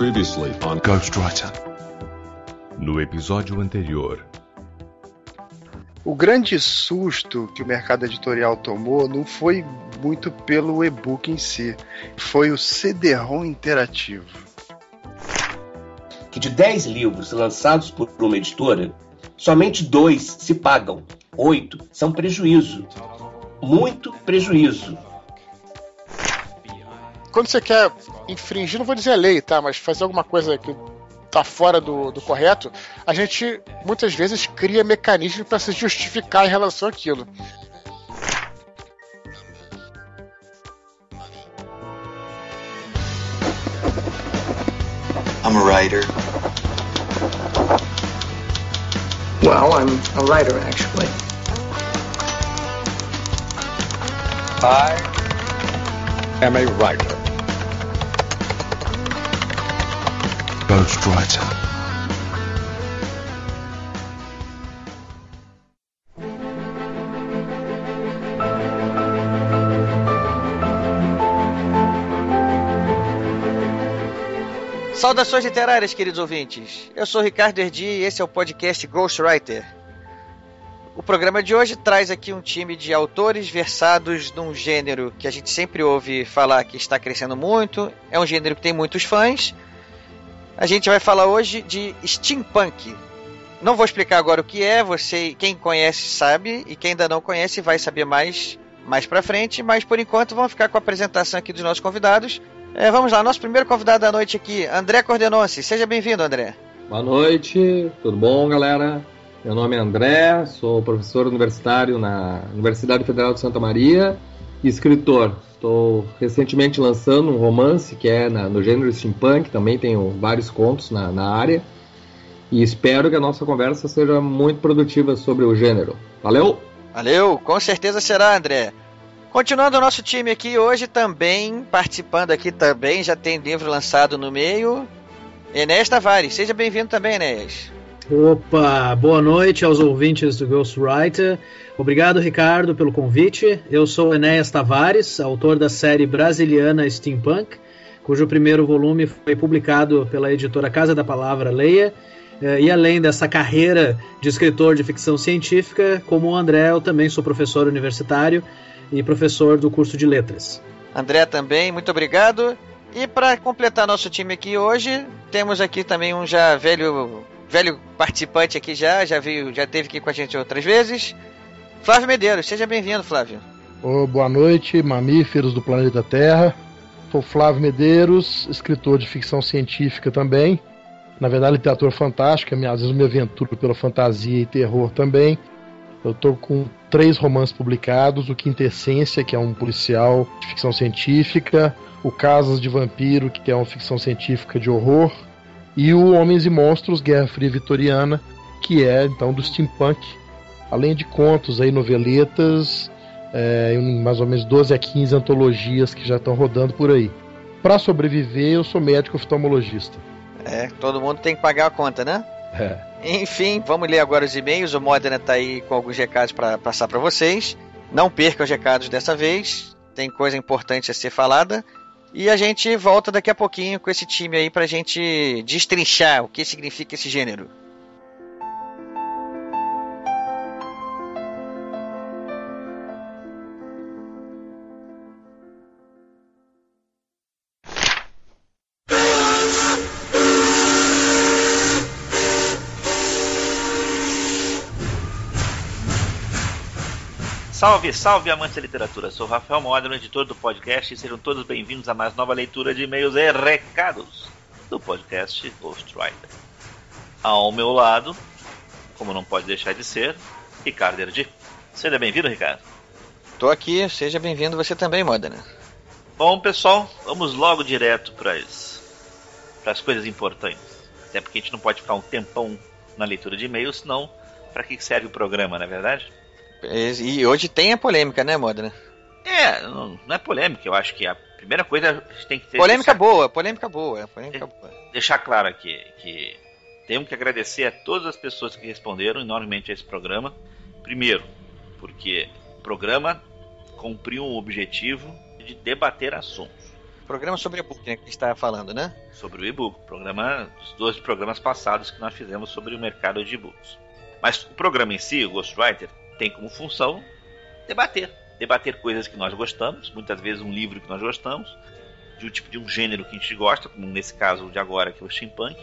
Previously on Ghostwriter. No episódio anterior. O grande susto que o mercado editorial tomou não foi muito pelo e-book em si, foi o CD-ROM interativo. Que de 10 livros lançados por uma editora, somente dois se pagam, oito são prejuízo. Muito prejuízo. Quando você quer infringir, não vou dizer a lei, tá? Mas fazer alguma coisa que tá fora do, do correto, a gente muitas vezes cria mecanismos para se justificar em relação àquilo. I'm a writer. Well, I'm a writer, actually. I am a writer. Ghostwriter. Saudações literárias, queridos ouvintes. Eu sou Ricardo Erdi e esse é o podcast Ghostwriter. O programa de hoje traz aqui um time de autores versados num gênero que a gente sempre ouve falar que está crescendo muito, é um gênero que tem muitos fãs. A gente vai falar hoje de steampunk. Não vou explicar agora o que é, você, quem conhece sabe e quem ainda não conhece vai saber mais mais para frente, mas por enquanto vamos ficar com a apresentação aqui dos nossos convidados. É, vamos lá, nosso primeiro convidado da noite aqui, André Cordenonce. Seja bem-vindo, André. Boa noite, tudo bom, galera? Meu nome é André, sou professor universitário na Universidade Federal de Santa Maria escritor. Estou recentemente lançando um romance que é na, no gênero steampunk, também tenho vários contos na, na área. E espero que a nossa conversa seja muito produtiva sobre o gênero. Valeu! Valeu, com certeza será, André. Continuando o nosso time aqui hoje também, participando aqui também, já tem livro lançado no meio. Enéas Tavares, seja bem-vindo também, Enéas. Opa, boa noite aos ouvintes do Ghostwriter. Obrigado, Ricardo, pelo convite. Eu sou Enéas Tavares, autor da série brasiliana Steampunk, cujo primeiro volume foi publicado pela editora Casa da Palavra Leia. E além dessa carreira de escritor de ficção científica, como o André, eu também sou professor universitário e professor do curso de letras. André também, muito obrigado. E para completar nosso time aqui hoje, temos aqui também um já velho velho participante aqui já, já veio, já teve aqui com a gente outras vezes. Flávio Medeiros, seja bem-vindo, Flávio. Oh, boa noite, mamíferos do planeta Terra. Sou Flávio Medeiros, escritor de ficção científica também. Na verdade, literatura fantástica, às vezes me aventuro pela fantasia e terror também. Eu tô com três romances publicados: o Quintessência, que é um policial de ficção científica, o Casas de Vampiro, que é uma ficção científica de horror, e o Homens e Monstros, Guerra Fria Vitoriana, que é então do steampunk, além de contos aí, noveletas, é, mais ou menos 12 a 15 antologias que já estão rodando por aí. Para sobreviver, eu sou médico oftalmologista. É, todo mundo tem que pagar a conta, né? É. Enfim, vamos ler agora os e-mails. O Modena tá aí com alguns recados para passar para vocês. Não perca os recados dessa vez. Tem coisa importante a ser falada. E a gente volta daqui a pouquinho com esse time aí pra gente destrinchar o que significa esse gênero. Salve, salve amantes da literatura! Sou Rafael Modena, editor do podcast, e sejam todos bem-vindos a mais nova leitura de e-mails e recados do podcast Ghostwriter. Ao meu lado, como não pode deixar de ser, Ricardo Erdi. Seja bem-vindo, Ricardo. Tô aqui, seja bem-vindo você também, Modena. Bom, pessoal, vamos logo direto para as coisas importantes. Até porque a gente não pode ficar um tempão na leitura de e-mails, senão para que serve o programa, não é verdade? E hoje tem a polêmica, né, Modena? É, não, não, é polêmica, eu acho que a primeira coisa a gente tem que ter. Polêmica boa, polêmica boa, polêmica boa. Deixar claro aqui que temos que agradecer a todas as pessoas que responderam enormemente a esse programa. Primeiro, porque o programa cumpriu um objetivo de debater assuntos. programa sobre e-book, né, que a gente estava falando, né? Sobre o e-book, programa, os dois programas passados que nós fizemos sobre o mercado de e-books. Mas o programa em si, o Ghostwriter, tem como função debater. Debater coisas que nós gostamos, muitas vezes um livro que nós gostamos, de um tipo de um gênero que a gente gosta, como nesse caso de agora, que é o steampunk,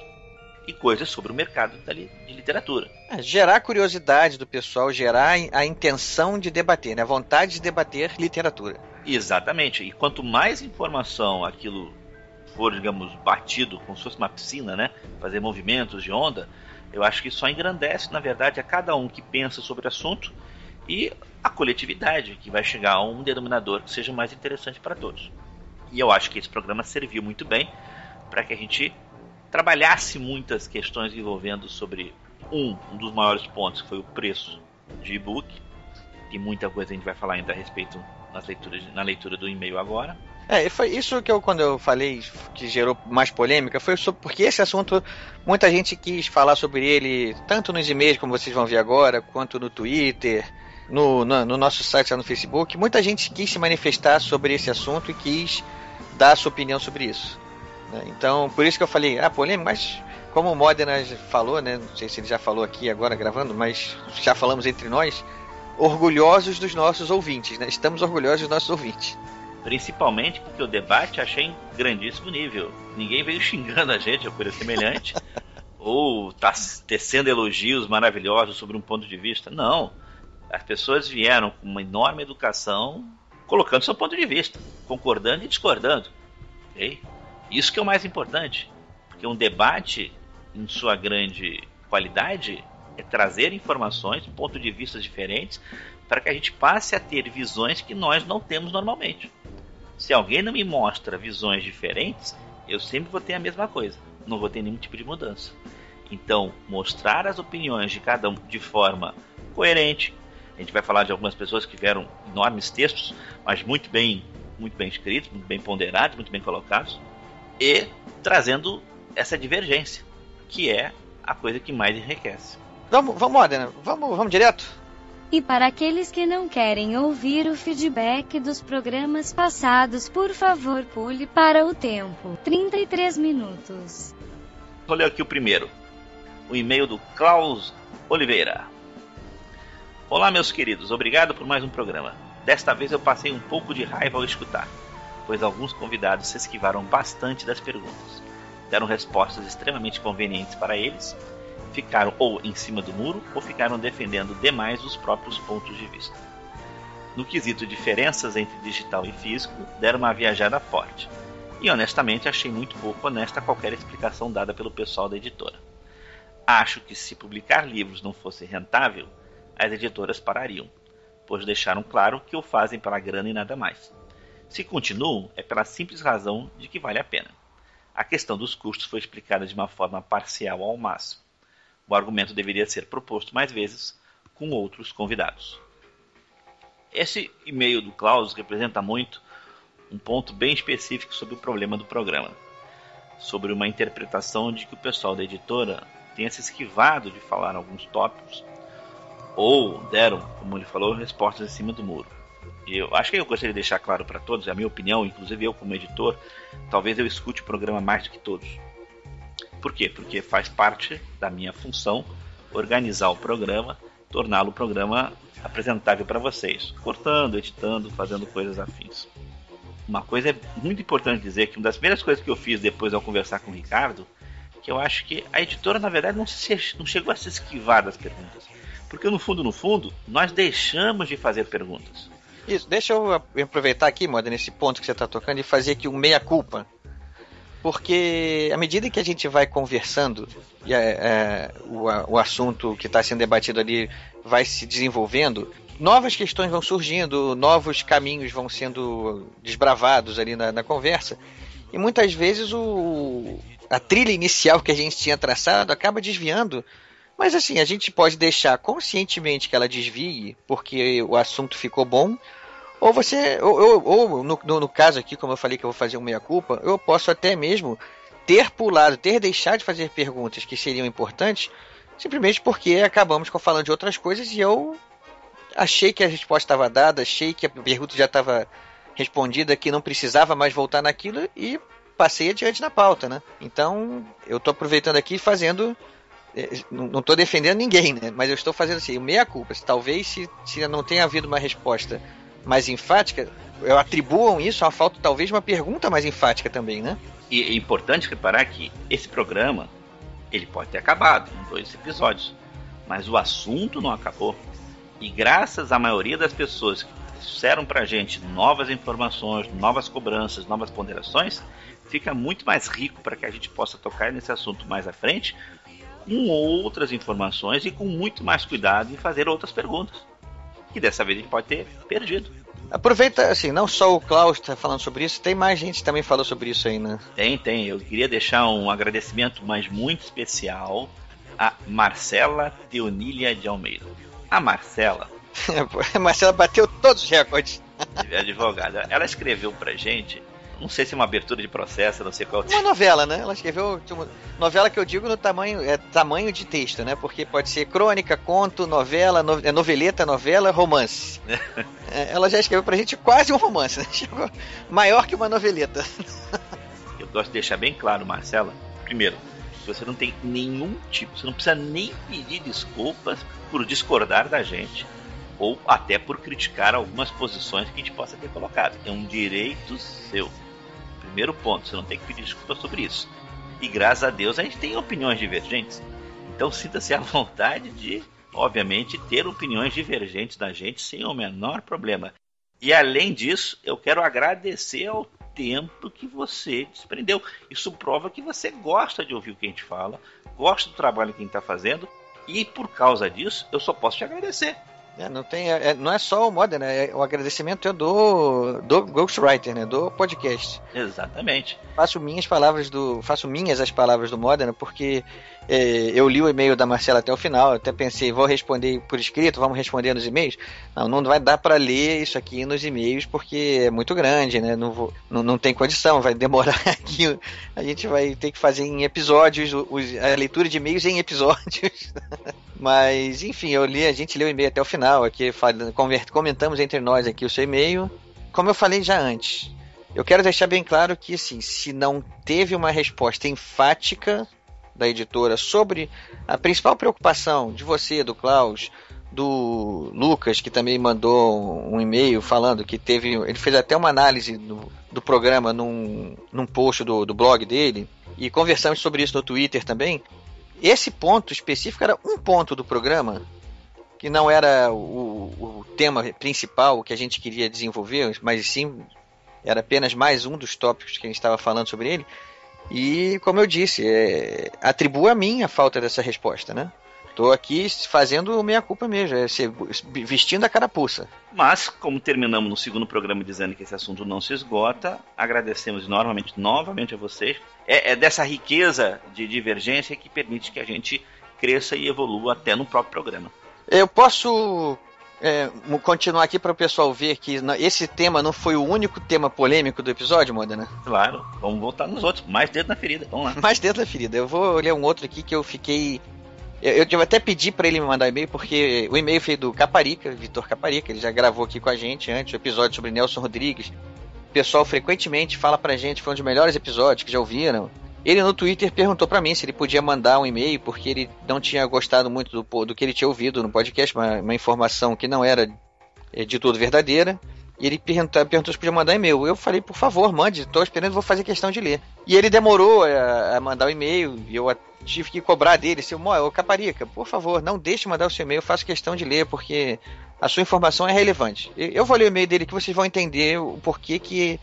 e coisas sobre o mercado de literatura. É, gerar curiosidade do pessoal, gerar a intenção de debater, né? a vontade de debater literatura. Exatamente. E quanto mais informação aquilo for, digamos, batido, como se fosse uma piscina, né? Fazer movimentos de onda, eu acho que só engrandece, na verdade, a cada um que pensa sobre o assunto e a coletividade, que vai chegar a um denominador que seja mais interessante para todos. E eu acho que esse programa serviu muito bem para que a gente trabalhasse muitas questões envolvendo sobre um, um dos maiores pontos, que foi o preço de e-book. E muita coisa a gente vai falar ainda a respeito nas leituras, na leitura do e-mail agora. É, foi isso que eu, quando eu falei que gerou mais polêmica, foi sobre, porque esse assunto, muita gente quis falar sobre ele, tanto nos e-mails, como vocês vão ver agora, quanto no Twitter, no, no, no nosso site lá no Facebook. Muita gente quis se manifestar sobre esse assunto e quis dar a sua opinião sobre isso. Né? Então, por isso que eu falei, ah, polêmica, mas como o Modena falou, né? Não sei se ele já falou aqui agora gravando, mas já falamos entre nós, orgulhosos dos nossos ouvintes, né? Estamos orgulhosos dos nossos ouvintes. Principalmente porque o debate achei em grandíssimo nível. Ninguém veio xingando a gente ou coisa semelhante. ou tá tecendo elogios maravilhosos sobre um ponto de vista. Não. As pessoas vieram com uma enorme educação, colocando seu ponto de vista, concordando e discordando. Okay? Isso que é o mais importante. Porque um debate, em sua grande qualidade, é trazer informações, pontos de vista diferentes, para que a gente passe a ter visões que nós não temos normalmente. Se alguém não me mostra visões diferentes, eu sempre vou ter a mesma coisa, não vou ter nenhum tipo de mudança. Então, mostrar as opiniões de cada um de forma coerente. A gente vai falar de algumas pessoas que tiveram enormes textos, mas muito bem, muito bem escritos, muito bem ponderados, muito bem colocados, e trazendo essa divergência, que é a coisa que mais enriquece. Vamos, vamos, Adena, vamos, vamos direto? E para aqueles que não querem ouvir o feedback dos programas passados, por favor, pule para o tempo 33 minutos. Vou ler aqui o primeiro. O e-mail do Klaus Oliveira. Olá, meus queridos, obrigado por mais um programa. Desta vez eu passei um pouco de raiva ao escutar, pois alguns convidados se esquivaram bastante das perguntas. Deram respostas extremamente convenientes para eles ficaram ou em cima do muro ou ficaram defendendo demais os próprios pontos de vista. No quesito diferenças entre digital e físico, deram uma viajada forte. E honestamente achei muito pouco honesta qualquer explicação dada pelo pessoal da editora. Acho que se publicar livros não fosse rentável, as editoras parariam, pois deixaram claro que o fazem pela grana e nada mais. Se continuam, é pela simples razão de que vale a pena. A questão dos custos foi explicada de uma forma parcial ao máximo. O argumento deveria ser proposto mais vezes com outros convidados. Esse e-mail do Klaus representa muito um ponto bem específico sobre o problema do programa, sobre uma interpretação de que o pessoal da editora tenha se esquivado de falar alguns tópicos ou deram, como ele falou, respostas em cima do muro. Eu acho que eu gostaria de deixar claro para todos, é a minha opinião, inclusive eu como editor, talvez eu escute o programa mais do que todos. Por quê? Porque faz parte da minha função organizar o programa, torná-lo um programa apresentável para vocês, cortando, editando, fazendo coisas afins. Uma coisa é muito importante dizer que uma das primeiras coisas que eu fiz depois ao conversar com o Ricardo, que eu acho que a editora na verdade não, se, não chegou a se esquivar das perguntas, porque no fundo, no fundo, nós deixamos de fazer perguntas. Isso, deixa eu aproveitar aqui, Moda, nesse ponto que você está tocando e fazer aqui um meia-culpa porque à medida que a gente vai conversando e é, é, o, o assunto que está sendo debatido ali vai se desenvolvendo, novas questões vão surgindo, novos caminhos vão sendo desbravados ali na, na conversa, e muitas vezes o, a trilha inicial que a gente tinha traçado acaba desviando. Mas assim, a gente pode deixar conscientemente que ela desvie, porque o assunto ficou bom, ou você, ou, ou, ou no, no, no, caso aqui, como eu falei que eu vou fazer uma meia-culpa, eu posso até mesmo ter pulado, ter deixado de fazer perguntas que seriam importantes, simplesmente porque acabamos falando de outras coisas e eu achei que a resposta estava dada, achei que a pergunta já estava respondida que não precisava mais voltar naquilo e passei adiante na pauta, né? Então, eu estou aproveitando aqui fazendo não estou defendendo ninguém, né? Mas eu estou fazendo assim, meia culpa. Talvez se, se não tenha havido uma resposta mais enfática, eu atribuam isso à falta talvez de uma pergunta mais enfática também, né? E é importante reparar que esse programa ele pode ter acabado em dois episódios, mas o assunto não acabou. E graças à maioria das pessoas que trouxeram pra gente novas informações, novas cobranças, novas ponderações, fica muito mais rico para que a gente possa tocar nesse assunto mais à frente, com outras informações e com muito mais cuidado em fazer outras perguntas. Que dessa vez a gente pode ter perdido. Aproveita, assim, não só o Klaus está falando sobre isso, tem mais gente que também falou sobre isso aí, né? Tem, tem. Eu queria deixar um agradecimento, mas muito especial, a Marcela Teonília de Almeida. A Marcela. a Marcela bateu todos os recordes. advogada. Ela escreveu pra gente não sei se é uma abertura de processo, não sei qual. Uma novela, né? Ela escreveu tipo, novela que eu digo no tamanho é tamanho de texto, né? Porque pode ser crônica, conto, novela, no, é noveleta, novela, romance. é, ela já escreveu pra gente quase um romance, né? Chegou maior que uma noveleta. eu gosto de deixar bem claro, Marcela. Primeiro, você não tem nenhum tipo, você não precisa nem pedir desculpas por discordar da gente ou até por criticar algumas posições que a gente possa ter colocado. É um direito seu. Primeiro ponto, você não tem que pedir desculpa sobre isso. E graças a Deus a gente tem opiniões divergentes. Então sinta-se à vontade de, obviamente, ter opiniões divergentes da gente sem o menor problema. E além disso, eu quero agradecer ao tempo que você desprendeu. Isso prova que você gosta de ouvir o que a gente fala, gosta do trabalho que a gente está fazendo, e por causa disso, eu só posso te agradecer. É, não, tem, é, não é só o Modern, né? o agradecimento é do, do Ghostwriter, né? Do podcast. Exatamente. Faço minhas palavras do. Faço minhas as palavras do Modern, porque é, eu li o e-mail da Marcela até o final, até pensei, vou responder por escrito, vamos responder nos e-mails. Não, não vai dar para ler isso aqui nos e-mails porque é muito grande, né? Não, vou, não, não tem condição, vai demorar aqui. A gente vai ter que fazer em episódios, os, a leitura de e-mails em episódios. Mas, enfim, eu li, a gente leu o e-mail até o final, aqui comentamos entre nós aqui o seu e-mail. Como eu falei já antes, eu quero deixar bem claro que, assim, se não teve uma resposta enfática da editora sobre a principal preocupação de você, do Klaus, do Lucas, que também mandou um e-mail falando que teve. Ele fez até uma análise do, do programa num, num post do, do blog dele. E conversamos sobre isso no Twitter também. Esse ponto específico era um ponto do programa, que não era o, o tema principal que a gente queria desenvolver, mas sim era apenas mais um dos tópicos que a gente estava falando sobre ele. E, como eu disse, é, atribuo a mim a falta dessa resposta, né? Tô aqui fazendo minha culpa mesmo, é ser, vestindo a carapuça. Mas, como terminamos no segundo programa dizendo que esse assunto não se esgota, agradecemos enormemente novamente a vocês. É, é dessa riqueza de divergência que permite que a gente cresça e evolua até no próprio programa. Eu posso é, continuar aqui para o pessoal ver que esse tema não foi o único tema polêmico do episódio, Modena? Claro, vamos voltar nos outros. Mais dedo na ferida, vamos lá. Mais dedo na ferida. Eu vou ler um outro aqui que eu fiquei. Eu, eu até pedi para ele me mandar e-mail, porque o e-mail foi do Caparica, Vitor Caparica, ele já gravou aqui com a gente antes o episódio sobre Nelson Rodrigues. O pessoal frequentemente fala pra gente, foi um dos melhores episódios que já ouviram. Ele no Twitter perguntou para mim se ele podia mandar um e-mail, porque ele não tinha gostado muito do, do que ele tinha ouvido no podcast, uma, uma informação que não era é, de tudo verdadeira. E ele perguntou, perguntou se podia mandar e-mail. Eu falei, por favor, mande, estou esperando, vou fazer questão de ler. E ele demorou a, a mandar o e-mail, e eu tive que cobrar dele, seu assim, Caparica, por favor, não deixe mandar o seu e-mail, faço questão de ler, porque a sua informação é relevante. Eu vou ler o e-mail dele que vocês vão entender o porquê que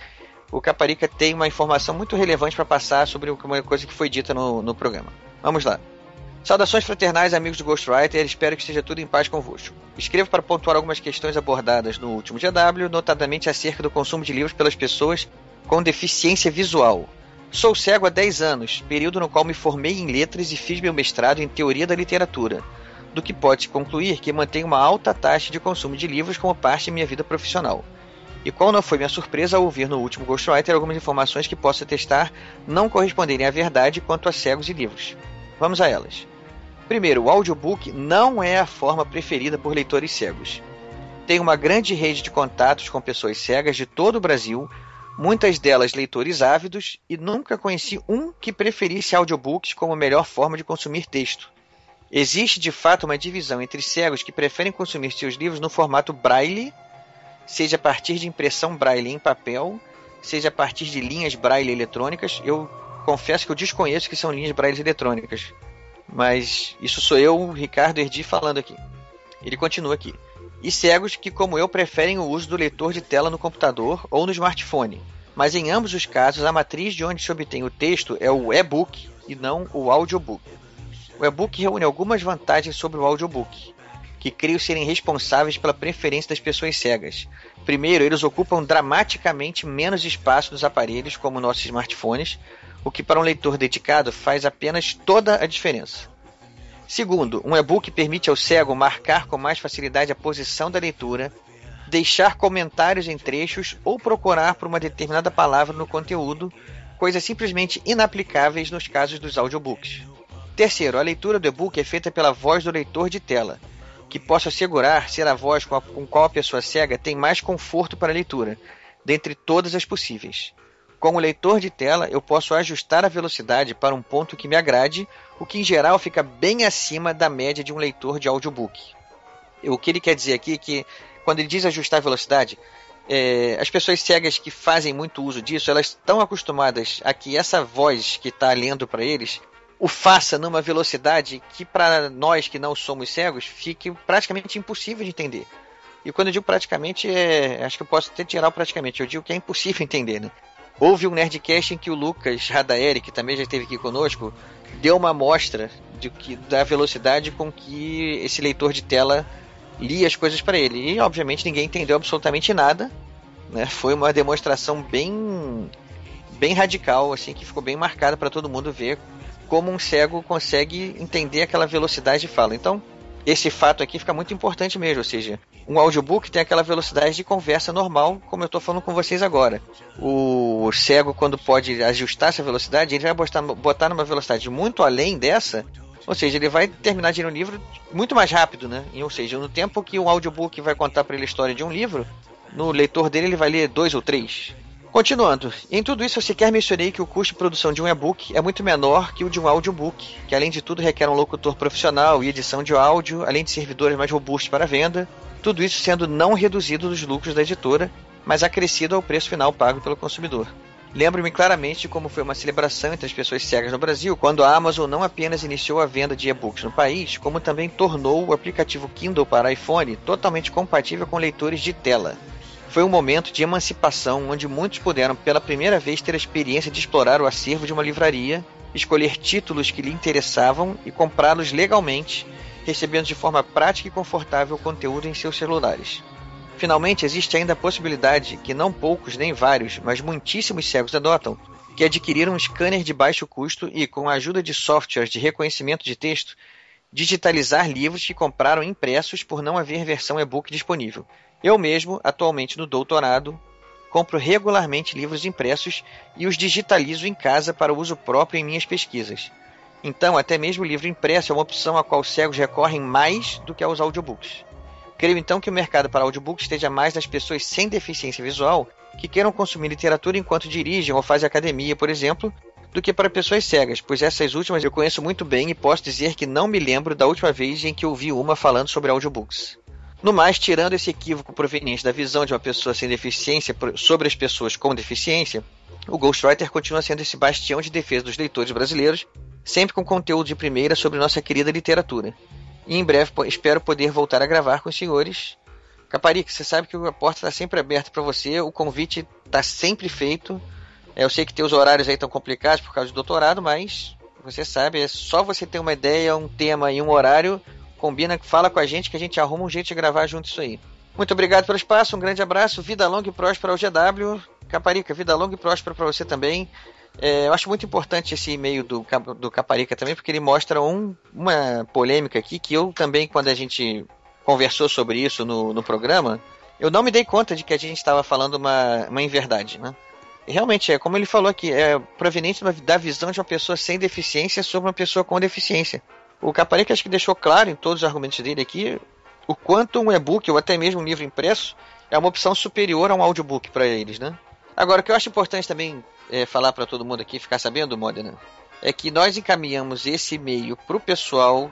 o Caparica tem uma informação muito relevante para passar sobre uma coisa que foi dita no, no programa. Vamos lá. Saudações fraternais, amigos do Ghostwriter, espero que esteja tudo em paz convosco. Escrevo para pontuar algumas questões abordadas no último GW, notadamente acerca do consumo de livros pelas pessoas com deficiência visual. Sou cego há 10 anos, período no qual me formei em letras e fiz meu mestrado em teoria da literatura, do que pode-se concluir que mantenho uma alta taxa de consumo de livros como parte de minha vida profissional. E qual não foi minha surpresa ao ouvir no último Ghostwriter algumas informações que posso testar não corresponderem à verdade quanto a cegos e livros. Vamos a elas. Primeiro, o audiobook não é a forma preferida por leitores cegos. Tenho uma grande rede de contatos com pessoas cegas de todo o Brasil, muitas delas leitores ávidos, e nunca conheci um que preferisse audiobooks como melhor forma de consumir texto. Existe de fato uma divisão entre cegos que preferem consumir seus livros no formato braille, seja a partir de impressão braille em papel, seja a partir de linhas braille eletrônicas. Eu confesso que eu desconheço que são linhas braille eletrônicas, mas isso sou eu, Ricardo Erdi, falando aqui. Ele continua aqui. E cegos que, como eu, preferem o uso do leitor de tela no computador ou no smartphone. Mas em ambos os casos, a matriz de onde se obtém o texto é o e-book e não o audiobook. O e-book reúne algumas vantagens sobre o audiobook, que creio serem responsáveis pela preferência das pessoas cegas. Primeiro, eles ocupam dramaticamente menos espaço nos aparelhos, como nossos smartphones, o que para um leitor dedicado faz apenas toda a diferença. Segundo, um e-book permite ao cego marcar com mais facilidade a posição da leitura, deixar comentários em trechos ou procurar por uma determinada palavra no conteúdo, coisas simplesmente inaplicáveis nos casos dos audiobooks. Terceiro, a leitura do e-book é feita pela voz do leitor de tela, que posso assegurar ser a voz com a com qual a pessoa cega tem mais conforto para a leitura, dentre todas as possíveis. Como leitor de tela, eu posso ajustar a velocidade para um ponto que me agrade, o que em geral fica bem acima da média de um leitor de audiobook. O que ele quer dizer aqui é que, quando ele diz ajustar a velocidade, é, as pessoas cegas que fazem muito uso disso, elas estão acostumadas a que essa voz que está lendo para eles o faça numa velocidade que para nós que não somos cegos fique praticamente impossível de entender. E quando eu digo praticamente, é, acho que eu posso até tirar o praticamente, eu digo que é impossível entender, né? Houve um Nerdcast em que o Lucas Radaeri, que também já esteve aqui conosco, deu uma amostra de que, da velocidade com que esse leitor de tela lia as coisas para ele. E, obviamente, ninguém entendeu absolutamente nada. Né? Foi uma demonstração bem, bem radical, assim, que ficou bem marcada para todo mundo ver como um cego consegue entender aquela velocidade de fala. Então, esse fato aqui fica muito importante mesmo, ou seja, um audiobook tem aquela velocidade de conversa normal, como eu estou falando com vocês agora. O cego, quando pode ajustar essa velocidade, ele vai botar, botar numa velocidade muito além dessa, ou seja, ele vai terminar de ler um livro muito mais rápido, né? Ou seja, no tempo que um audiobook vai contar para ele a história de um livro, no leitor dele ele vai ler dois ou três. Continuando, em tudo isso eu sequer mencionei que o custo de produção de um e-book é muito menor que o de um audiobook, que além de tudo requer um locutor profissional e edição de áudio, além de servidores mais robustos para venda, tudo isso sendo não reduzido dos lucros da editora, mas acrescido ao preço final pago pelo consumidor. Lembro-me claramente de como foi uma celebração entre as pessoas cegas no Brasil quando a Amazon não apenas iniciou a venda de e-books no país, como também tornou o aplicativo Kindle para iPhone totalmente compatível com leitores de tela. Foi um momento de emancipação onde muitos puderam pela primeira vez ter a experiência de explorar o acervo de uma livraria, escolher títulos que lhe interessavam e comprá-los legalmente, recebendo de forma prática e confortável o conteúdo em seus celulares. Finalmente, existe ainda a possibilidade que não poucos nem vários, mas muitíssimos cegos adotam, que adquiriram um scanner de baixo custo e, com a ajuda de softwares de reconhecimento de texto, digitalizar livros que compraram impressos por não haver versão e-book disponível. Eu mesmo, atualmente no doutorado, compro regularmente livros impressos e os digitalizo em casa para uso próprio em minhas pesquisas. Então, até mesmo o livro impresso é uma opção a qual os cegos recorrem mais do que aos audiobooks. Creio então que o mercado para audiobooks esteja mais das pessoas sem deficiência visual que queiram consumir literatura enquanto dirigem ou fazem academia, por exemplo, do que para pessoas cegas, pois essas últimas eu conheço muito bem e posso dizer que não me lembro da última vez em que ouvi uma falando sobre audiobooks. No mais, tirando esse equívoco proveniente da visão de uma pessoa sem deficiência sobre as pessoas com deficiência, o Ghostwriter continua sendo esse bastião de defesa dos leitores brasileiros, sempre com conteúdo de primeira sobre nossa querida literatura. E em breve espero poder voltar a gravar com os senhores. Caparica, você sabe que a porta está sempre aberta para você, o convite está sempre feito. Eu sei que teus horários aí estão complicados por causa do doutorado, mas você sabe, é só você ter uma ideia, um tema e um horário, combina, fala com a gente que a gente arruma um jeito de gravar junto isso aí. Muito obrigado pelo espaço, um grande abraço, vida longa e próspera ao GW. Caparica, vida longa e próspera para você também. É, eu acho muito importante esse e-mail do, do Caparica também, porque ele mostra um, uma polêmica aqui que eu também, quando a gente conversou sobre isso no, no programa, eu não me dei conta de que a gente estava falando uma, uma inverdade, né? E realmente, é como ele falou aqui, é proveniente da visão de uma pessoa sem deficiência sobre uma pessoa com deficiência. O Caparica acho que deixou claro em todos os argumentos dele aqui o quanto um e-book ou até mesmo um livro impresso é uma opção superior a um audiobook para eles, né? Agora, o que eu acho importante também é, falar para todo mundo aqui, ficar sabendo, Modena, é que nós encaminhamos esse e-mail para o pessoal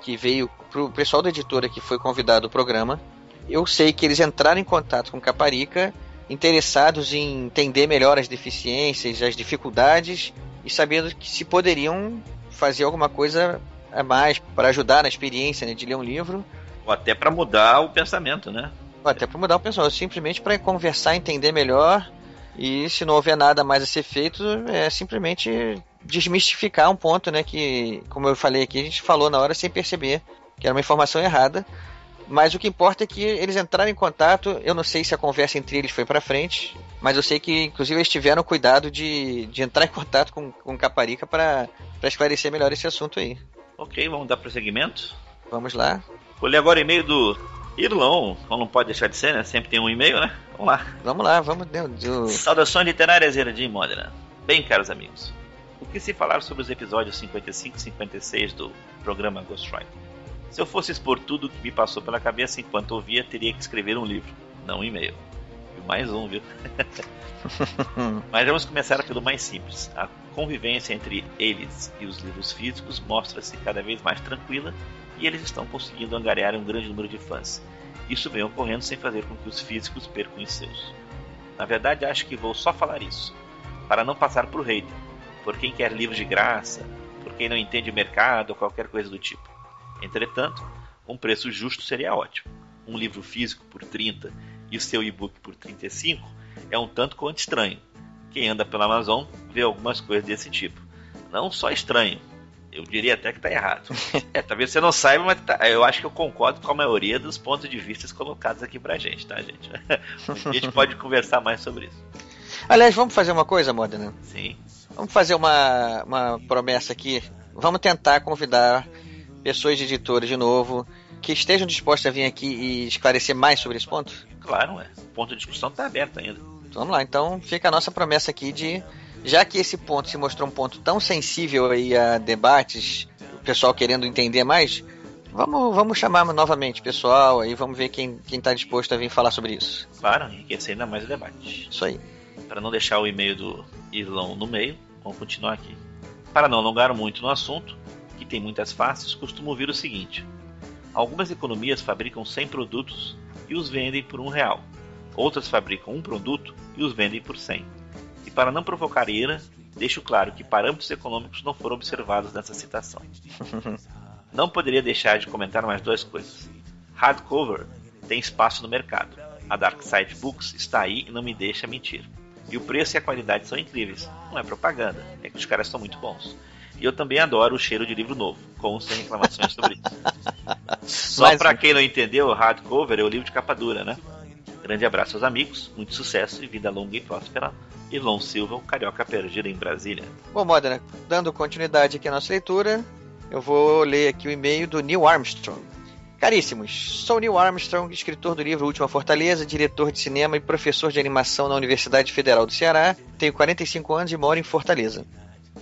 que veio, para o pessoal da editora que foi convidado ao programa. Eu sei que eles entraram em contato com Caparica, interessados em entender melhor as deficiências, as dificuldades e sabendo que se poderiam fazer alguma coisa a mais para ajudar na experiência né, de ler um livro. Ou até para mudar o pensamento, né? Ou até para mudar o pensamento, simplesmente para conversar, entender melhor e se não houver nada mais a ser feito, é simplesmente desmistificar um ponto, né? Que, como eu falei aqui, a gente falou na hora sem perceber que era uma informação errada. Mas o que importa é que eles entraram em contato. Eu não sei se a conversa entre eles foi para frente, mas eu sei que, inclusive, eles tiveram cuidado de, de entrar em contato com, com Caparica para esclarecer melhor esse assunto aí. Ok, vamos dar prosseguimento? Vamos lá. Vou ler agora o e-mail do Irlão, não pode deixar de ser, né? Sempre tem um e-mail, né? Vamos lá. Vamos lá, vamos. Do... Saudações literárias, de Modena. Bem, caros amigos, o que se falar sobre os episódios 55 e 56 do programa Ghostwriter? Se eu fosse expor tudo o que me passou pela cabeça enquanto ouvia, teria que escrever um livro, não um e-mail. Mais um, viu? Mas vamos começar pelo mais simples. A convivência entre eles e os livros físicos mostra-se cada vez mais tranquila e eles estão conseguindo angariar um grande número de fãs. Isso vem ocorrendo sem fazer com que os físicos percam os seus. Na verdade, acho que vou só falar isso, para não passar por hater, por quem quer livros de graça, por quem não entende o mercado ou qualquer coisa do tipo. Entretanto, um preço justo seria ótimo. Um livro físico por 30 e o seu e-book por 35 é um tanto quanto estranho. Quem anda pela Amazon vê algumas coisas desse tipo. Não só estranho, eu diria até que está errado. é, talvez você não saiba, mas tá, eu acho que eu concordo com a maioria dos pontos de vista colocados aqui pra gente, tá, gente? a gente pode conversar mais sobre isso. Aliás, vamos fazer uma coisa, Modena? Sim. Vamos fazer uma, uma promessa aqui. Vamos tentar convidar pessoas de editora de novo que estejam dispostas a vir aqui e esclarecer mais sobre esse ponto? Claro, é. O ponto de discussão está aberto ainda. Então, vamos lá, então fica a nossa promessa aqui de já que esse ponto se mostrou um ponto tão sensível aí a debates, o pessoal querendo entender mais, vamos, vamos chamar novamente pessoal aí, vamos ver quem está disposto a vir falar sobre isso. Claro, enriquecer ainda mais o debate. Isso aí. Para não deixar o e-mail do Irlão no meio, vamos continuar aqui. Para não alongar muito no assunto, que tem muitas faces, costumo ouvir o seguinte: algumas economias fabricam 100 produtos e os vendem por um real. Outras fabricam um produto e os vendem por 100 e para não provocar ira, deixo claro que parâmetros econômicos não foram observados nessa citação. não poderia deixar de comentar mais duas coisas. Hardcover tem espaço no mercado. A Dark Side Books está aí e não me deixa mentir. E o preço e a qualidade são incríveis. Não é propaganda, é que os caras são muito bons. E eu também adoro o cheiro de livro novo, com sem reclamações sobre isso. Só para quem não entendeu, hardcover é o livro de capa dura, né? Grande abraço aos amigos, muito sucesso e vida longa e próspera Ilon Silva, o carioca perdido em Brasília. Bom, Modena, dando continuidade aqui à nossa leitura, eu vou ler aqui o e-mail do Neil Armstrong. Caríssimos, sou Neil Armstrong, escritor do livro Última Fortaleza, diretor de cinema e professor de animação na Universidade Federal do Ceará. Tenho 45 anos e moro em Fortaleza.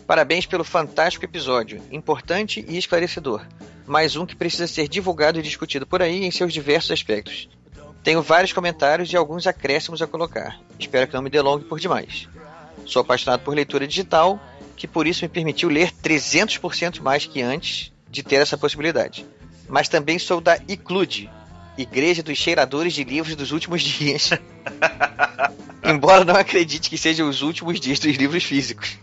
Parabéns pelo fantástico episódio, importante e esclarecedor. Mais um que precisa ser divulgado e discutido por aí em seus diversos aspectos. Tenho vários comentários e alguns acréscimos a colocar. Espero que não me delongue por demais. Sou apaixonado por leitura digital, que por isso me permitiu ler 300% mais que antes de ter essa possibilidade. Mas também sou da ICLUD, Igreja dos Cheiradores de Livros dos Últimos Dias. Embora não acredite que sejam os últimos dias dos livros físicos.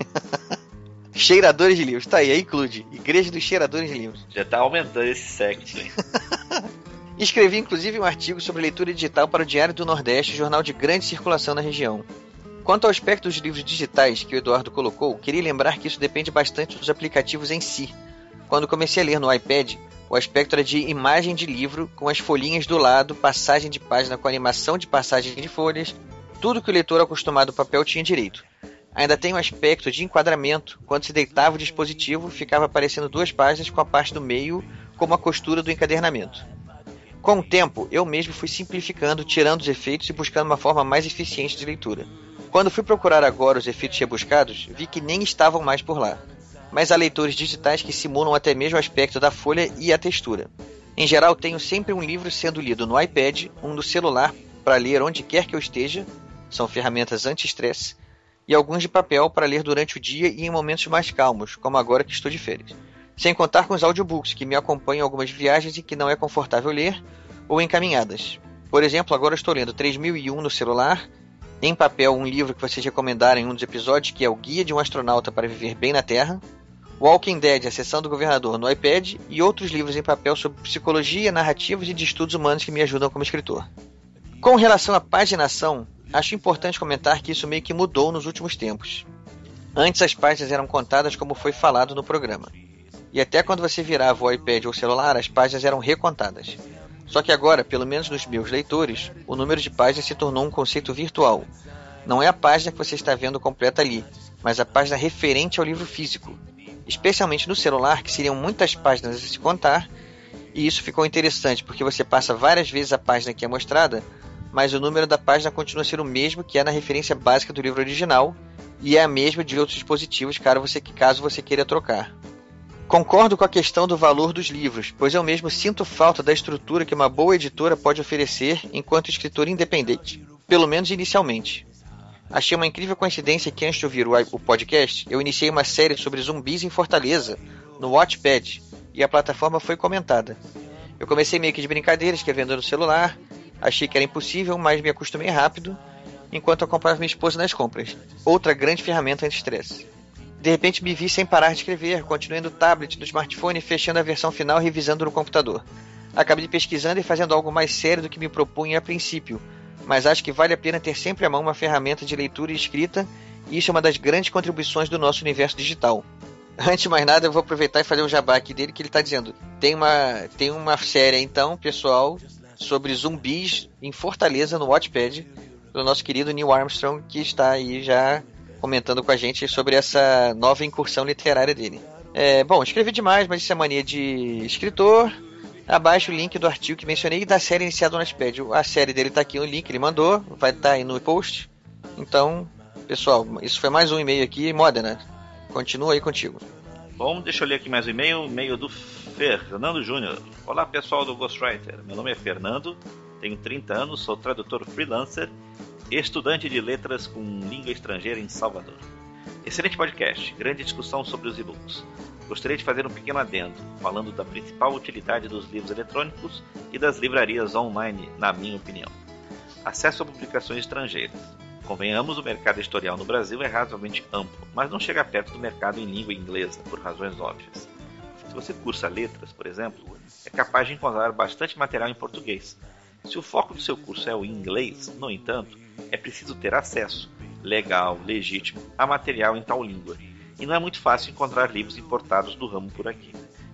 Cheiradores de livros, tá aí, a ICLUD, Igreja dos Cheiradores de Livros. Já tá aumentando esse sect, hein? Escrevi inclusive um artigo sobre leitura digital para o Diário do Nordeste, jornal de grande circulação na região. Quanto ao aspecto dos livros digitais que o Eduardo colocou, queria lembrar que isso depende bastante dos aplicativos em si. Quando comecei a ler no iPad, o aspecto era de imagem de livro, com as folhinhas do lado, passagem de página com animação de passagem de folhas, tudo que o leitor acostumado ao papel tinha direito. Ainda tem um aspecto de enquadramento, quando se deitava o dispositivo, ficava aparecendo duas páginas com a parte do meio como a costura do encadernamento. Com o tempo, eu mesmo fui simplificando, tirando os efeitos e buscando uma forma mais eficiente de leitura. Quando fui procurar agora os efeitos rebuscados, vi que nem estavam mais por lá. Mas há leitores digitais que simulam até mesmo o aspecto da folha e a textura. Em geral, tenho sempre um livro sendo lido no iPad, um no celular para ler onde quer que eu esteja, são ferramentas anti-estresse, e alguns de papel para ler durante o dia e em momentos mais calmos, como agora que estou de férias. Sem contar com os audiobooks que me acompanham algumas viagens e que não é confortável ler, ou encaminhadas. Por exemplo, agora estou lendo 3001 no celular, em papel um livro que vocês recomendaram em um dos episódios, que é o Guia de um Astronauta para Viver Bem na Terra, Walking Dead, A Sessão do Governador no iPad e outros livros em papel sobre psicologia, narrativas e de estudos humanos que me ajudam como escritor. Com relação à paginação, acho importante comentar que isso meio que mudou nos últimos tempos. Antes as páginas eram contadas como foi falado no programa. E até quando você virava o iPad ou celular, as páginas eram recontadas. Só que agora, pelo menos nos meus leitores, o número de páginas se tornou um conceito virtual. Não é a página que você está vendo completa ali, mas a página referente ao livro físico. Especialmente no celular, que seriam muitas páginas a se contar, e isso ficou interessante porque você passa várias vezes a página que é mostrada, mas o número da página continua ser o mesmo que é na referência básica do livro original, e é a mesma de outros dispositivos caso você, caso você queira trocar. Concordo com a questão do valor dos livros, pois eu mesmo sinto falta da estrutura que uma boa editora pode oferecer enquanto escritor independente, pelo menos inicialmente. Achei uma incrível coincidência que antes de ouvir o podcast, eu iniciei uma série sobre zumbis em Fortaleza, no Watchpad, e a plataforma foi comentada. Eu comecei meio que de brincadeira, escrevendo no celular, achei que era impossível, mas me acostumei rápido, enquanto acompanhava minha esposa nas compras. Outra grande ferramenta anti-estresse. De repente me vi sem parar de escrever, continuei no tablet, no smartphone, fechando a versão final revisando no computador. Acabei pesquisando e fazendo algo mais sério do que me propunha a princípio, mas acho que vale a pena ter sempre à mão uma ferramenta de leitura e escrita, e isso é uma das grandes contribuições do nosso universo digital. Antes de mais nada, eu vou aproveitar e fazer um jabá aqui dele que ele está dizendo. Tem uma, tem uma série, então, pessoal, sobre zumbis em Fortaleza, no Watchpad, do nosso querido Neil Armstrong, que está aí já comentando com a gente sobre essa nova incursão literária dele. É, bom, escrevi demais, mas isso é mania de escritor. Abaixo o link do artigo que mencionei e da série iniciada no Notepad. A série dele está aqui, o link ele mandou, vai estar tá aí no post. Então, pessoal, isso foi mais um e-mail aqui. Modena, continua aí contigo. Bom, deixa eu ler aqui mais um e-mail, e-mail do Fernando Júnior. Olá pessoal do Ghostwriter, meu nome é Fernando, tenho 30 anos, sou tradutor freelancer estudante de letras com língua estrangeira em Salvador. Excelente podcast, grande discussão sobre os e-books. Gostaria de fazer um pequeno adendo, falando da principal utilidade dos livros eletrônicos e das livrarias online, na minha opinião. Acesso a publicações estrangeiras. Convenhamos, o mercado editorial no Brasil é razoavelmente amplo, mas não chega perto do mercado em língua inglesa, por razões óbvias. Se você cursa letras, por exemplo, é capaz de encontrar bastante material em português. Se o foco do seu curso é o inglês, no entanto, é preciso ter acesso, legal, legítimo, a material em tal língua. E não é muito fácil encontrar livros importados do ramo por aqui.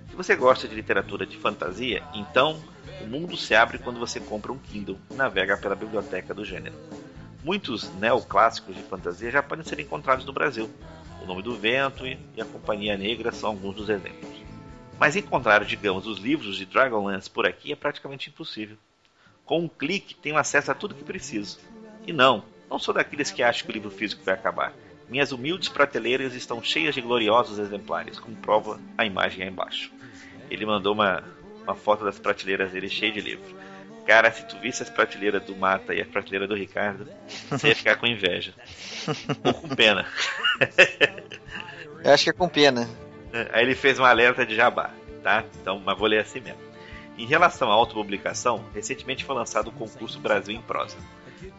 Se você gosta de literatura de fantasia, então o mundo se abre quando você compra um Kindle e navega pela biblioteca do gênero. Muitos neoclássicos de fantasia já podem ser encontrados no Brasil. O Nome do Vento e a Companhia Negra são alguns dos exemplos. Mas encontrar, digamos, os livros de Dragonlance por aqui é praticamente impossível. Com um clique, tenho acesso a tudo que preciso. E não, não sou daqueles que acham que o livro físico vai acabar. Minhas humildes prateleiras estão cheias de gloriosos exemplares, como prova a imagem aí embaixo. Ele mandou uma, uma foto das prateleiras dele cheia de livros. Cara, se tu visse as prateleiras do Mata e a prateleira do Ricardo, você ia ficar com inveja. Ou com pena. Eu acho que é com pena. Aí ele fez um alerta de jabá, tá? Então, mas vou ler assim mesmo. Em relação à autopublicação, recentemente foi lançado o concurso Brasil em Prosa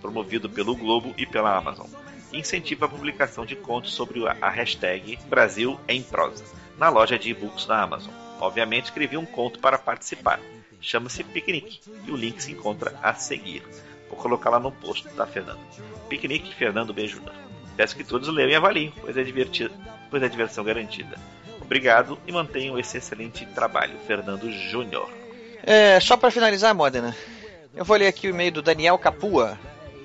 promovido pelo Globo e pela Amazon. Incentiva a publicação de contos sobre a hashtag Brasil em Prosa na loja de e-books da Amazon. Obviamente escrevi um conto para participar. Chama-se Piquenique e o link se encontra a seguir. Vou colocar lá no post, tá, Fernando? Piquenique Fernando B. Júnior. Peço que todos leiam e avaliem, pois é, divertido, pois é diversão garantida. Obrigado e mantenham esse excelente trabalho, Fernando Júnior. É, só para finalizar, Modena, eu vou ler aqui o e-mail do Daniel Capua,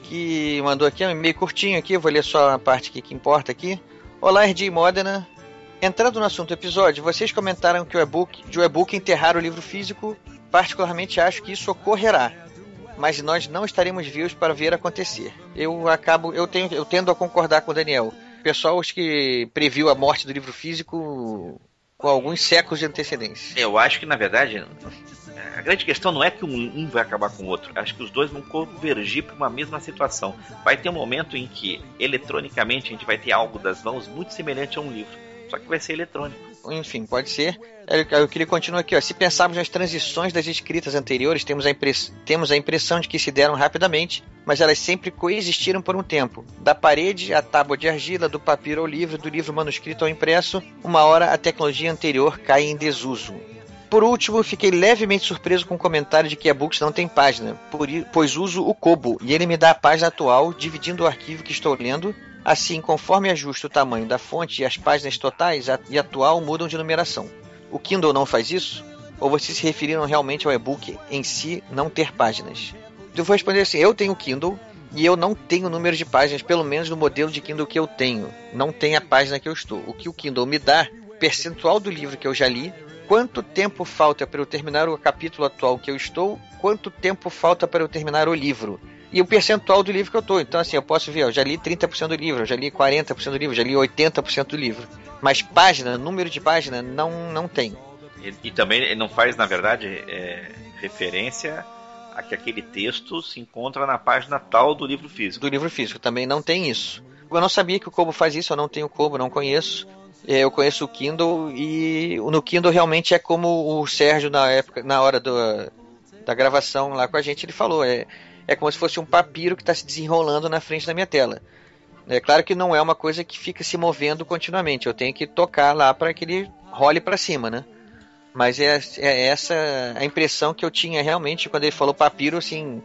que mandou aqui, um e-mail curtinho aqui, vou ler só a parte que, que importa aqui. Olá, RD Modena. Entrando no assunto episódio, vocês comentaram que o e-book, de o e-book enterrar o livro físico, particularmente acho que isso ocorrerá, mas nós não estaremos vivos para ver acontecer. Eu acabo, eu tenho, eu tendo a concordar com o Daniel. O pessoal que previu a morte do livro físico com alguns séculos de antecedência. Eu acho que, na verdade, a grande questão não é que um, um vai acabar com o outro. Acho que os dois vão convergir para uma mesma situação. Vai ter um momento em que, eletronicamente, a gente vai ter algo das mãos muito semelhante a um livro. Só que vai ser eletrônico. Enfim, pode ser. Eu queria continuar aqui. Ó. Se pensarmos nas transições das escritas anteriores, temos a, impress... temos a impressão de que se deram rapidamente, mas elas sempre coexistiram por um tempo. Da parede à tábua de argila, do papiro ao livro, do livro manuscrito ao impresso, uma hora a tecnologia anterior cai em desuso. Por último, fiquei levemente surpreso com o comentário de que e-books não tem página, pois uso o Kobo e ele me dá a página atual, dividindo o arquivo que estou lendo. Assim, conforme ajusto o tamanho da fonte e as páginas totais e atual mudam de numeração. O Kindle não faz isso? Ou vocês se referiram realmente ao e-book em si não ter páginas? Eu vou responder assim: eu tenho Kindle e eu não tenho número de páginas, pelo menos no modelo de Kindle que eu tenho. Não tem a página que eu estou. O que o Kindle me dá, percentual do livro que eu já li, quanto tempo falta para eu terminar o capítulo atual que eu estou, quanto tempo falta para eu terminar o livro. E o percentual do livro que eu estou. Então, assim, eu posso ver, eu já li 30% do livro, eu já li 40% do livro, já li 80% do livro. Mas página, número de página, não, não tem. E, e também ele não faz, na verdade, é, referência a que aquele texto se encontra na página tal do livro físico. Do livro físico, também não tem isso. Eu não sabia que o Kobo faz isso, eu não tenho Kobo, não conheço. É, eu conheço o Kindle e no Kindle realmente é como o Sérgio na época, na hora do, da gravação lá com a gente, ele falou, é, é como se fosse um papiro que está se desenrolando na frente da minha tela. É claro que não é uma coisa que fica se movendo continuamente, eu tenho que tocar lá para que ele role para cima, né? Mas é, é, essa a impressão que eu tinha realmente quando ele falou papiro, assim,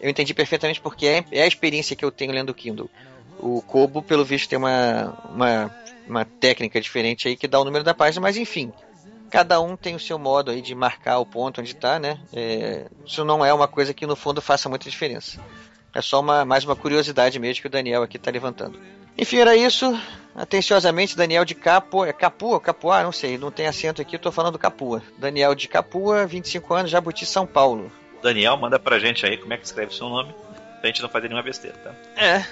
eu entendi perfeitamente porque é, é a experiência que eu tenho lendo o Kindle. O Kobo, pelo visto, tem uma, uma uma técnica diferente aí que dá o número da página, mas enfim, cada um tem o seu modo aí de marcar o ponto onde está, né? É, isso não é uma coisa que no fundo faça muita diferença. É só uma, mais uma curiosidade mesmo que o Daniel aqui está levantando. Enfim, era isso. Atenciosamente, Daniel de Capua. É Capua? Capuá? Não sei, não tem acento aqui, estou falando Capua. Daniel de Capua, 25 anos, Jabuti, São Paulo. Daniel, manda pra gente aí como é que escreve o seu nome, pra gente não fazer nenhuma besteira, tá? É.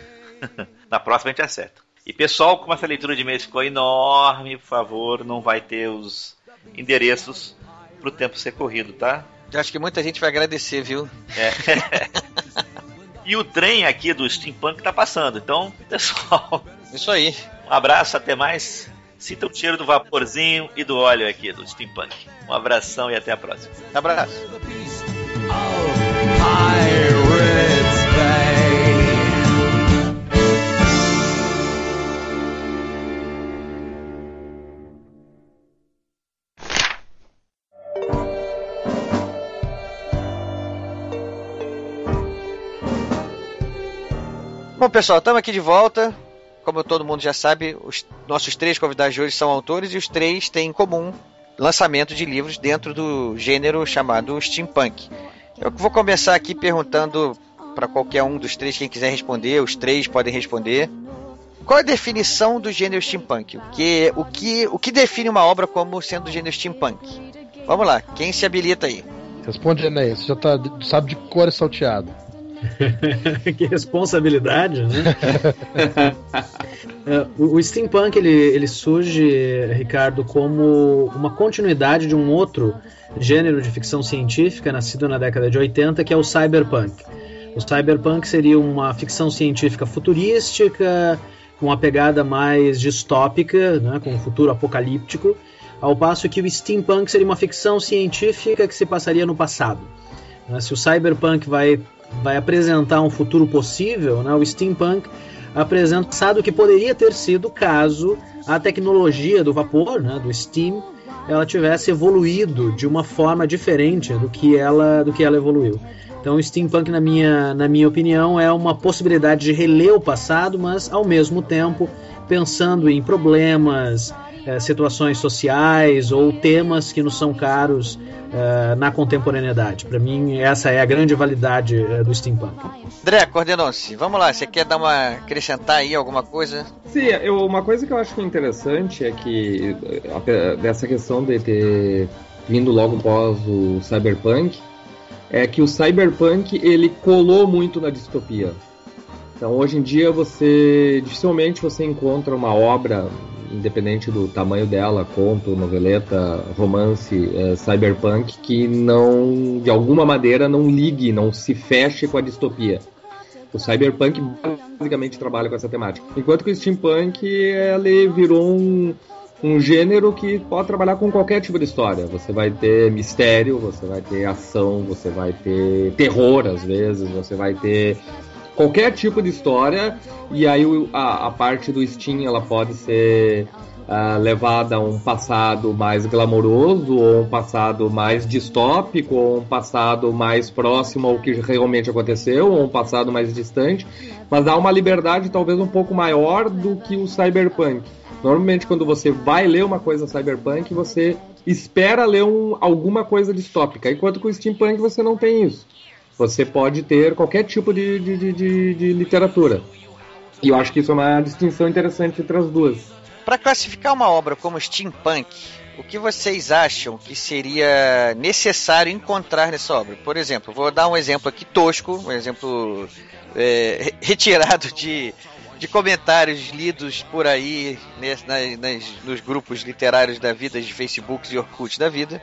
Na próxima a gente acerta. E pessoal, como essa leitura de e-mails ficou enorme, por favor, não vai ter os endereços pro tempo ser corrido, tá? Eu acho que muita gente vai agradecer, viu? É. e o trem aqui do Steampunk tá passando, então, pessoal. Isso aí. Um abraço, até mais. Sinta o cheiro do vaporzinho e do óleo aqui do Steampunk. Um abração e até a próxima. Abraço. Bom, pessoal, estamos aqui de volta. Como todo mundo já sabe, os nossos três convidados de hoje são autores e os três têm em comum lançamento de livros dentro do gênero chamado steampunk. Eu vou começar aqui perguntando para qualquer um dos três, quem quiser responder, os três podem responder. Qual é a definição do gênero steampunk? O que, o que, o que define uma obra como sendo do gênero steampunk? Vamos lá, quem se habilita aí? Responde, Enéas, você já tá, sabe de cor e salteado. que responsabilidade, né? É, o steampunk ele, ele surge, Ricardo, como uma continuidade de um outro gênero de ficção científica nascido na década de 80, que é o cyberpunk. O cyberpunk seria uma ficção científica futurística, com uma pegada mais distópica, né, com um futuro apocalíptico, ao passo que o steampunk seria uma ficção científica que se passaria no passado. Se o cyberpunk vai vai apresentar um futuro possível, né, o steampunk apresenta o que poderia ter sido caso a tecnologia do vapor, né, do steam, ela tivesse evoluído de uma forma diferente do que ela, do que ela evoluiu. Então, o steampunk, na minha, na minha opinião, é uma possibilidade de reler o passado, mas ao mesmo tempo pensando em problemas, é, situações sociais ou temas que nos são caros é, na contemporaneidade. Para mim, essa é a grande validade é, do steampunk. André, coordenou-se. Vamos lá, você quer dar uma acrescentar aí alguma coisa? Sim, eu, uma coisa que eu acho interessante é que dessa questão de ter vindo logo após o cyberpunk é que o cyberpunk ele colou muito na distopia. Então hoje em dia você dificilmente você encontra uma obra independente do tamanho dela, conto, noveleta, romance, é, cyberpunk, que não, de alguma maneira, não ligue, não se feche com a distopia. O cyberpunk basicamente trabalha com essa temática. Enquanto que o steampunk ele virou um, um gênero que pode trabalhar com qualquer tipo de história. Você vai ter mistério, você vai ter ação, você vai ter terror às vezes, você vai ter qualquer tipo de história. E aí a, a parte do Steam ela pode ser uh, levada a um passado mais glamouroso, ou um passado mais distópico, ou um passado mais próximo ao que realmente aconteceu, ou um passado mais distante. Mas dá uma liberdade talvez um pouco maior do que o cyberpunk. Normalmente, quando você vai ler uma coisa cyberpunk, você espera ler um, alguma coisa distópica, enquanto com o steampunk você não tem isso. Você pode ter qualquer tipo de, de, de, de literatura. E eu acho que isso é uma distinção interessante entre as duas. Para classificar uma obra como steampunk, o que vocês acham que seria necessário encontrar nessa obra? Por exemplo, vou dar um exemplo aqui tosco, um exemplo é, retirado de de comentários lidos por aí nas, nos grupos literários da vida, de Facebook e Orkut da vida.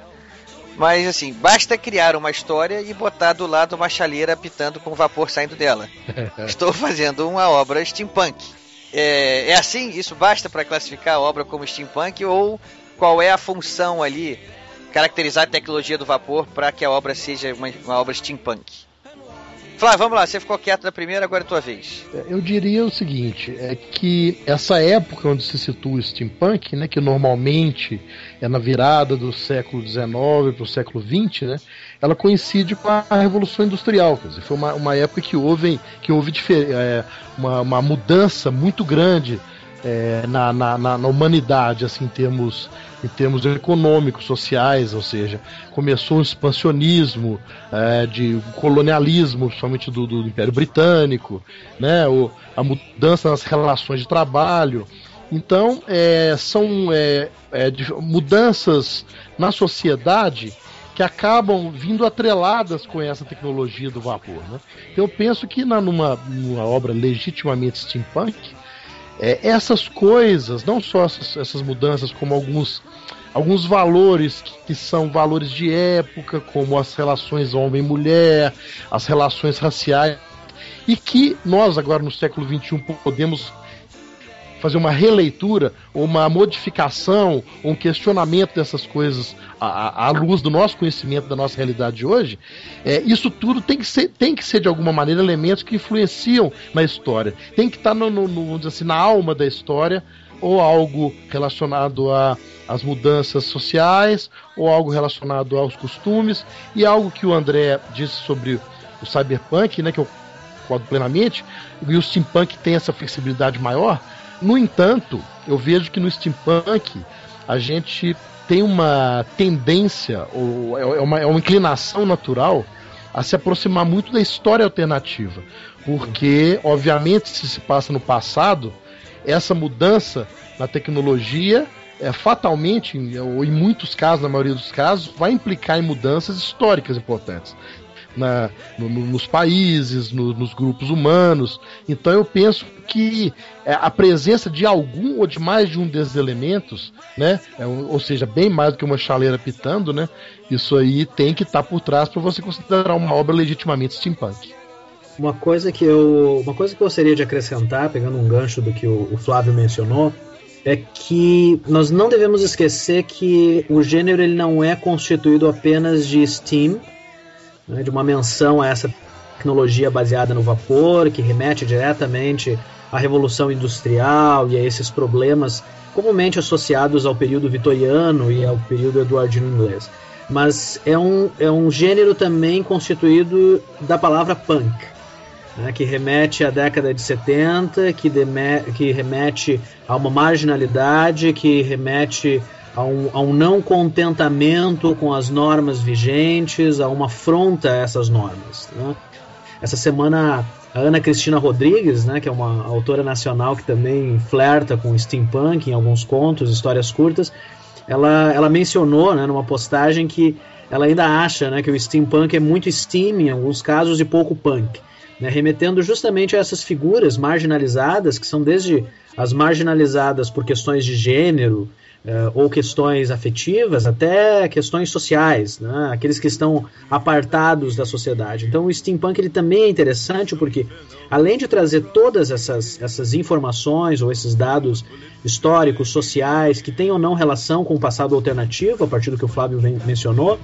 Mas assim, basta criar uma história e botar do lado uma chaleira pitando com vapor saindo dela. Estou fazendo uma obra steampunk. É, é assim? Isso basta para classificar a obra como steampunk? Ou qual é a função ali, caracterizar a tecnologia do vapor para que a obra seja uma, uma obra steampunk? Flávio, vamos lá, você ficou quieto na primeira, agora é tua vez. Eu diria o seguinte, é que essa época onde se situa o steampunk, né, que normalmente é na virada do século XIX para o século XX, né, ela coincide com a Revolução Industrial. Quer dizer, foi uma, uma época que houve, que houve é, uma, uma mudança muito grande é, na, na, na, humanidade, assim, em termos, em termos econômicos, sociais, ou seja, começou o expansionismo, é, de colonialismo, principalmente do, do Império Britânico, né, o, a mudança nas relações de trabalho. Então, é, são é, é mudanças na sociedade que acabam vindo atreladas com essa tecnologia do vapor. Né? Eu penso que na, numa, numa obra legitimamente steampunk, é, essas coisas, não só essas, essas, mudanças, como alguns, alguns valores que, são valores de época, como as relações homem-mulher, as relações raciais, e que nós, agora no século XXI, podemos fazer uma releitura, uma modificação, um questionamento dessas coisas à, à, luz do nosso conhecimento da nossa realidade de hoje, é, isso tudo tem que, ser, tem que ser de alguma maneira elementos que influenciam na história. Tem que estar no, no, no assim, na alma da história ou algo relacionado às mudanças sociais, ou algo relacionado aos costumes, e algo que o André disse sobre o cyberpunk, né, que eu concordo plenamente, e o steampunk tem essa flexibilidade maior, no entanto, eu vejo que no steampunk a gente tem uma tendência, ou é uma, é uma inclinação natural a se aproximar muito da história alternativa. Porque, obviamente, se se passa no passado, essa mudança na tecnologia é, fatalmente, ou em muitos casos, na maioria dos casos, vai implicar em mudanças históricas importantes na, no, nos países, no, nos grupos humanos. Então eu penso que é, a presença de algum ou de mais de um desses elementos, né, é, ou seja, bem mais do que uma chaleira pitando, né, isso aí tem que estar tá por trás para você considerar uma obra legitimamente steampunk. Uma coisa que eu, uma coisa que eu gostaria de acrescentar, pegando um gancho do que o, o Flávio mencionou, é que nós não devemos esquecer que o gênero ele não é constituído apenas de steam né, de uma menção a essa tecnologia baseada no vapor, que remete diretamente à Revolução Industrial e a esses problemas comumente associados ao período vitoriano e ao período eduardino inglês. Mas é um, é um gênero também constituído da palavra punk, né, que remete à década de 70, que, que remete a uma marginalidade, que remete a um, a um não contentamento com as normas vigentes, a uma afronta a essas normas. Né? Essa semana, a Ana Cristina Rodrigues, né, que é uma autora nacional que também flerta com steampunk em alguns contos, histórias curtas, ela, ela mencionou né, numa postagem que ela ainda acha né, que o steampunk é muito steam em alguns casos e pouco punk. Né, remetendo justamente a essas figuras marginalizadas, que são desde as marginalizadas por questões de gênero, uh, ou questões afetivas, até questões sociais, né? aqueles que estão apartados da sociedade. Então o steampunk ele também é interessante porque, além de trazer todas essas, essas informações ou esses dados históricos, sociais, que têm ou não relação com o passado alternativo, a partir do que o Flávio mencionou,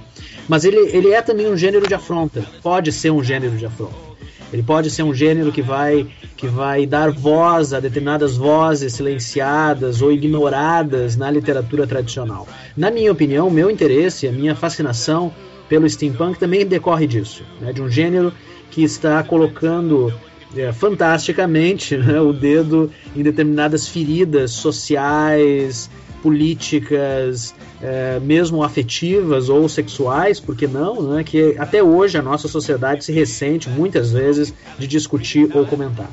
mas ele, ele é também um gênero de afronta, pode ser um gênero de afronta. Ele pode ser um gênero que vai, que vai dar voz a determinadas vozes silenciadas ou ignoradas na literatura tradicional. Na minha opinião, o meu interesse, a minha fascinação pelo steampunk também decorre disso, né, de um gênero que está colocando é, fantasticamente né, o dedo em determinadas feridas sociais, políticas, é, mesmo afetivas ou sexuais, por que não, né, que até hoje a nossa sociedade se ressente muitas vezes de discutir ou comentar.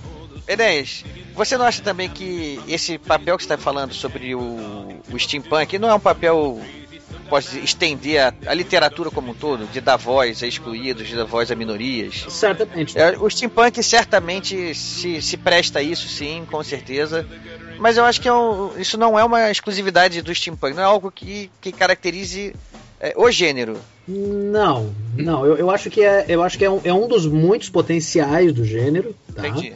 Enéas, você não acha também que esse papel que você está falando sobre o, o steampunk não é um papel pode estender a, a, literatura como um todo, de dar voz a excluídos, de dar voz a minorias. Certamente. É, o steampunk certamente se, se presta a isso, sim, com certeza. Mas eu acho que é um, isso não é uma exclusividade do steampunk, não é algo que, que caracterize é, o gênero. Não, não. Eu, eu acho que, é, eu acho que é, um, é um dos muitos potenciais do gênero. Tá? Entendi.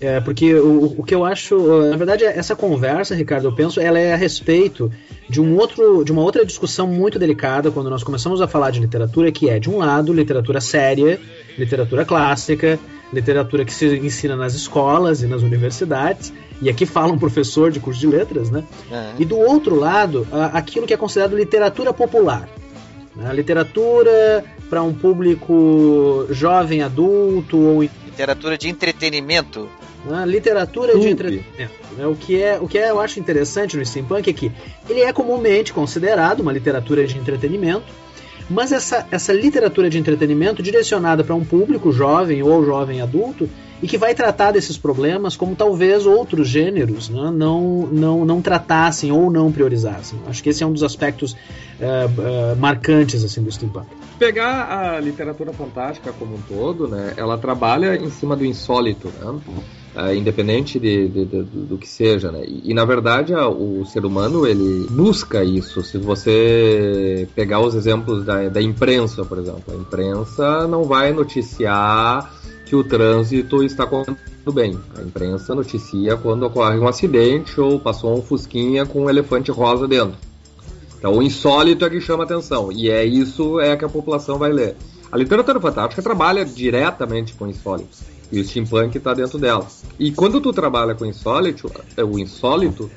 É, porque o, o que eu acho, na verdade, essa conversa, Ricardo, eu penso, ela é a respeito de um outro, de uma outra discussão muito delicada quando nós começamos a falar de literatura, que é de um lado literatura séria, literatura clássica, literatura que se ensina nas escolas e nas universidades, e aqui fala um professor de curso de letras, né? É. E do outro lado, aquilo que é considerado literatura popular. Né? Literatura para um público jovem, adulto ou literatura de entretenimento. Né? Literatura de entretenimento. Né? O, que é, o que é, eu acho interessante no steampunk é que ele é comumente considerado uma literatura de entretenimento, mas essa, essa literatura de entretenimento direcionada para um público jovem ou jovem adulto e que vai tratar desses problemas como talvez outros gêneros né, não, não, não tratassem ou não priorizassem. Acho que esse é um dos aspectos uh, uh, marcantes assim do steampunk. Pegar a literatura fantástica como um todo, né, ela trabalha em cima do insólito, né? Uh, independente de, de, de, do que seja, né? E, e, na verdade a, o ser humano ele busca isso. Se você pegar os exemplos da, da imprensa, por exemplo, a imprensa não vai noticiar que o trânsito está correndo bem. A imprensa noticia quando ocorre um acidente ou passou um fusquinha com um elefante rosa dentro. Então o insólito é que chama atenção e é isso é que a população vai ler. A literatura fantástica trabalha diretamente com insólitos e o steampunk está dentro dela. E quando tu trabalha com insólito, é, o insólito,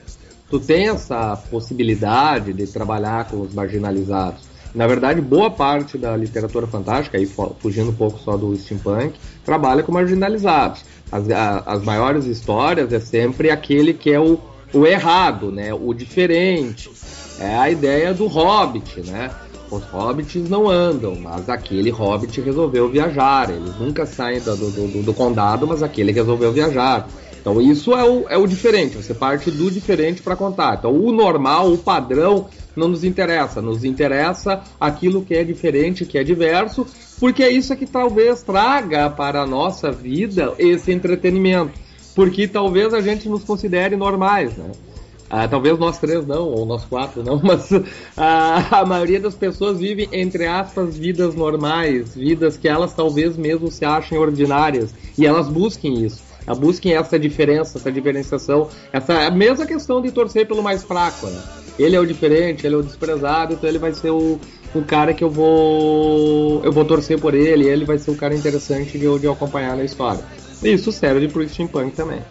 tu tem essa possibilidade de trabalhar com os marginalizados. Na verdade, boa parte da literatura fantástica, aí fugindo um pouco só do steampunk, trabalha com marginalizados. As, a, as maiores histórias é sempre aquele que é o, o errado, né? o diferente. É a ideia do hobbit, né? Os hobbits não andam, mas aquele hobbit resolveu viajar. Eles nunca saem do, do, do condado, mas aquele resolveu viajar. Então isso é o, é o diferente, você parte do diferente para contar. Então o normal, o padrão, não nos interessa. Nos interessa aquilo que é diferente, que é diverso, porque é isso que talvez traga para a nossa vida esse entretenimento. Porque talvez a gente nos considere normais, né? Ah, talvez nós três não, ou nós quatro não, mas ah, a maioria das pessoas vive, entre aspas, vidas normais, vidas que elas talvez mesmo se achem ordinárias, e elas busquem isso. Elas busquem essa diferença, essa diferenciação, essa mesma questão de torcer pelo mais fraco, né? Ele é o diferente, ele é o desprezado, então ele vai ser o, o cara que eu vou eu vou torcer por ele, ele vai ser o cara interessante de, de acompanhar na história. Isso serve pro steampunk também.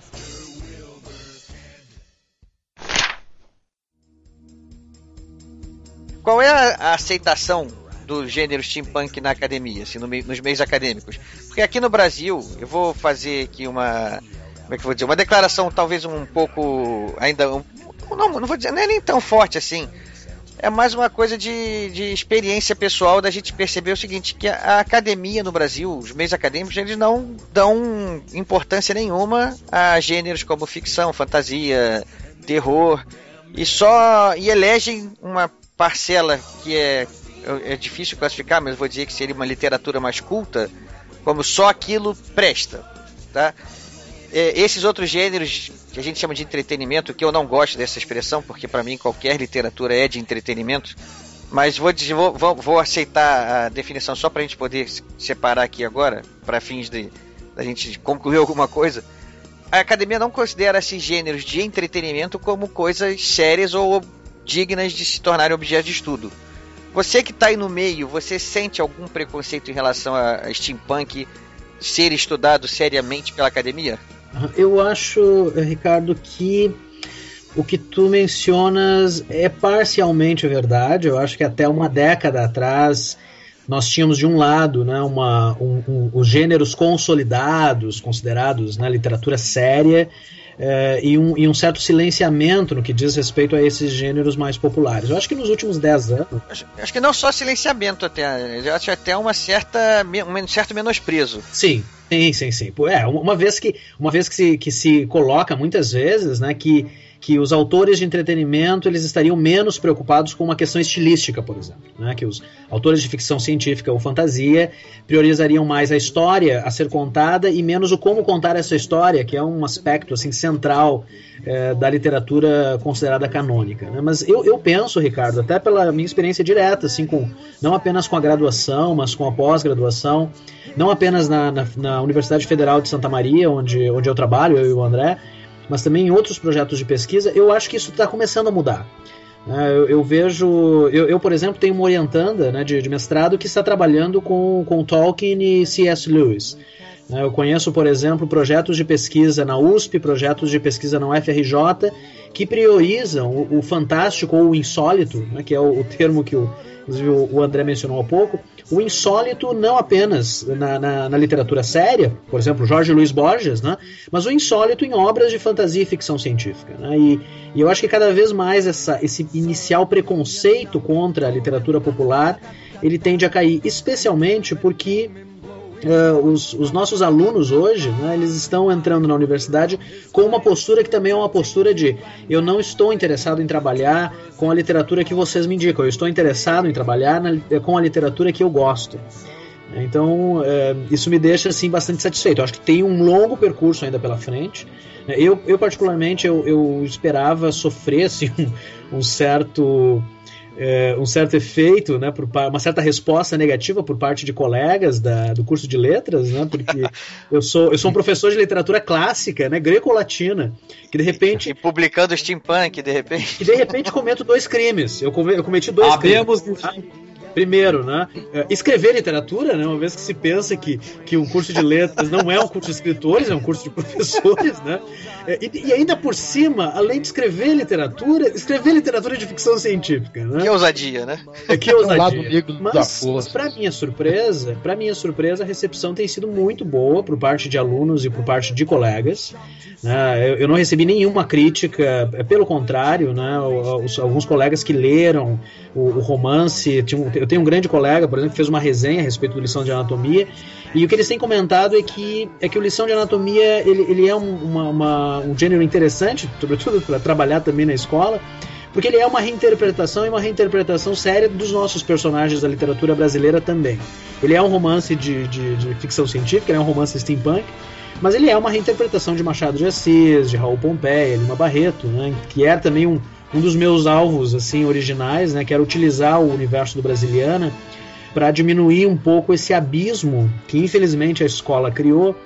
Qual é a aceitação do gênero steampunk na academia, assim, no, nos meios acadêmicos? Porque aqui no Brasil, eu vou fazer aqui uma. Como é que eu vou dizer? Uma declaração talvez um pouco. ainda. Um, não, não vou dizer, não é nem tão forte assim. É mais uma coisa de, de experiência pessoal da gente perceber o seguinte, que a, academia no Brasil, os meios acadêmicos, eles não dão importância nenhuma a gêneros como ficção, fantasia, terror, e só e elegem uma parcela que é, é difícil classificar, mas vou dizer que seria uma literatura mais culta, como só aquilo presta. tá? É, esses outros gêneros que a gente chama de entretenimento, que eu não gosto dessa expressão, porque para mim qualquer literatura é de entretenimento, mas vou, vou, vou aceitar a definição só para a gente poder separar aqui agora, para fins de da gente concluir alguma coisa. A academia não considera esses gêneros de entretenimento como coisas sérias ou dignas de se tornarem objeto de estudo. Você que está aí no meio, você sente algum preconceito em relação a steampunk ser estudado seriamente pela academia? Eu acho, Ricardo, que o que tu mencionas é parcialmente verdade. Eu acho que até uma década atrás nós tínhamos de um lado né, uma, um, um, os gêneros consolidados, considerados na né, literatura séria, eh, e, um, e, um, certo silenciamento no que diz respeito a esses gêneros mais populares. Eu acho que nos últimos 10 anos. Acho, acho, que não só silenciamento, até, eu acho até uma certa, um certo menosprezo. Sim. Sim, sim, sim. É, uma vez que, uma vez que se, que se coloca muitas vezes, né, que que os autores de entretenimento eles estariam menos preocupados com uma questão estilística, por exemplo, né? que os autores de ficção científica ou fantasia priorizariam mais a história a ser contada e menos o como contar essa história, que é um aspecto assim central é, da literatura considerada canônica. Né? Mas eu, eu penso, Ricardo, até pela minha experiência direta, assim, com não apenas com a graduação, mas com a pós-graduação, não apenas na, na, na Universidade Federal de Santa Maria, onde, onde eu trabalho, eu e o André, mas também em outros projetos de pesquisa, eu acho que isso está começando a mudar. É, eu, eu, vejo, eu, eu, por exemplo, tenho uma orientanda né, de, de, mestrado que está trabalhando com, com Tolkien e C.S. Lewis. É, eu conheço, por exemplo, projetos de pesquisa na USP, projetos de pesquisa na UFRJ, que priorizam o, fantástico ou o insólito, né, que é o, o termo que o, o André mencionou há pouco, o insólito não apenas na, na, na, literatura séria, por exemplo, Jorge Luiz Borges, né? mas o insólito em obras de fantasia e ficção científica. Né? E, e, eu acho que cada vez mais essa, esse inicial preconceito contra a literatura popular ele tende a cair, especialmente porque Uh, os, os, nossos alunos hoje, né, eles estão entrando na universidade com uma postura que também é uma postura de eu não estou interessado em trabalhar com a literatura que vocês me indicam, eu estou interessado em trabalhar na, com a literatura que eu gosto. Então, uh, isso me deixa assim bastante satisfeito. Eu acho que tem um longo percurso ainda pela frente. Eu, eu particularmente, eu, eu esperava sofrer assim, um, um certo é, um certo efeito, né, por, uma certa resposta negativa por parte de colegas da, do curso de letras, né, porque eu sou, eu sou um professor de literatura clássica, né, greco-latina, que de repente... E publicando steampunk, de repente... Que de repente cometo dois crimes. Eu, eu cometi dois Sabemos crimes. Primeiro, né? É, escrever literatura, né? Uma vez que se pensa que, que um curso de letras não é um curso de escritores, é um curso de professores, né? É, e, e ainda por cima, além de escrever literatura, escrever literatura de ficção científica, né? Que ousadia, né? É que ousadia. Mas, mas para minha surpresa, para minha surpresa, a recepção tem sido muito boa por parte de alunos e por parte de colegas. Né? Eu, eu não recebi nenhuma crítica, pelo contrário, né? Os, alguns colegas que leram o, o romance, tinham, eu tenho um grande colega, por exemplo, que fez uma resenha a respeito do lição de anatomia, e o que eles têm comentado é que, é que o lição de anatomia ele, ele é um, uma, uma, um gênero interessante, sobretudo para trabalhar também na escola, porque ele é uma reinterpretação e uma reinterpretação séria dos nossos personagens da literatura brasileira também. Ele é um romance de, de, de ficção científica, é um romance steampunk, mas ele é uma reinterpretação de Machado de Assis, de Raul Pompeia, Lima Barreto, né, que é também um, um dos meus alvos assim originais, né, que era utilizar o universo do Brasiliana para diminuir um pouco esse abismo que infelizmente a escola criou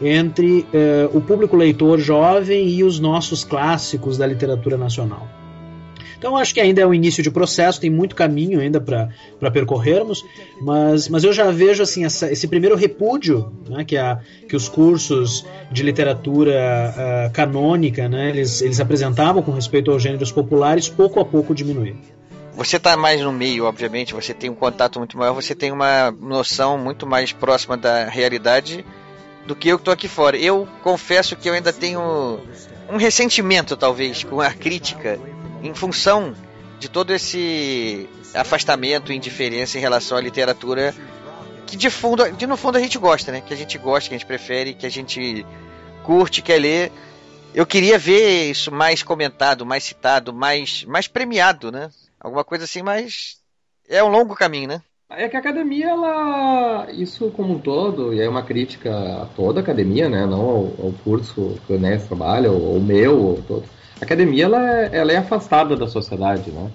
entre uh, o público leitor jovem e os nossos clássicos da literatura nacional. Então acho que ainda é o início de processo, tem muito caminho ainda para percorrermos, mas, mas eu já vejo assim essa, esse primeiro repúdio né, que, a, que os cursos de literatura uh, canônica né, eles, eles apresentavam com respeito aos gêneros populares pouco a pouco diminuir. Você está mais no meio, obviamente, você tem um contato muito maior, você tem uma noção muito mais próxima da realidade do que eu que estou aqui fora. Eu confesso que eu ainda tenho um ressentimento, talvez, com a crítica em função de todo esse afastamento e indiferença em relação à literatura que de fundo, de no fundo a gente gosta, né? Que a gente gosta, que a gente prefere, que a gente curte, quer ler. Eu queria ver isso mais comentado, mais citado, mais, mais premiado, né? Alguma coisa assim, mas é um longo caminho, né? É que a academia, ela. Isso como um todo, e é uma crítica a toda a academia, né? Não ao, ao curso que o Enéas trabalha, ou o meu, ou todo. A academia, ela é, ela é afastada da sociedade, né?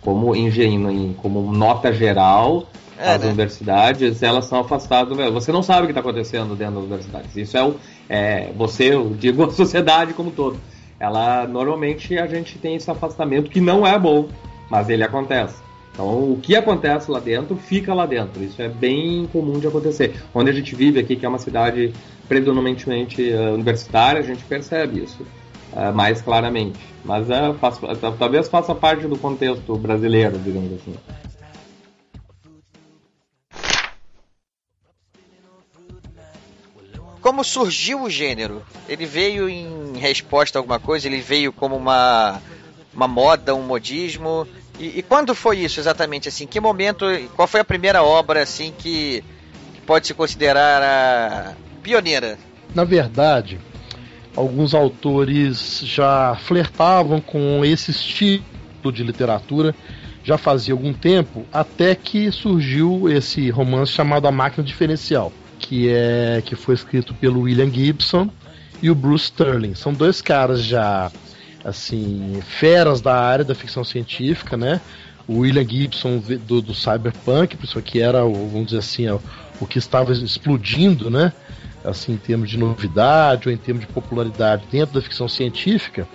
Como engenho, como nota geral, É, as né? universidades, elas são afastadas. Você não sabe o que está acontecendo dentro das universidades. Isso é, o, é você, eu digo a sociedade como um todo. Ela, normalmente, a gente tem esse afastamento que não é bom, mas ele acontece. Então, o que acontece lá dentro, fica lá dentro. Isso é bem comum de acontecer. Onde a gente vive aqui, que é uma cidade predominantemente eh, universitária, a gente percebe isso eh, mais claramente. Mas eh, faz- talvez faça parte do contexto brasileiro, digamos assim. Como surgiu o gênero? Ele veio em resposta a alguma coisa? Ele veio como uma, uma moda, um modismo? E, e quando foi isso exatamente? Assim, que momento? Qual foi a primeira obra assim que, que pode se considerar a pioneira? Na verdade, alguns autores já flertavam com esse estilo de literatura já fazia algum tempo, até que surgiu esse romance chamado A Máquina Diferencial, que é que foi escrito pelo William Gibson e o Bruce Sterling. São dois caras já assim, feras da área da ficção científica, né? O William Gibson do, do cyberpunk, isso aqui era, vamos dizer assim, ó, o que estava explodindo, né? Assim, em termos de novidade ou em termos de popularidade dentro da ficção científica.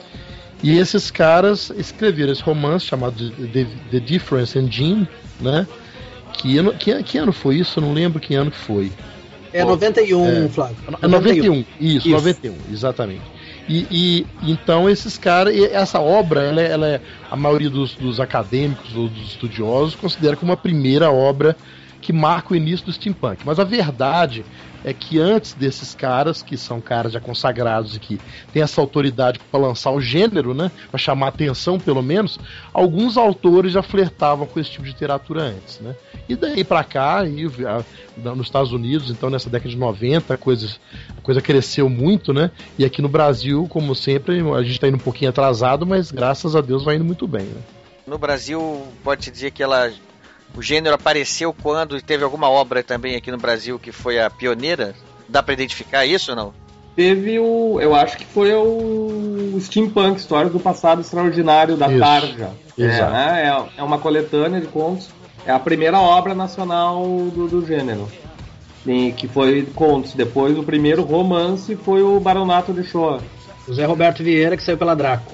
E esses caras escreveram esse romance chamado The, The Difference Engine, né? Que ano, que, que ano foi isso? Eu não lembro que ano que foi. É 91, É. Flávio. É 91, isso, Isso. 91, exatamente. E, e então esses caras, essa obra, ela, é- ela é, a maioria dos, dos acadêmicos ou dos estudiosos considera como a primeira obra que marca o início do steampunk. Mas a verdade é que antes desses caras, que são caras já consagrados e que têm essa autoridade para lançar o gênero, né, para chamar atenção pelo menos, alguns autores já flertavam com esse tipo de literatura antes, né? E daí para cá, e, a- nos Estados Unidos, então nessa década de 90, a coisa, a coisa cresceu muito, né? E aqui no Brasil, como sempre, a gente está indo um pouquinho atrasado, mas graças a Deus vai indo muito bem, né? No Brasil, pode dizer que ela, o gênero apareceu quando teve alguma obra também aqui no Brasil que foi a pioneira? Dá pra identificar isso ou não? Teve o. Eu acho que foi o Steampunk, Histórias do Passado Extraordinário da Isso. Tarja. É, Exato. né? é, é uma coletânea de contos. É a primeira obra nacional do, do gênero. E que foi contos. Depois o primeiro romance foi o Baronato de Shoah. O Zé Roberto Vieira, que saiu pela Draco.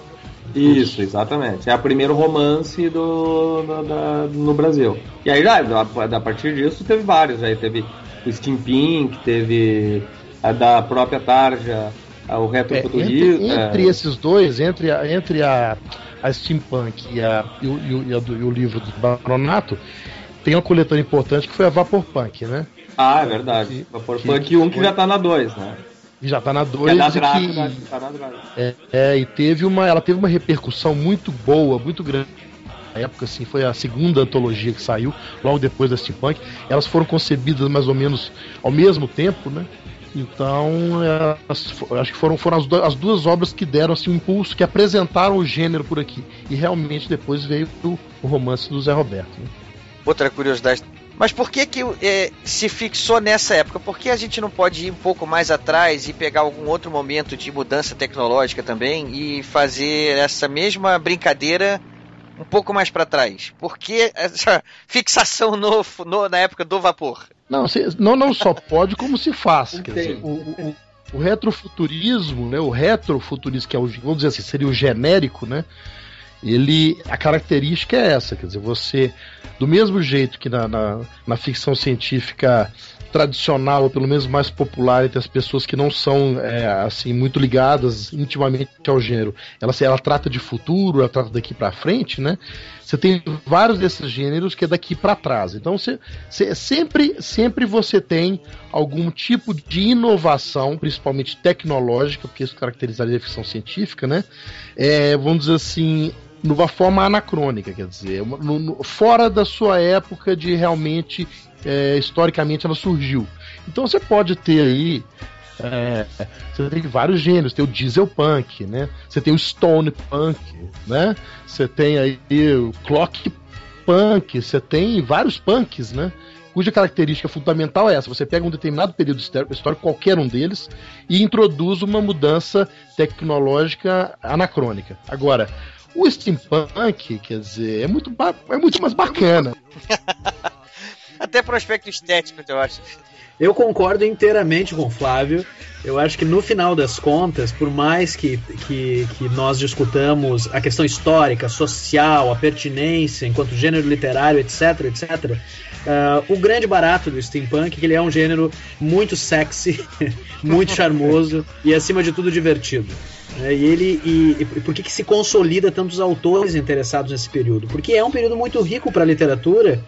Isso, exatamente. É o primeiro romance do, do- da- no Brasil. E aí, já, a, partir disso, teve vários. Aí teve o Steampunk, teve a da própria Tarja, o É, entre, Retrofuturismo. entre esses dois, entre a, entre a, a Steampunk e, a, e, o, e a e o livro do Baronato, tem uma coletânea importante que foi a Vaporpunk, né? Ah, é verdade. Vapor Punk 1 que já tá na 2, né? E já tá na Que 2 é e que- né? tá na Draco. É, é, e teve uma, ela teve uma repercussão muito boa, muito grande. Na época, assim, foi a segunda antologia que saiu, logo depois da Steampunk. Elas foram concebidas mais ou menos ao mesmo tempo, né? Então, elas acho que foram, foram as, du- as duas obras que deram assim, um impulso, que apresentaram o gênero por aqui. E realmente depois veio o, o romance do Zé Roberto. né? Outra curiosidade. Mas por que que é, se fixou nessa época? Por que a gente não pode ir um pouco mais atrás e pegar algum outro momento de mudança tecnológica também e fazer essa mesma brincadeira um pouco mais para trás? Por que essa fixação no, no- na época do vapor? Não, se- não, não só pode, como se faz. Quer dizer, o, o, o retrofuturismo, né, o retrofuturismo, que é o, vamos dizer assim, seria o genérico, né? Ele, a característica é essa, quer dizer, você, do mesmo jeito que na, na, na ficção científica tradicional, ou pelo menos mais popular entre as pessoas que não são é, assim muito ligadas intimamente ao gênero, ela, ela trata de futuro, ela trata daqui para frente, né? Você tem vários desses gêneros que é daqui para trás. Então você, você- sempre, sempre você tem algum tipo de inovação, principalmente tecnológica, porque isso caracterizaria a ficção científica, né? É, vamos dizer assim, numa forma anacrônica, quer dizer, no- no- fora da sua época de realmente, é, historicamente, ela surgiu. Então você pode ter aí. é, você tem vários gêneros, tem o diesel punk, né? Você tem o stone punk, né? Você tem aí o clock steampunk, você tem vários punks, né? Cuja característica fundamental é essa: você pega um determinado período histórico, qualquer um deles, e introduz uma mudança tecnológica anacrônica. Agora, o steampunk, quer dizer, é muito, é muito mais bacana. Até pro aspecto estético, eu acho. Eu concordo inteiramente com o Flávio. Eu acho que no final das contas, por mais que, que, que nós discutamos a questão histórica, social, a pertinência enquanto gênero literário, etc, etc, uh, o grande barato do steampunk é que ele é um gênero muito sexy, muito charmoso e, acima de tudo, divertido. É, e ele e, e por que, que se consolida tantos autores interessados nesse período? Porque é um período muito rico para a literatura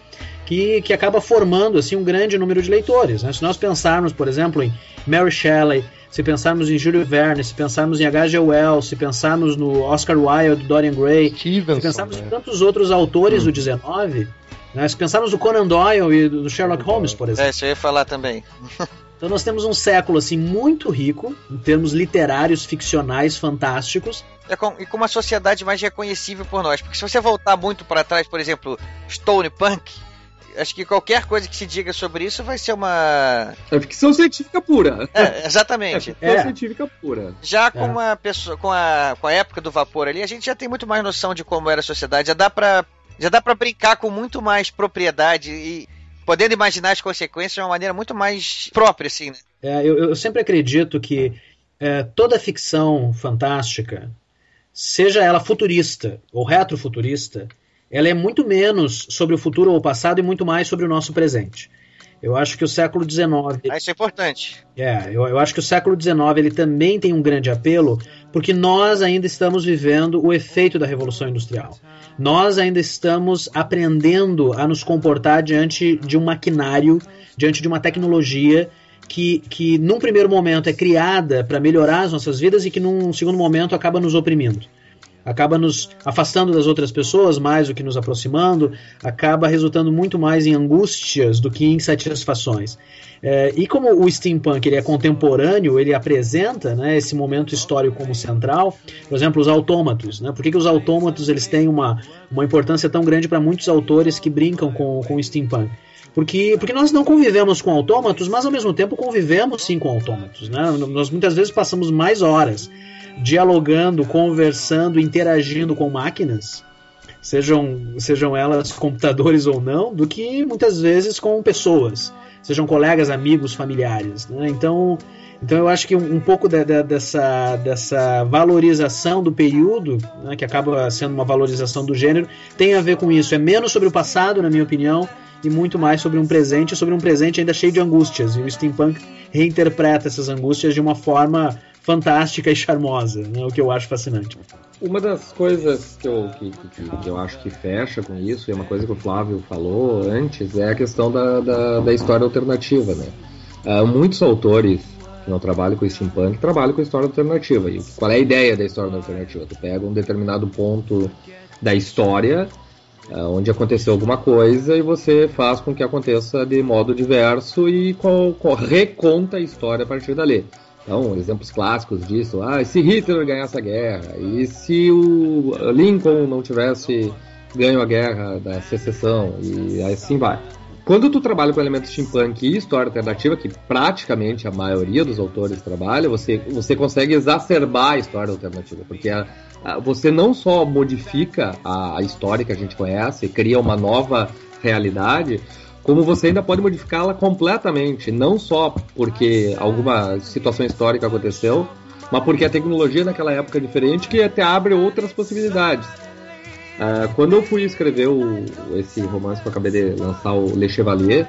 que, que acaba formando assim um grande número de leitores. Né? Se nós pensarmos, por exemplo, em Mary Shelley, se pensarmos em Júlio Verne, se pensarmos em H.G. Wells, se pensarmos no Oscar Wilde, Dorian Gray, Stevenson, se pensarmos né? em tantos outros autores hum. do 19, né? se pensarmos no Conan Doyle e do Sherlock Holmes, por exemplo. É, isso eu ia falar também. então nós temos um século assim muito rico em termos literários, ficcionais, fantásticos, é com, e com uma sociedade mais reconhecível por nós. Porque se você voltar muito para trás, por exemplo, Stone Punk, acho que qualquer coisa que se diga sobre isso vai ser uma. É ficção científica pura. É, exatamente. É ficção é. científica pura. Já com é. uma pessoa, com a, com a época do vapor ali, a gente já tem muito mais noção de como era a sociedade. Já dá pra, já dá pra brincar com muito mais propriedade e podendo imaginar as consequências de uma maneira muito mais própria, assim, né? É, eu, eu sempre acredito que é, toda ficção fantástica, seja ela futurista ou retrofuturista, ela é muito menos sobre o futuro ou o passado e muito mais sobre o nosso presente. Eu acho que o século XIX. Ah, isso é importante. É, eu, eu acho que o século XIX ele também tem um grande apelo, porque nós ainda estamos vivendo o efeito da Revolução Industrial. Nós ainda estamos aprendendo a nos comportar diante de um maquinário, diante de uma tecnologia que, que num primeiro momento é criada para melhorar as nossas vidas e que num segundo momento acaba nos oprimindo acaba nos afastando das outras pessoas mais do que nos aproximando, acaba resultando muito mais em angústias do que em satisfações. É, e como o steampunk ele é contemporâneo, ele apresenta né, esse momento histórico como central, por exemplo, os autômatos. Né? Por que, que os autômatos eles têm uma, uma importância tão grande para muitos autores que brincam com, com o steampunk? Porque, porque nós não convivemos com autômatos, mas ao mesmo tempo convivemos sim com autômatos. Né? Nós muitas vezes passamos mais horas dialogando, conversando, interagindo com máquinas, sejam, sejam elas computadores ou não, do que muitas vezes com pessoas, sejam colegas, amigos, familiares. Né? Então, então eu acho que um, um pouco de, de, dessa, dessa valorização do período, né, que acaba sendo uma valorização do gênero, tem a ver com isso. É menos sobre o passado, na minha opinião, e muito mais sobre um presente, sobre um presente ainda cheio de angústias. E o steampunk reinterpreta essas angústias de uma forma fantástica e charmosa, né? o que eu acho fascinante. Uma das coisas que eu, que, que, eu acho que fecha com isso, e é uma coisa que o Flávio falou antes, é a questão da, da, da história alternativa. Né? Uh, muitos autores que não trabalham com steampunk trabalham com história alternativa. E qual é a ideia da história alternativa? Tu pega um determinado ponto da história uh, onde aconteceu alguma coisa e você faz com que aconteça de modo diverso e co, co, reconta a história a partir dali. Então, exemplos clássicos disso, ah, se Hitler ganhasse a guerra, e se o Lincoln não tivesse ganho a guerra da secessão, e assim vai. Quando tu trabalha com elementos steampunk e história alternativa, que praticamente a maioria dos autores trabalha, você, você consegue exacerbar a história alternativa, porque a, a, você não só modifica a, a história que a gente conhece, cria uma nova realidade, como você ainda pode modificá-la completamente, não só porque alguma situação histórica aconteceu, mas porque a tecnologia naquela época é diferente que até abre outras possibilidades. Uh, quando eu fui escrever o, esse romance que eu acabei de lançar, o Le Chevalier,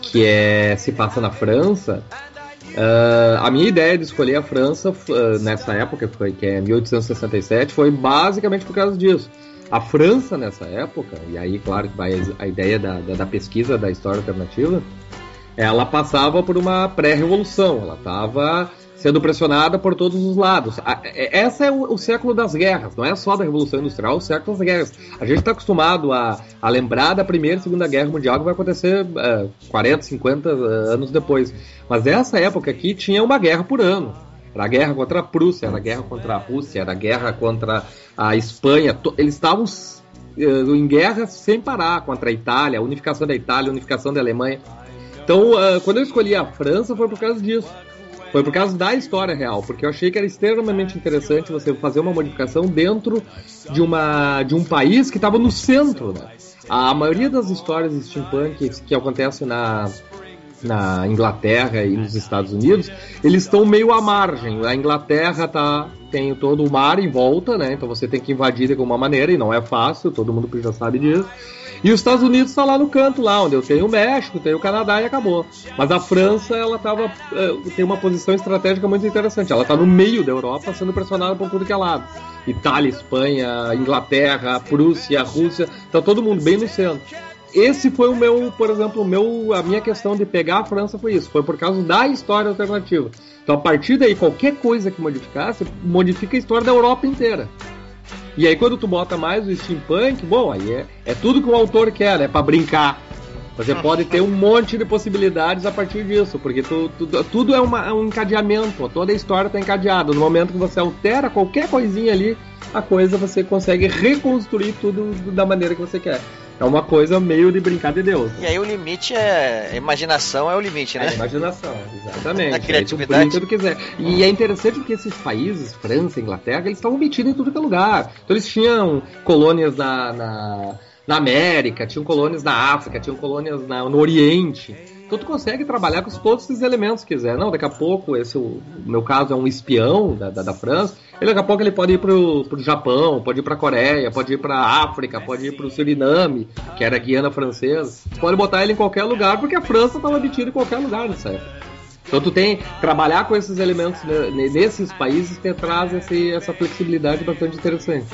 que é se passa na França, uh, a minha ideia de escolher a França uh, nessa época, que é 1867, foi basicamente por causa disso a França, nessa época, e aí, claro, que vai a ideia da, da, da pesquisa da história alternativa, ela passava por uma pré-revolução, ela estava sendo pressionada por todos os lados. É, essa é o, o, século das guerras, não é só da Revolução Industrial, é o século das guerras. A gente está acostumado a, a, lembrar da Primeira e Segunda Guerra Mundial, que vai acontecer uh, 40, 50 uh, anos depois. Mas essa época aqui tinha uma guerra por ano. Era a guerra contra a Prússia, era a guerra contra a Rússia, era a guerra contra a Espanha. Eles estavam uh, em guerra sem parar contra a Itália, a unificação da Itália, a unificação da Alemanha. Então, uh, quando eu escolhi a França, foi por causa disso. Foi por causa da história real, porque eu achei que era extremamente interessante você fazer uma modificação dentro de, uma, de um país que estava no centro. Né? A maioria das histórias steampunk que acontecem na, na Inglaterra e nos Estados Unidos, eles estão meio à margem. A Inglaterra tá, tem todo o mar em volta, né? Então você tem que invadir de alguma maneira e não é fácil, todo mundo já sabe disso. E os Estados Unidos está lá no canto, lá onde eu tenho o México, tenho o Canadá e acabou. Mas a França, ela tava, eh, tem uma posição estratégica muito interessante. Ela está no meio da Europa, sendo pressionada por tudo que é lado. Itália, Espanha, Inglaterra, Prússia, Rússia, está todo mundo bem no centro. Esse foi o meu, por exemplo, o meu, a minha questão de pegar a França foi isso, foi por causa da história alternativa. Então a partir daí, qualquer coisa que modificasse, modifica a história da Europa inteira. E aí quando tu bota mais o steampunk, bom, aí é, é tudo que o autor quer, né? Pra brincar. Você pode ter um monte de possibilidades a partir disso, porque tu, tu, tudo é, uma, é um encadeamento, toda a história está encadeada. No momento que você altera qualquer coisinha ali, a coisa você consegue reconstruir tudo da maneira que você quer. É uma coisa meio de brincar de Deus. E aí o limite é. A imaginação é o limite, né? É, imaginação, exatamente. A criatividade. Aí tu quiser. E é interessante porque esses países, França, Inglaterra, eles estavam metidos em tudo que é lugar. Então eles tinham colônias na, na, na América, tinham colônias na África, tinham colônias na, no Oriente. Então tu consegue trabalhar com todos esses elementos que quiser. Não, daqui a pouco, esse o, meu caso é um espião da, da, da França. Ele, daqui a pouco ele pode ir pro, pro Japão, pode ir pra Coreia, pode ir pra África, pode ir pro Suriname, que era a Guiana francesa. Pode botar ele em qualquer lugar, porque a França estava metida em qualquer lugar nessa época. Então tu tem trabalhar com esses elementos nesses países que traz esse, essa flexibilidade bastante interessante.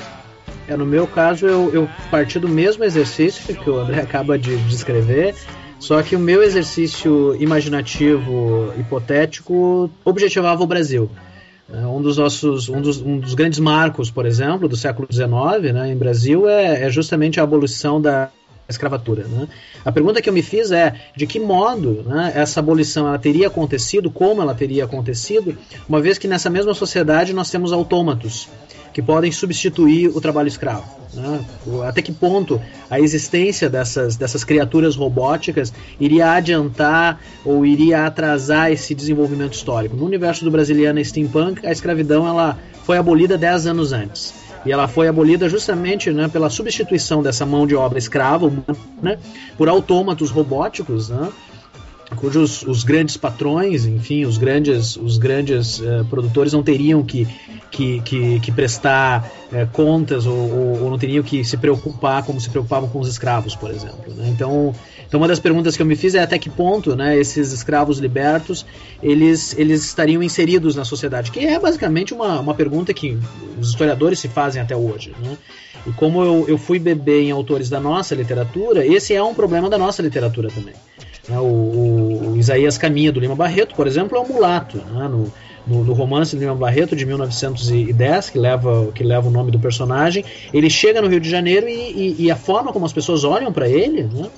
É, no meu caso, eu, eu parti do mesmo exercício que o André acaba de descrever, só que o meu exercício imaginativo, hipotético, objetivava o Brasil. É, um dos nossos, um dos, um dos grandes marcos, por exemplo, do século XIX, né, em Brasil, é, é justamente a abolição da escravatura. Né? A pergunta que eu me fiz é de que modo né, essa abolição ela teria acontecido, como ela teria acontecido, uma vez que nessa mesma sociedade nós temos autômatos que podem substituir o trabalho escravo. Né? Até que ponto a existência dessas, dessas criaturas robóticas iria adiantar ou iria atrasar esse desenvolvimento histórico? No universo do brasiliano steampunk, a escravidão ela foi abolida 10 anos antes. E ela foi abolida justamente né, pela substituição dessa mão de obra escrava né, por autômatos robóticos, né, cujos os grandes patrões, enfim, os grandes, os grandes uh, produtores não teriam que, que, que, que prestar uh, contas ou, ou, ou, não teriam que se preocupar como se preocupavam com os escravos, por exemplo. Né? Então, então, uma das perguntas que eu me fiz é até que ponto né, esses escravos libertos eles, eles estariam inseridos na sociedade, que é basicamente uma, uma pergunta que os historiadores se fazem até hoje. Né? E como eu, eu fui beber em autores da nossa literatura, esse é um problema da nossa literatura também. Né, o, o, Isaías Caminha, do Lima Barreto, por exemplo, é um mulato. Né, no, no, no, romance de Lima Barreto, de 1910, que leva, que leva o nome do personagem, ele chega no Rio de Janeiro e, e, e a forma como as pessoas olham para ele, né,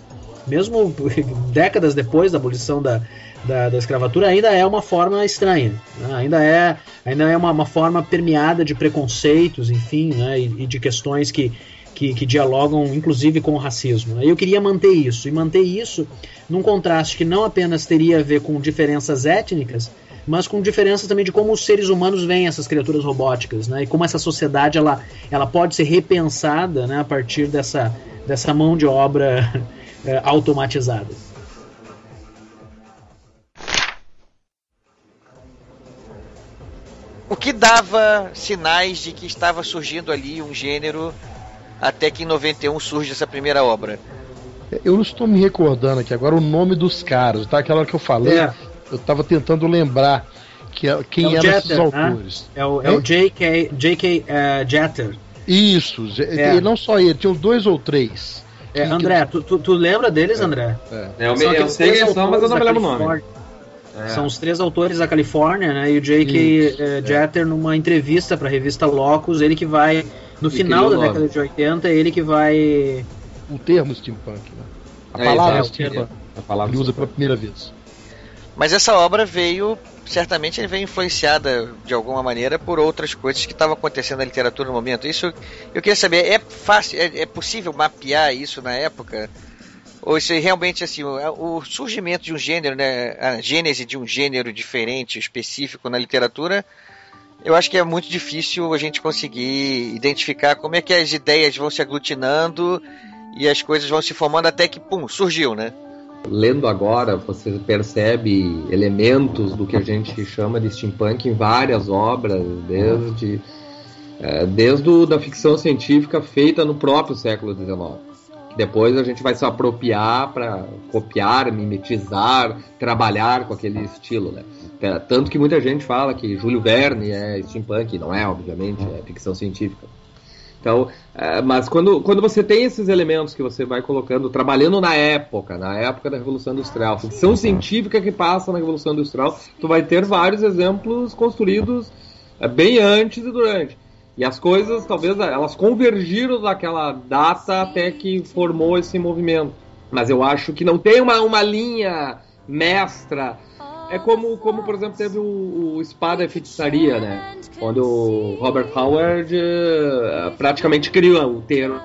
mesmo décadas depois da abolição da, da, da, escravatura, ainda é uma forma estranha. Né, ainda é, ainda é uma, uma, forma permeada de preconceitos, enfim, né, e, e de questões que, que, que, dialogam inclusive com o racismo. Né. Eu queria manter isso, e manter isso num contraste que não apenas teria a ver com diferenças étnicas, mas com diferenças também de como os seres humanos veem essas criaturas robóticas, né? E como essa sociedade ela, ela pode ser repensada, né, a partir dessa, dessa mão de obra é, automatizada. O que dava sinais de que estava surgindo ali um gênero até que em 91 surge essa primeira obra? Eu não estou me recordando aqui agora o nome dos caras, tá? Aquela hora que eu falei, é. eu estava tentando lembrar que, é, quem é eram Jeter, esses né? autores. Né? É o, é o J.K. J.K. Uh, Jeter. Isso, é. e não só ele, tinha uns dois ou três. É, que, André, que... tu, tu, lembra deles, André? É, é eu, eu sei quem são, mas eu não me lembro o nome. É. São os três autores da Califórnia, né? E o J.K. Uh, Jeter, numa entrevista para a revista Locus, ele que vai, no e final da década de 80, ele que vai o termo steampunk. Né? A é, palavra é, steampunk. A palavra ele usa pela primeira vez. Mas essa obra veio, certamente, ele veio influenciada de alguma maneira por outras coisas que estavam acontecendo na literatura no momento. Isso eu queria saber, é fácil, é, é possível mapear isso na época? Ou isso é realmente assim, o, o surgimento de um gênero, né, a gênese de um gênero diferente, específico na literatura, eu acho que é muito difícil a gente conseguir identificar como é que as ideias vão se aglutinando e as coisas vão se formando até que, pum, surgiu, né? Lendo agora, você percebe elementos do que a gente chama de steampunk em várias obras, desde, é, desde da ficção científica feita no próprio século XIX. Depois a gente vai se apropriar para copiar, mimetizar, trabalhar com aquele estilo, né? É, tanto que muita gente fala que Júlio Verne é steampunk, não é, obviamente, é ficção científica. Então, é, mas quando, quando você tem esses elementos que você vai colocando, trabalhando na época, na época da Revolução Industrial, ficção científica que passa na Revolução Industrial, tu vai ter vários exemplos construídos é, bem antes e durante. E as coisas, talvez, elas convergiram daquela data até que formou esse movimento. Mas eu acho que não tem uma, uma linha mestra. É como, como, por exemplo, teve o, o Espada e Feitiçaria, né? Onde o Robert Howard uh, praticamente cria o termo,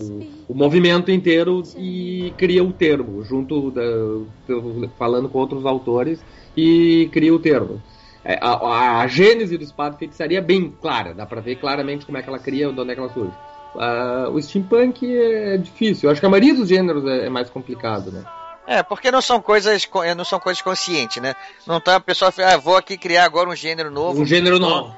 o, o, movimento inteiro e cria o termo, junto da, falando com outros autores, e cria o termo. É, a, a, a, gênese do espada feitiçaria é bem clara, dá pra ver claramente como é que ela cria, de onde é que ela surge. Uh, o steampunk é difícil, eu acho que a maioria dos gêneros é, é, mais complicado, né? É, porque não são coisas, é, não são coisas conscientes, né? Não tá a pessoa, ah, vou aqui criar agora um gênero novo. Um gênero novo.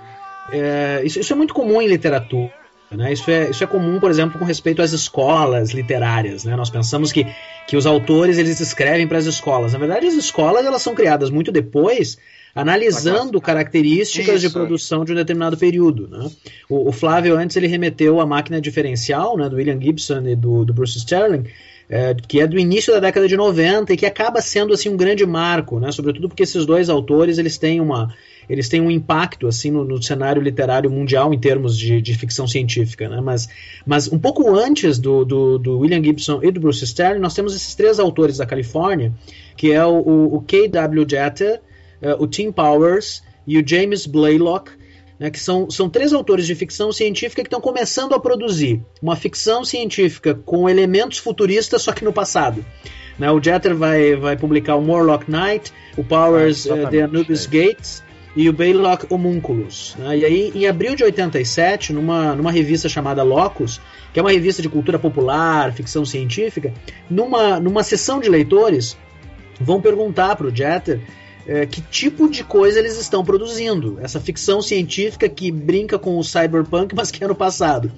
É, isso, isso é muito comum em literatura. Né? Isso, é, isso é comum, por exemplo, com respeito às escolas literárias. Né? Nós pensamos que, que os autores eles escrevem para as escolas. Na verdade, as escolas elas são criadas muito depois analisando características Isso. de produção de um determinado período. Né? O, o, Flávio antes ele remeteu a máquina diferencial né, do William Gibson e do, do Bruce Sterling, é, que é do início da década de 90 e que acaba sendo assim um grande marco, né? sobretudo porque esses dois autores eles têm uma eles têm um impacto assim no, no cenário literário mundial em termos de, de, ficção científica, né? Mas, mas um pouco antes do, do, do, William Gibson e do Bruce Sterling, nós temos esses três autores da Califórnia, que é o, o, o K.W. Jeter, uh, o Tim Powers e o James Blaylock, né, que são, são três autores de ficção científica que estão começando a produzir uma ficção científica com elementos futuristas, só que no passado. Né, o Jeter vai, vai publicar o Morlock Knight, o Powers ah, uh, The Anubis é. Gates e o Baylock Homunculus. Né, e aí, em abril de 87, numa, numa revista chamada Locus, que é uma revista de cultura popular, ficção científica, numa, numa sessão de leitores, vão perguntar para o Jeter é, que tipo de coisa eles estão produzindo. Essa ficção científica que brinca com o cyberpunk, mas que é no passado.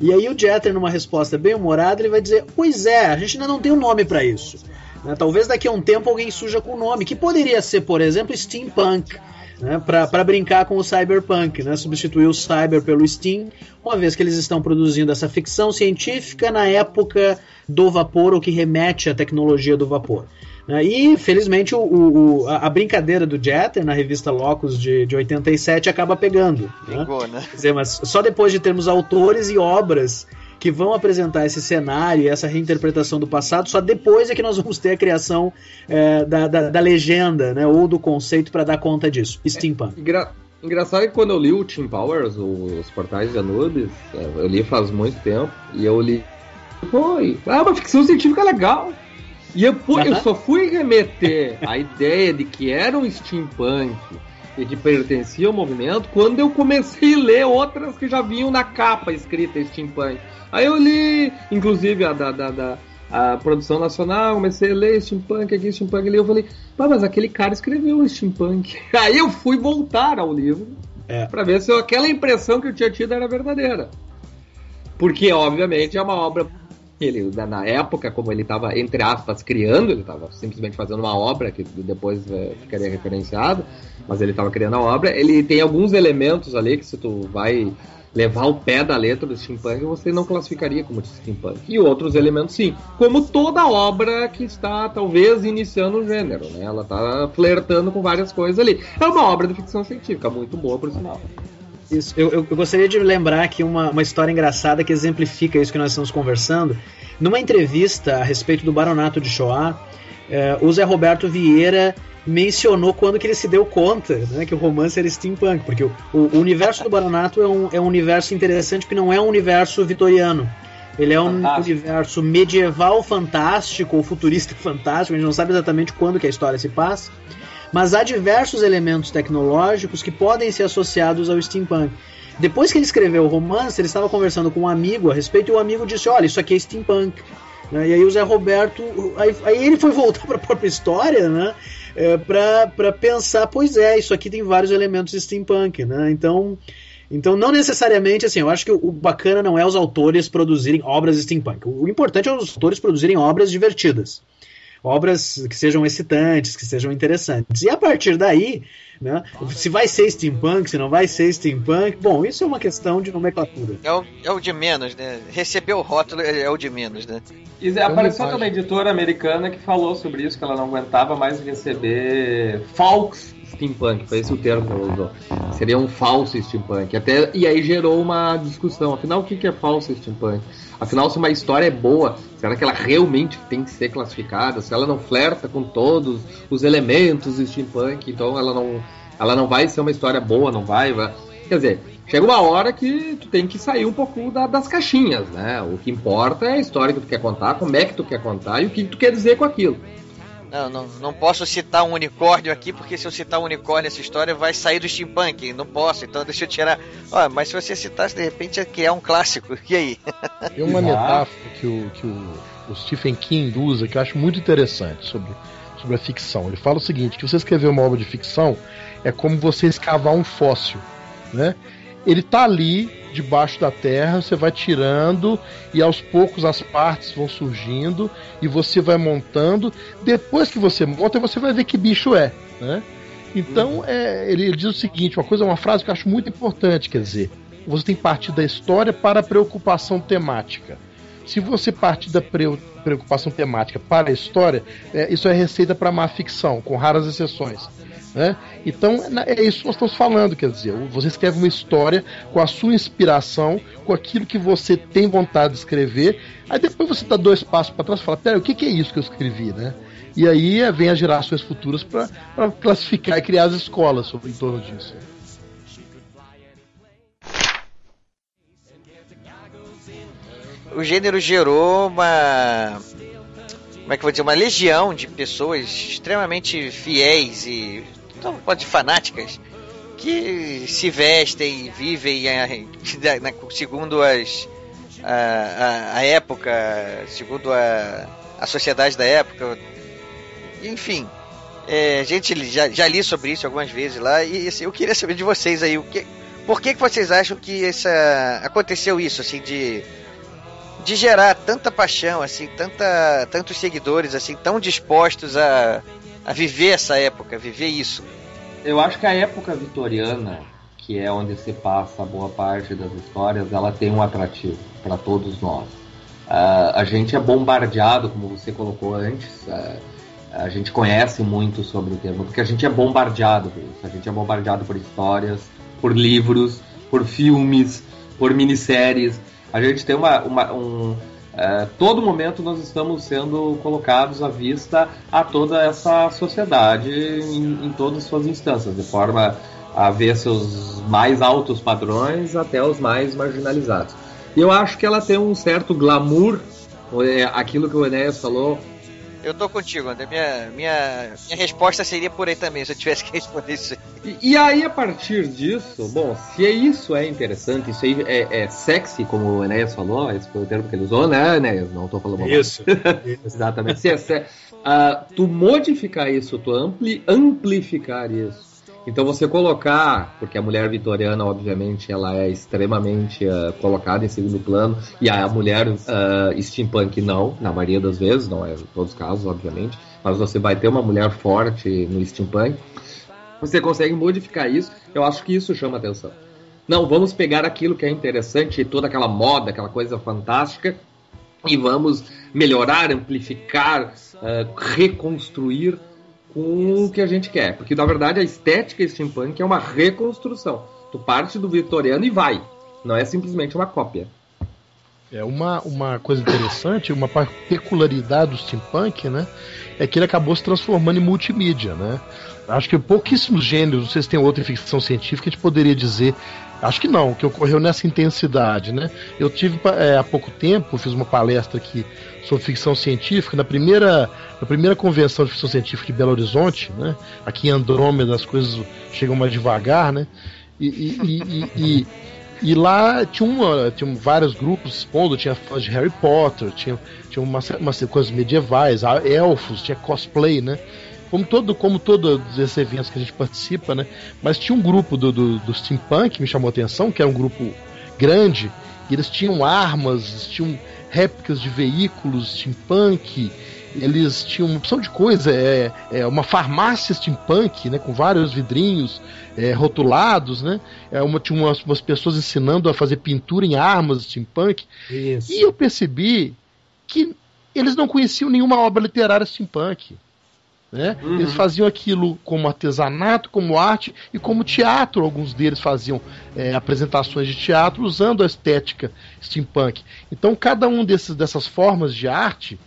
E aí o Jeter, numa resposta bem humorada, ele vai dizer: Pois é, a gente ainda não tem um nome para isso. Né? Talvez daqui a um tempo alguém surja com o nome, que poderia ser, por exemplo, steampunk. Né, para brincar com o cyberpunk, né, substituir o cyber pelo steam, uma vez que eles estão produzindo essa ficção científica na época do vapor, ou que remete à tecnologia do vapor. Né? E, felizmente, o, o, a, brincadeira do Jeter na revista Locus de, de 87 acaba pegando. Né? né? Quer dizer, mas só depois de termos autores e obras que vão apresentar esse cenário e essa reinterpretação do passado, só depois é que nós vamos ter a criação é, da, da, da, legenda, né, ou do conceito para dar conta disso. Steampunk. É, Engraçado que quando eu li o Team Powers, os portais de Anubis, é, eu li faz muito tempo, e eu li. Foi. Ah, uma ficção científica legal. E eu, uhum. eu só fui remeter a ideia de que era um steampunk e que pertencia ao movimento quando eu comecei a ler outras que já vinham na capa escrita steampunk. Aí eu li, inclusive, a da, da, da a produção nacional, comecei a ler steampunk aqui, steampunk ali, eu falei, pá, mas aquele cara escreveu um steampunk. Aí eu fui voltar ao livro é. para ver se aquela impressão que eu tinha tido era verdadeira. Porque, obviamente, é uma obra ele, na época, como ele estava, entre aspas, criando, ele estava simplesmente fazendo uma obra que depois é, ficaria referenciado, mas ele estava criando a obra. Ele tem alguns elementos ali que se tu vai levar o pé da letra do steampunk, você não classificaria como steampunk. E outros elementos sim, como toda obra que está talvez iniciando o gênero, né? Ela está flertando com várias coisas ali. É uma obra de ficção científica, muito boa por sinal. Isso. Eu, eu, eu, gostaria de lembrar aqui uma, uma história engraçada que exemplifica isso que nós estamos conversando. Numa entrevista a respeito do baronato de Shoah, eh, o Zé Roberto Vieira mencionou quando que ele se deu conta né, que o romance era steampunk, porque o, o universo do Baranato é um, é um universo interessante que não é um universo vitoriano. Ele é um fantástico. universo medieval fantástico ou futurista fantástico, a gente não sabe exatamente quando que a história se passa, mas há diversos elementos tecnológicos que podem ser associados ao steampunk. Depois que ele escreveu o romance, ele estava conversando com um amigo a respeito e o amigo disse: Olha, isso aqui é steampunk. Né? E aí o Zé Roberto. Aí, aí ele foi voltar para a própria história, né? É, para pensar: Pois é, isso aqui tem vários elementos steampunk, né? Então. Então, não necessariamente assim, eu acho que o bacana não é os autores produzirem obras steampunk. O importante é os autores produzirem obras divertidas obras que sejam excitantes, que sejam interessantes. E a partir daí, né, se vai ser steampunk, se não vai ser steampunk, bom, isso é uma questão de nomenclatura. É o, é o de menos, né? Receber o rótulo é o de menos, né? E apareceu também editora americana que falou sobre isso, que ela não aguentava mais receber falsos steampunk, foi esse o termo que ela usou. Seria um falso steampunk. Até, e aí gerou uma discussão. Afinal, o que é falso steampunk? Afinal, se uma história é boa, será que ela realmente tem que ser classificada? Se ela não flerta com todos os elementos do steampunk, então ela não, ela não vai ser uma história boa, não vai, vai. Quer dizer, chega uma hora que tu tem que sair um pouco da, das caixinhas, né? O que importa é a história que tu quer contar, como é que tu quer contar e o que tu quer dizer com aquilo. Não, não, não posso citar um unicórnio aqui, porque se eu citar um unicórnio nessa história vai sair do steampunk. Não posso, então deixa eu tirar. Mas se você citasse, de repente ia criar um clássico. E aí? Tem uma metáfora que o, que o, o Stephen King usa que eu acho muito interessante sobre, sobre a ficção. Ele fala o seguinte: que você escrever uma obra de ficção é como você escavar um fóssil. Né? Ele tá ali debaixo da terra, você vai tirando e aos poucos as partes vão surgindo e você vai montando. Depois que você monta, você vai ver que bicho é, né? Então, uhum. é, ele, ele, diz o seguinte, uma coisa, uma frase que eu acho muito importante, quer dizer, você tem que partir da história para a preocupação temática. Se você partir da preocupação temática para a história, é, isso é receita para má ficção, com raras exceções. Né? Então é isso que nós estamos falando, quer dizer, você escreve uma história com a sua inspiração, com aquilo que você tem vontade de escrever, aí depois você dá dois passos para trás e fala, pera, o que, que é isso que eu escrevi, né? E aí é, vem as gerações futuras para classificar e criar as escolas sobre, em torno disso. O gênero gerou uma como é que eu vou dizer, uma legião de pessoas extremamente fiéis e então, pode fanáticas que se vestem vivem segundo as a, a, a, época, segundo a, a sociedade da época. Enfim, é, a gente já, já li sobre isso algumas vezes lá e assim, eu queria saber de vocês aí o que, por que, que vocês acham que essa aconteceu isso assim de de gerar tanta paixão assim, tanta tantos seguidores assim tão dispostos a a viver essa época, viver isso? Eu acho que a época vitoriana, que é onde se passa boa parte das histórias, ela tem um atrativo para todos nós. Uh, a gente é bombardeado, como você colocou antes, uh, a gente conhece muito sobre o tema, porque a gente é bombardeado por isso. A gente é bombardeado por histórias, por livros, por filmes, por minisséries. A gente tem uma, uma um, é, todo momento nós estamos sendo colocados à vista a toda essa sociedade em, em todas as suas instâncias, de forma a ver seus mais altos padrões até os mais marginalizados. E eu acho que ela tem um certo glamour, é, aquilo que o Enéas falou, eu tô contigo, André. Minha, minha, minha resposta seria por aí também, se eu tivesse que responder isso aí. E, e aí, a partir disso, bom, se isso é interessante, isso aí é, é sexy, como o Enéas falou, esse foi o termo que ele usou, né, Enéas? Não tô falando Isso. Exatamente. Se é, uh, tu modificar isso, tu ampli, amplificar isso, então você colocar, porque a mulher vitoriana, obviamente, ela é extremamente uh, colocada em segundo plano, e a mulher uh, steampunk não, na maioria das vezes, não é em todos os casos, obviamente, mas você vai ter uma mulher forte no steampunk, você consegue modificar isso, eu acho que isso chama atenção. Não, vamos pegar aquilo que é interessante, toda aquela moda, aquela coisa fantástica, e vamos melhorar, amplificar, uh, reconstruir com o que a gente quer. Porque na verdade a estética steampunk é uma reconstrução. Tu parte do vitoriano e vai. Não é simplesmente uma cópia. É uma, uma coisa interessante, uma peculiaridade do steampunk, né? É que ele acabou se transformando em multimídia, né? Acho que pouquíssimos gêneros, não sei se tem outra ficção científica, a gente poderia dizer. Acho que não, que ocorreu nessa intensidade, né? Eu tive é, há pouco tempo, fiz uma palestra aqui sobre ficção científica na primeira, na primeira convenção de ficção científica de Belo Horizonte, né? Aqui em Andrômeda as coisas chegam mais devagar, né? E, e, e, e, lá tinha, uma, tinha vários grupos expondo, tinha fãs de Harry Potter, tinha, tinha uma, uma coisas medievais, elfos, tinha cosplay, né? Como todo, como todos esses eventos que a gente participa, né? Mas tinha um grupo do, do, do steampunk que me chamou a atenção, que era um grupo grande, e eles tinham armas, tinham réplicas de veículos steampunk, eles tinham uma opção de coisa, é, é uma farmácia steampunk, né, com vários vidrinhos é, rotulados, né? É uma, tinha umas, umas, pessoas ensinando a fazer pintura em armas steampunk. Isso. E eu percebi que eles não conheciam nenhuma obra literária steampunk. Né? Uhum. Eles faziam aquilo como artesanato, como arte e como teatro. Alguns deles faziam é, apresentações de teatro usando a estética steampunk. Então, cada um desses, dessas formas de arte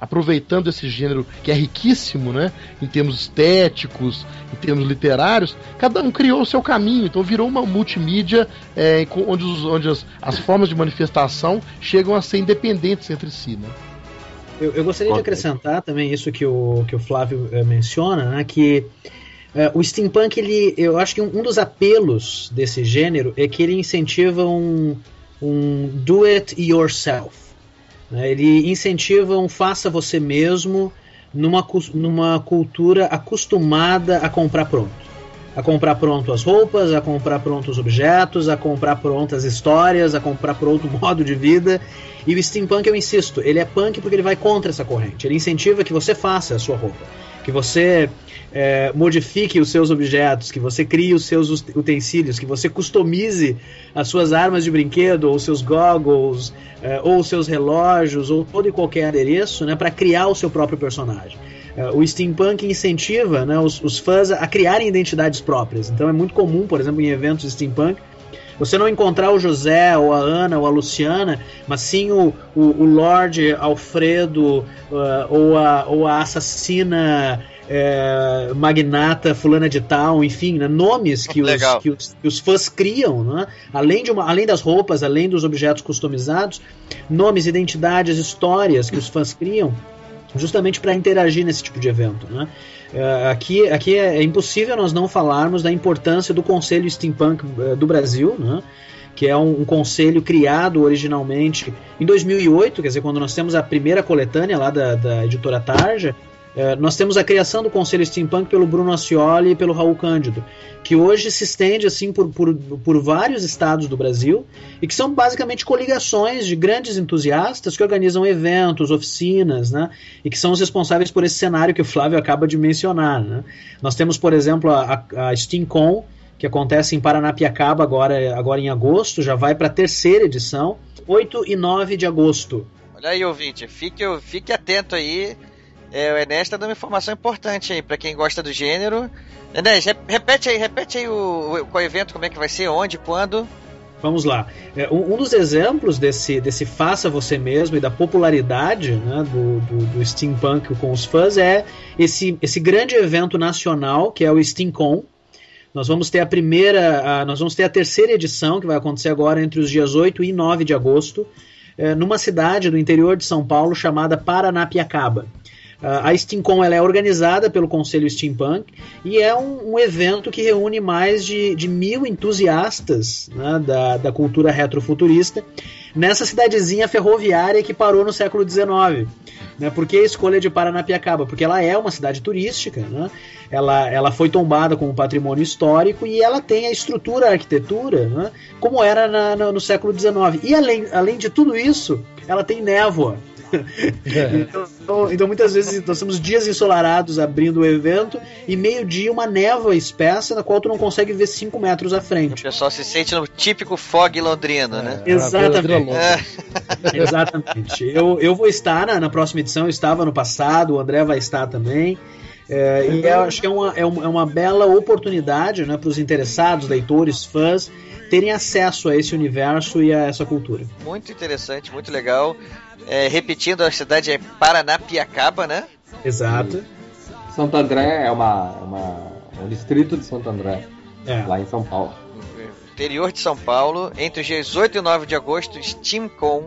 aproveitando esse gênero que é riquíssimo, né, em termos estéticos, em termos literários, cada um criou o seu caminho, então virou uma multimídia é, onde, os, onde as, as, formas de manifestação chegam a ser independentes entre si, né. Eu, eu gostaria de acrescentar também isso que o, que o Flávio é, menciona, né, que é, o steampunk, ele, eu acho que um, um, dos apelos desse gênero é que ele incentiva um, um do it yourself. Né? Ele incentiva um faça você mesmo numa, numa cultura acostumada a comprar pronto. A comprar pronto as roupas, a comprar pronto os objetos, a comprar prontas histórias, a comprar pronto o modo de vida. E o steampunk, eu insisto, ele é punk porque ele vai contra essa corrente. Ele incentiva que você faça a sua roupa, que você é, modifique os seus objetos, que você crie os seus utensílios, que você customize as suas armas de brinquedo, ou seus goggles, é, ou seus relógios, ou todo e qualquer adereço, né, para criar o seu próprio personagem. É, o steampunk incentiva né, os, os fãs a criarem identidades próprias. Então é muito comum, por exemplo, em eventos de steampunk, você não encontrar o José, ou a Ana, ou a Luciana, mas sim o, o, o Lord Alfredo, uh, ou, a, ou a assassina é, magnata fulana de tal, enfim, né, nomes que os, que os, que, os, fãs criam, né, além, de uma, além das roupas, além dos objetos customizados, nomes, identidades, histórias que os fãs criam justamente para interagir nesse tipo de evento. Né? É, aqui aqui é, é, impossível nós não falarmos da importância do Conselho Steampunk é, do Brasil, né? que é um, um, conselho criado originalmente em 2008, quer dizer, quando nós temos a primeira coletânea lá da, da editora Tarja, é, nós temos a criação do Conselho Steampunk pelo Bruno Ascioli e pelo Raul Cândido, que hoje se estende assim por, por, por vários estados do Brasil e que são basicamente coligações de grandes entusiastas que organizam eventos, oficinas, né, e que são os responsáveis por esse cenário que o Flávio acaba de mencionar. Né. Nós temos, por exemplo, a, a SteamCon, que acontece em Paranapiacaba agora, agora em agosto, já vai para a terceira edição, 8 e 9 de agosto. Olha aí, ouvinte, fique, fique atento aí é, o Enes tá dando informação importante aí para quem gosta do gênero. Enes, repete aí, repete aí o, o, o evento, como é que vai ser, onde, quando. Vamos lá. É, um, um, dos exemplos desse, desse faça você mesmo e da popularidade né, do, do, do, steampunk com os fãs é esse, esse grande evento nacional que é o SteamCon. Nós vamos ter a primeira, a, nós vamos ter a terceira edição que vai acontecer agora entre os dias 8 e 9 de agosto, é, numa cidade do interior de São Paulo chamada Paranapiacaba. A SteamCon ela é organizada pelo Conselho Steampunk e é um, um evento que reúne mais de, de mil entusiastas né, da, da cultura retrofuturista nessa cidadezinha ferroviária que parou no século XIX. Né? Por que a escolha de Paranapiacaba? Porque ela é uma cidade turística, né? ela, ela foi tombada como patrimônio histórico e ela tem a estrutura, a arquitetura, né? como era na, no século XIX. E além, além de tudo isso, ela tem névoa. então, então, muitas vezes nós temos dias ensolarados abrindo o evento e meio-dia uma névoa espessa na qual tu não consegue ver 5 metros à frente. O pessoal se sente no típico fog londrino, é, né? Exatamente. É. Exatamente. Eu, eu vou estar na, na próxima edição, eu estava no passado, o André vai estar também. É, e eu acho que é uma, é uma, é uma bela oportunidade né, para os interessados, leitores, fãs, terem acesso a esse universo e a essa cultura. Muito interessante, muito legal. É, repetindo, a cidade é Paranapiacaba, né? Exato. Santo André é uma, uma um distrito de Santo André, É. lá em São Paulo. Interior de São Paulo, entre os dias 8 e 9 de agosto, SteamCon.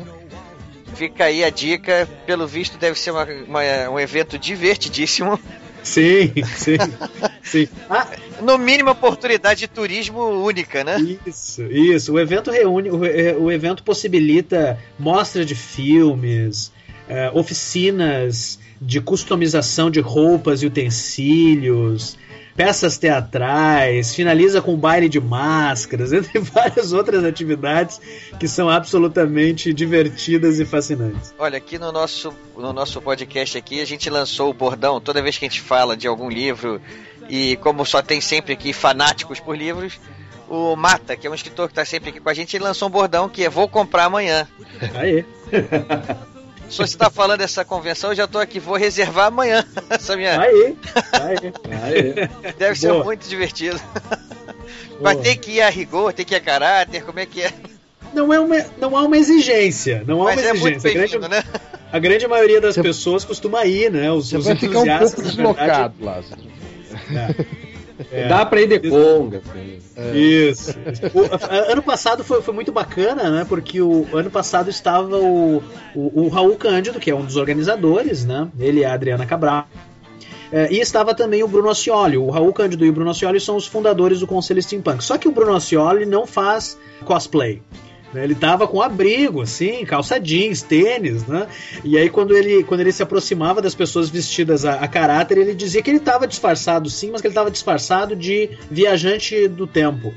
Fica aí a dica. Pelo visto, deve ser uma- uma- um evento divertidíssimo. Sim, sim, sim. Ah, No mínimo, oportunidade de turismo única, né? Isso, isso. O evento reúne, o, eh, o evento possibilita mostra de filmes, eh, oficinas de customização de roupas e utensílios, peças teatrais, finaliza com baile de máscaras, entre várias outras atividades que são absolutamente divertidas e fascinantes. Olha, aqui no nosso, no nosso podcast aqui, a gente lançou o bordão toda vez que a gente fala de algum livro, e como só tem sempre aqui fanáticos por livros, o Mata, que é um escritor que está sempre aqui com a gente, ele lançou um bordão que é Vou comprar amanhã. Aê. Se você está falando dessa convenção, eu já estou aqui, vou reservar amanhã essa minha. Aê, aê. Aê. Deve ser Boa. muito divertido. Vai ter que ir a rigor, tem que ir a caráter, como é que é? Não, é uma, não há uma exigência, não há Mas uma é muito exigência. A grande, né? a grande maioria das pessoas costuma ir, né? Os, Você os vai ficar um pouco na verdade, deslocado, Lázaro. É. Dá pra ir de conga, assim. Isso. O- ano passado foi, foi muito bacana, né? Porque o ano passado estava o, o, o Raul Cândido, que é um dos organizadores, né? Ele e a Adriana Cabral. É, e estava também o Bruno Ascioli. O Raul Cândido e o Bruno Ascioli são os fundadores do Conselho Steampunk. Só que o Bruno Ascioli não faz cosplay. Né? Ele tava com abrigo, assim, calça jeans, tênis, né? E aí, quando ele, quando ele se aproximava das pessoas vestidas a, a caráter, ele dizia que ele estava disfarçado, sim, mas que ele estava disfarçado de viajante do tempo.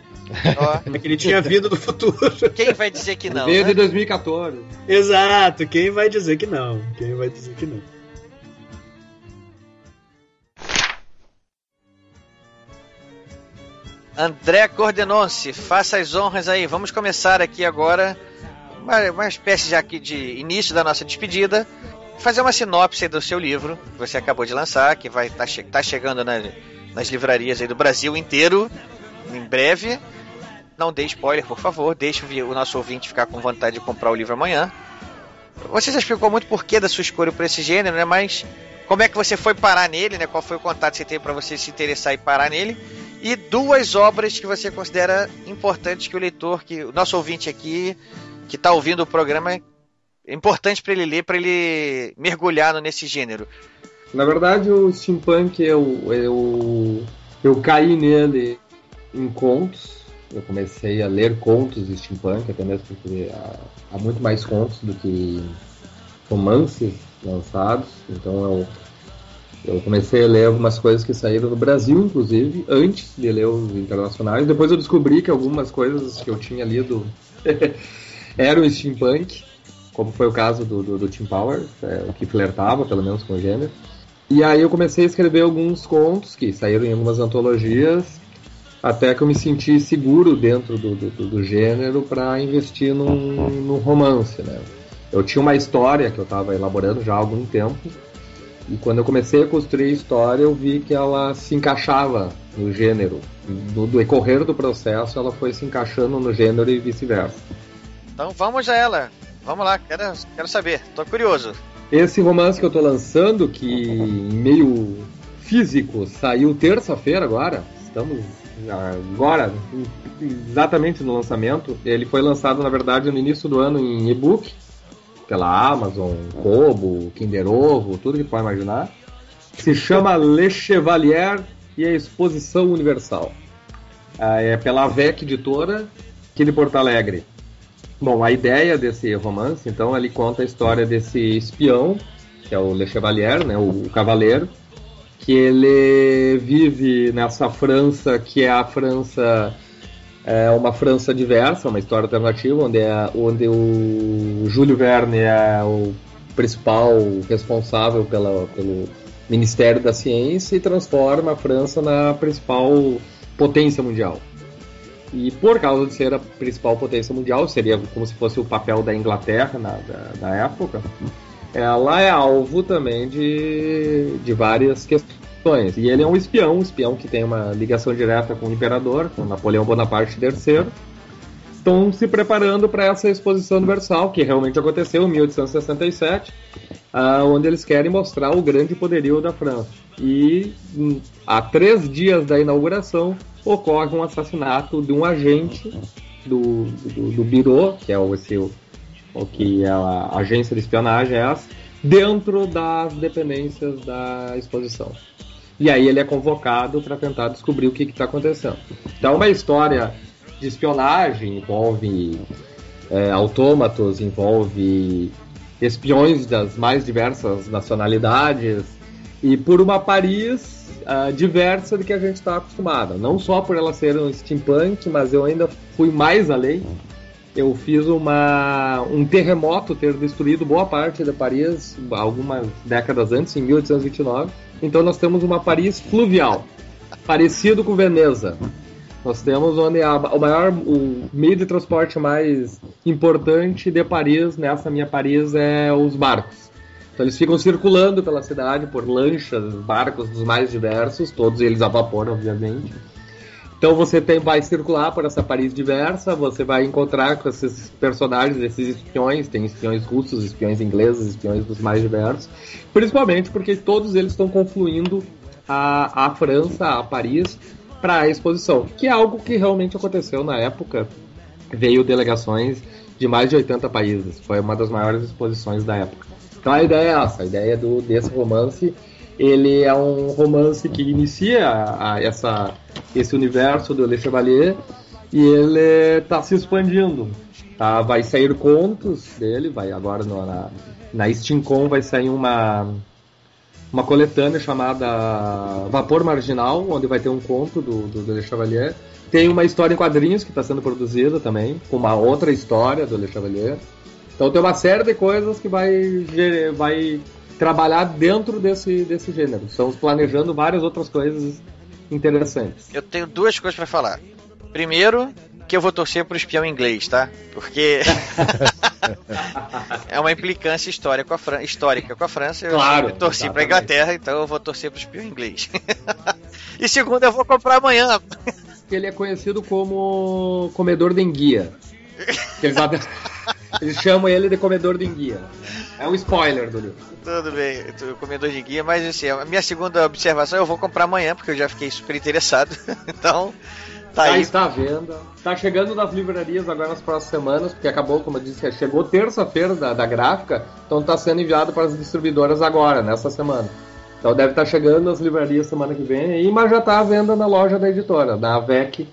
Ó, Que ele tinha vindo do futuro. quem vai dizer que não? Veio né? de 2014. Exato, quem vai dizer que não? Quem vai dizer que não? André Cordenonce, faça as honras aí. Vamos começar aqui agora uma, uma espécie já aqui de início da nossa despedida. Fazer uma sinopse do seu livro que você acabou de lançar, que vai estar tá chegando na- nas livrarias aí do Brasil inteiro em breve. Não dê spoiler, por favor. Deixe o nosso ouvinte ficar com vontade de comprar o livro amanhã. Você já explicou muito porquê da sua escolha por esse gênero, né? Mas como é que você foi parar nele, né? Qual foi o contato que você teve para você se interessar e parar nele? E duas obras que você considera importantes que o leitor, que o nosso ouvinte aqui, que está ouvindo o programa, é importante para ele ler, para ele mergulhar nesse gênero. Na verdade, o steampunk eu, eu, eu caí nele em contos. Eu comecei a ler contos de steampunk, até mesmo porque há, há muito mais contos do que romances lançados. Então eu, eu comecei a ler algumas coisas que saíram no Brasil, inclusive, antes de ler os internacionais. Depois eu descobri que algumas coisas que eu tinha lido eram steampunk, como foi o caso do, do, do Team Power, é, que flertava pelo menos com o gênero. E aí eu comecei a escrever alguns contos que saíram em algumas antologias, até que eu me senti seguro dentro do, do, do- do gênero para investir num, num romance, né? Eu tinha uma história que eu estava elaborando já há algum tempo, e quando eu comecei a construir a história, eu vi que ela se encaixava no gênero. No decorrer do processo, ela foi se encaixando no gênero e vice-versa. Então vamos a ela. Vamos lá, quero, quero saber, tô curioso. Esse romance que eu tô lançando, que meio físico saiu terça-feira agora, estamos agora exatamente no lançamento. Ele foi lançado, na verdade, no início do ano em e-book, pela Amazon, Kobo, Kinder Ovo, tudo que pode imaginar. Se chama Le Chevalier e a Exposição Universal. Ah, É pela AVEC Editora, aqui de Porto Alegre. Bom, a ideia desse romance, então, ele conta a história desse espião, que é o Le Chevalier, né, o, o cavaleiro, que ele vive nessa França, que é a França, é uma França diversa, uma história alternativa, onde, é, onde o Júlio Verne é o principal responsável pela, pelo Ministério da Ciência e transforma a França na principal potência mundial. E por causa de ser a principal potência mundial, seria como se fosse o papel da Inglaterra na, da, época, ela é alvo também de, de várias questões. E ele é um espião, um espião que tem uma ligação direta com o imperador, com Napoleão Bonaparte III. estão se preparando para essa exposição universal, que realmente aconteceu em 1867, uh, onde eles querem mostrar o grande poderio da França. E um, há três dias da inauguração ocorre um assassinato de um agente do, do, do Biro, que é o, esse, o que é a agência de espionagem, é essa, dentro das dependências da exposição. E aí ele é convocado para tentar descobrir o que está acontecendo. Então, é uma história de espionagem envolve é, autômatos, envolve espiões das mais diversas nacionalidades e por uma Paris uh, diversa do que a gente está acostumado. Não só por ela ser um steampunk, mas eu ainda fui mais além. Eu fiz uma, um terremoto ter destruído boa parte de Paris algumas décadas antes, em 1829. Então nós temos uma Paris fluvial, parecido com Veneza. Nós temos onde a, o maior, o meio de transporte mais importante de Paris, nessa minha Paris, é os barcos. Então eles ficam circulando pela cidade por lanchas, barcos dos mais diversos, todos eles a vapor, obviamente. Então você tem, vai circular por essa Paris diversa, você vai encontrar com esses personagens, esses espiões, tem espiões russos, espiões ingleses, espiões dos mais diversos, principalmente porque todos eles estão confluindo a, a França, a Paris, para a exposição, que é algo que realmente aconteceu na época. Veio delegações de mais de 80 países, foi uma das maiores exposições da época. Então a ideia é essa, a ideia do, desse romance, ele é um romance que inicia a, a essa, esse universo do Le Chevalier e ele está se expandindo. Tá? Vai sair contos dele, vai agora no, na, na Steamcon vai sair uma uma coletânea chamada Vapor Marginal, onde vai ter um conto do, do, do Le Chevalier. Tem uma história em quadrinhos que está sendo produzida também, com uma outra história do Le Chevalier. Então tem uma série de coisas que vai, vai trabalhar dentro desse, desse gênero. Estamos planejando várias outras coisas interessantes. Eu tenho duas coisas para falar. Primeiro, que eu vou torcer pro espião inglês, tá? Porque é uma implicância histórica com a Fran... histórica com a França. Claro. Eu torci pra Inglaterra, então eu vou torcer pro espião inglês. e segundo, eu vou comprar amanhã. Ele é conhecido como comedor de enguia. Eles, eles chamam ele de comedor de enguia. É um spoiler do livro. Tudo bem, comedor de guia, mas assim, a minha segunda observação eu vou comprar amanhã, porque eu já fiquei super interessado. então, Tá Já está à venda. Tá chegando nas livrarias agora nas próximas semanas, porque acabou, como eu disse, chegou terça-feira da, da gráfica, então está sendo enviado para as distribuidoras agora, nessa semana. Então deve estar tá chegando nas livrarias semana que vem, mas já está à venda na loja da editora, na AVEC,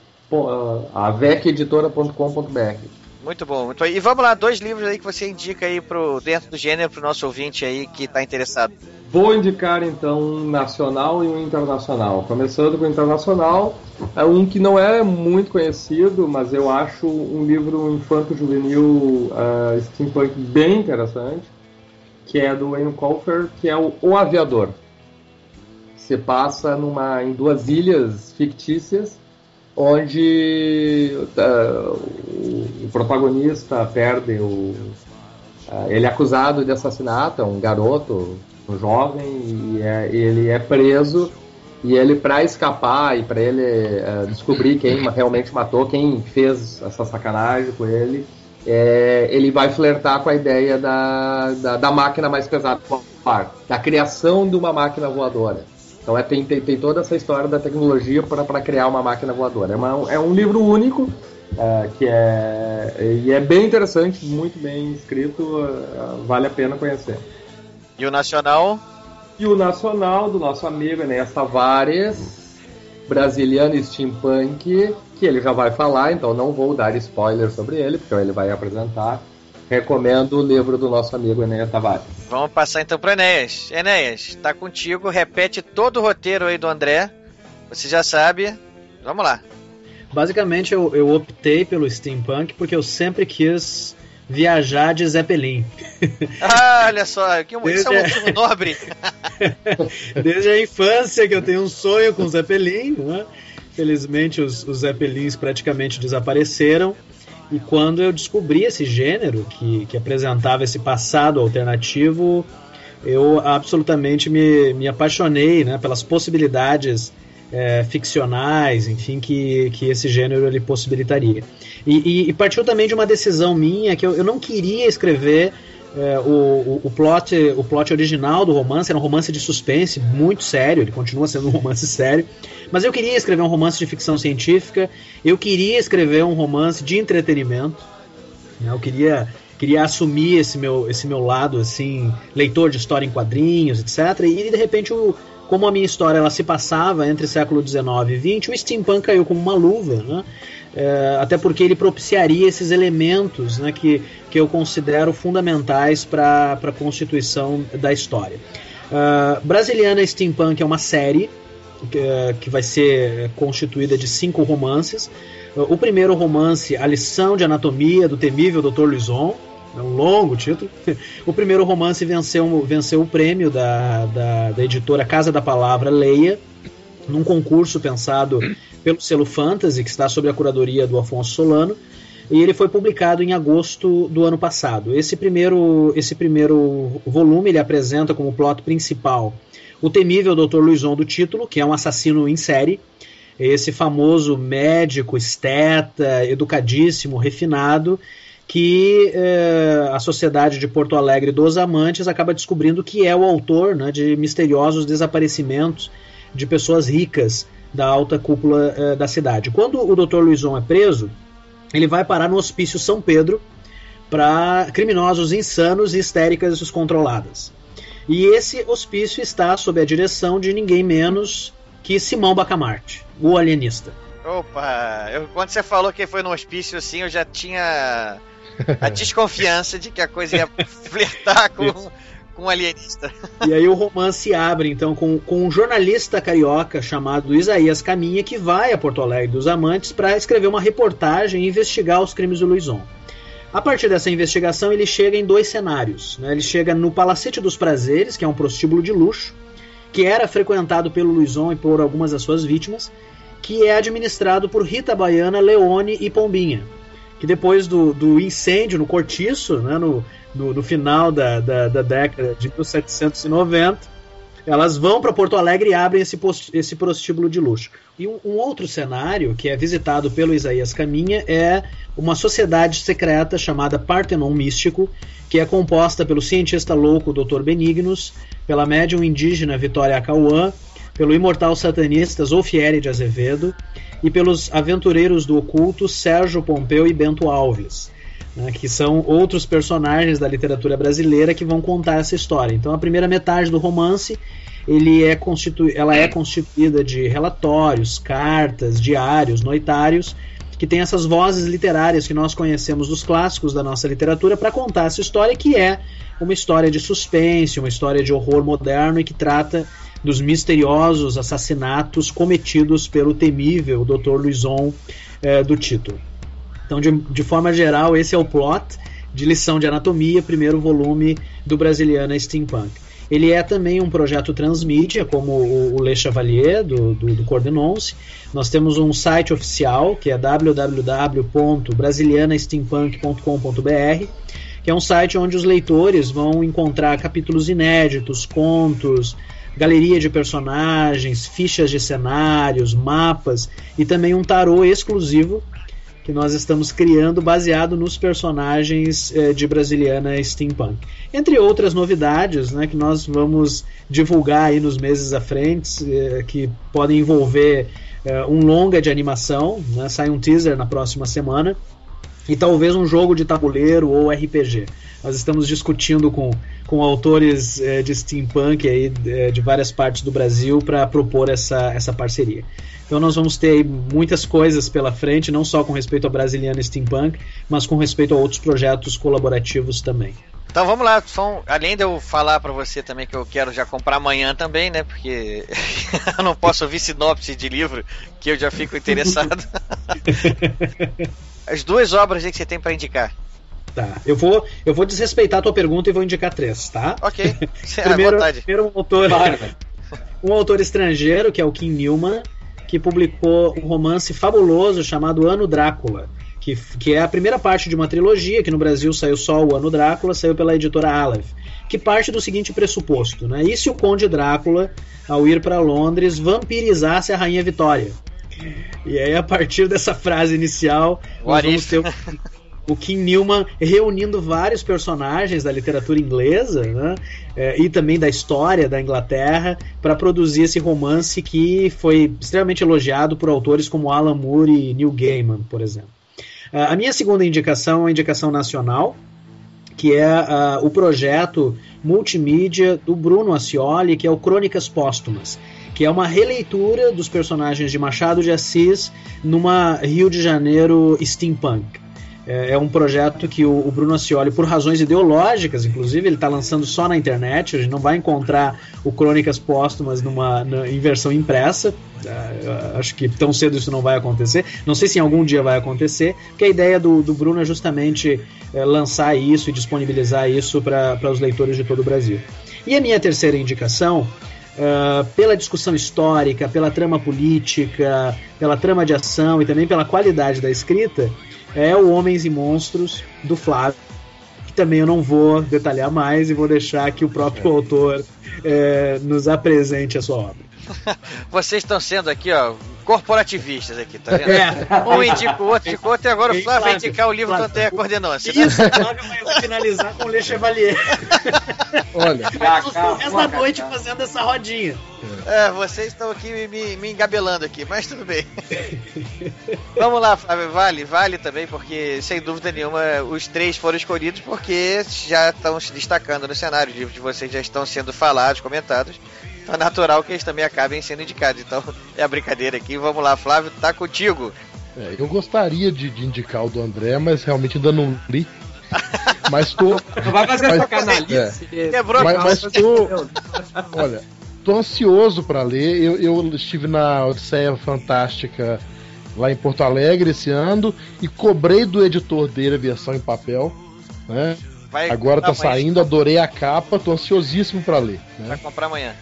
aveceditora.com.br. Muito bom, muito. E vamos lá, dois livros aí que você indica aí pro, dentro do gênero para o nosso ouvinte aí que está interessado. Vou indicar então um nacional e um internacional. Começando com o internacional, é um que não é muito conhecido, mas eu acho um livro infanto-juvenil uh, steampunk bem interessante, que é do Wayne Colfer, que é o, o Aviador. Se passa numa, em duas ilhas fictícias, onde uh, o, protagonista perde o. Uh, ele é acusado de assassinato, é um garoto um jovem, e é, ele é preso. E ele, para escapar e para ele é, descobrir quem realmente matou, quem fez essa sacanagem com ele, é, ele vai flertar com a ideia da, da, da máquina mais pesada da criação de uma máquina voadora. Então é, tem, tem, tem toda essa história da tecnologia para criar uma máquina voadora. É, uma, é um livro único, é, que é, e é bem interessante, muito bem escrito, é, vale a pena conhecer. E o Nacional? E o Nacional do nosso amigo Enéas Tavares, brasiliano steampunk, que ele já vai falar, então não vou dar spoiler sobre ele, porque ele vai apresentar. Recomendo o livro do nosso amigo Enéas Tavares. Vamos passar então para Enéas. Enéas, tá contigo, repete todo o roteiro aí do André. Você já sabe. Vamos lá. Basicamente, eu, eu optei pelo steampunk porque eu sempre quis viajar de Zeppelin. Ah, olha só, que Desde... isso é um motivo nobre. Desde a infância que eu tenho um sonho com Zeppelin, né? Felizmente os, os Zeppelins praticamente desapareceram. E quando eu descobri esse gênero que, que apresentava esse passado alternativo, eu absolutamente me, me apaixonei né, pelas possibilidades é, ficcionais, enfim, que, que esse gênero ele possibilitaria. E, e, e partiu também de uma decisão minha que eu, eu não queria escrever é, o, o, o, plot, o plot original do romance era um romance de suspense muito sério, ele continua sendo um romance sério, mas eu queria escrever um romance de ficção científica, eu queria escrever um romance de entretenimento, né, eu queria queria assumir esse meu, esse meu lado assim, leitor de história em quadrinhos, etc. E de repente o, como a minha história ela se passava entre século XIX e XX, o steampunk caiu como uma luva, né? É, até porque ele propiciaria esses elementos né, que, que eu considero fundamentais para a constituição da história. Uh, Brasiliana Steampunk é uma série que, que vai ser constituída de cinco romances. O primeiro romance, A Lição de Anatomia do Temível Dr. Luizon, é um longo título. O primeiro romance venceu, venceu o prêmio da, da, da editora Casa da Palavra Leia, num concurso pensado pelo selo Fantasy, que está sob a curadoria do Afonso Solano, e ele foi publicado em agosto do ano passado. Esse primeiro, esse primeiro volume ele apresenta como plot principal o temível Dr. Luizon do título, que é um assassino em série, esse famoso médico, esteta, educadíssimo, refinado, que eh, a Sociedade de Porto Alegre dos Amantes acaba descobrindo que é o autor né, de misteriosos desaparecimentos de pessoas ricas da alta cúpula eh, da cidade. Quando o Dr. Luizon é preso, ele vai parar no Hospício São Pedro para criminosos insanos e histéricas descontroladas. E esse hospício está sob a direção de ninguém menos que Simão Bacamarte, o alienista. Opa, eu, quando você falou que foi no hospício assim, eu já tinha a desconfiança de que a coisa ia flertar com, com um alienista. E aí o romance abre, então, com, com um jornalista carioca chamado Isaías Caminha, que vai a Porto Alegre dos Amantes para escrever uma reportagem e investigar os crimes do Luizon. A partir dessa investigação, ele chega em dois cenários. Né? Ele chega no Palacete dos Prazeres, que é um prostíbulo de luxo, que era frequentado pelo Luizon e por algumas das suas vítimas, que é administrado por Rita Baiana, Leone e Pombinha, que depois do, do incêndio no Cortiço, né, no, no, no final da, da, da, década de 1790, elas vão para Porto Alegre e abrem esse, post, esse prostíbulo de luxo. E um, um, outro cenário que é visitado pelo Isaías Caminha é uma sociedade secreta chamada Partenon Místico, que é composta pelo cientista louco Dr. Benignos, pela médium indígena Vitória Acauã, pelo imortal satanista Zolfieri de Azevedo e pelos aventureiros do oculto Sérgio Pompeu e Bento Alves né, que são outros personagens da literatura brasileira que vão contar essa história. Então, a primeira metade do romance ele é constitu... ela é constituída de relatórios, cartas, diários, noitários, que tem essas vozes literárias que nós conhecemos dos clássicos da nossa literatura para contar essa história que é uma história de suspense, uma história de horror moderno e que trata dos misteriosos assassinatos cometidos pelo temível Dr. Luizon eh, do título. Então, de, de forma geral, esse é o plot de lição de anatomia, primeiro volume do Brasiliana Steampunk. Ele é também um projeto transmídia, como o, o Le Chevalier, do, do, do Cordenonce. Nós temos um site oficial, que é www.brasilianasteampunk.com.br, que é um site onde os leitores vão encontrar capítulos inéditos, contos, galeria de personagens, fichas de cenários, mapas e também um tarô exclusivo que nós estamos criando baseado nos personagens eh, de Brasiliana Steampunk. Entre outras novidades né, que nós vamos divulgar aí nos meses à frente, eh, que podem envolver eh, um longa de animação, né, sai um teaser na próxima semana, e talvez um jogo de tabuleiro ou RPG. Nós estamos discutindo com, com autores de steampunk aí, de várias partes do Brasil para propor essa, essa parceria. Então nós vamos ter muitas coisas pela frente, não só com respeito à Brasiliana Steampunk, mas com respeito a outros projetos colaborativos também. Então vamos lá, São, além de eu falar para você também que eu quero já comprar amanhã também, né? Porque eu não posso ouvir sinopse de livro que eu já fico interessado. As duas obras aí que você tem para indicar. Tá, eu vou, eu vou desrespeitar a tua pergunta e vou indicar três, tá? Ok. primeiro, primeiro um autor, um autor estrangeiro que é o Kim Newman, que publicou um romance fabuloso chamado Ano Drácula, que, que é a primeira parte de uma trilogia, que no Brasil saiu só o Ano Drácula, saiu pela editora Aleph, que parte do seguinte pressuposto, né? E se o Conde Drácula, ao ir para Londres, vampirizasse a Rainha Vitória? E aí, a partir dessa frase inicial, nós vamos ter o, Kim Newman reunindo vários personagens da literatura inglesa né, é, e também da história da Inglaterra para produzir esse romance que foi extremamente elogiado por autores como Alan Moore e Neil Gaiman, por exemplo. Uh, a minha segunda indicação é uma indicação nacional, que é uh, o projeto multimídia do Bruno Ascioli, que é o Crônicas Póstumas, que é uma releitura dos personagens de Machado de Assis numa Rio de Janeiro steampunk. É, é um projeto que o, o Bruno Ascioli, por razões ideológicas, inclusive, ele está lançando só na internet. A gente não vai encontrar o Crônicas Póstumas numa, na, em versão impressa. Uh, acho que tão cedo isso não vai acontecer. Não sei se em algum dia vai acontecer, porque a ideia do, do Bruno é justamente uh, lançar isso e disponibilizar isso para os leitores de todo o Brasil. E a minha terceira indicação Uh, pela discussão histórica, pela trama política, pela trama de ação e também pela qualidade da escrita, é o Homens e Monstros do Flávio, que também eu não vou detalhar mais e vou deixar que o próprio é. autor é, nos apresente a sua obra. Vocês estão sendo aqui, ó, corporativistas aqui, tá vendo? É. Um indica o outro, indica o outro, e agora o Flávio vai indicar o livro Flávio. Tanto Coordenância. Isso, o Flávio vai finalizar com o Le Chevalier. Olha, da noite fazendo essa rodinha. É, vocês estão aqui me, me engabelando aqui, mas tudo bem. Vamos lá, Flávio, vale, vale também, porque sem dúvida nenhuma os três foram escolhidos porque já estão se destacando no cenário. Os livros de vocês já estão sendo falados, comentados. Então é natural que eles também acabem sendo indicados. Então é a brincadeira aqui. Vamos lá, Flávio, tá contigo. É, eu gostaria de, de, indicar o do André, mas realmente ainda não li. Mas tô. Não vai fazer mas, essa canalice. É, Quebrou mas, mas tô. Olha, tô ansioso para ler. Eu, eu estive na Odisseia Fantástica lá em Porto Alegre esse ano e cobrei do editor dele a versão em papel. Né? Vai Agora tá saindo, adorei a capa, tô ansiosíssimo para ler. Né? Vai comprar amanhã.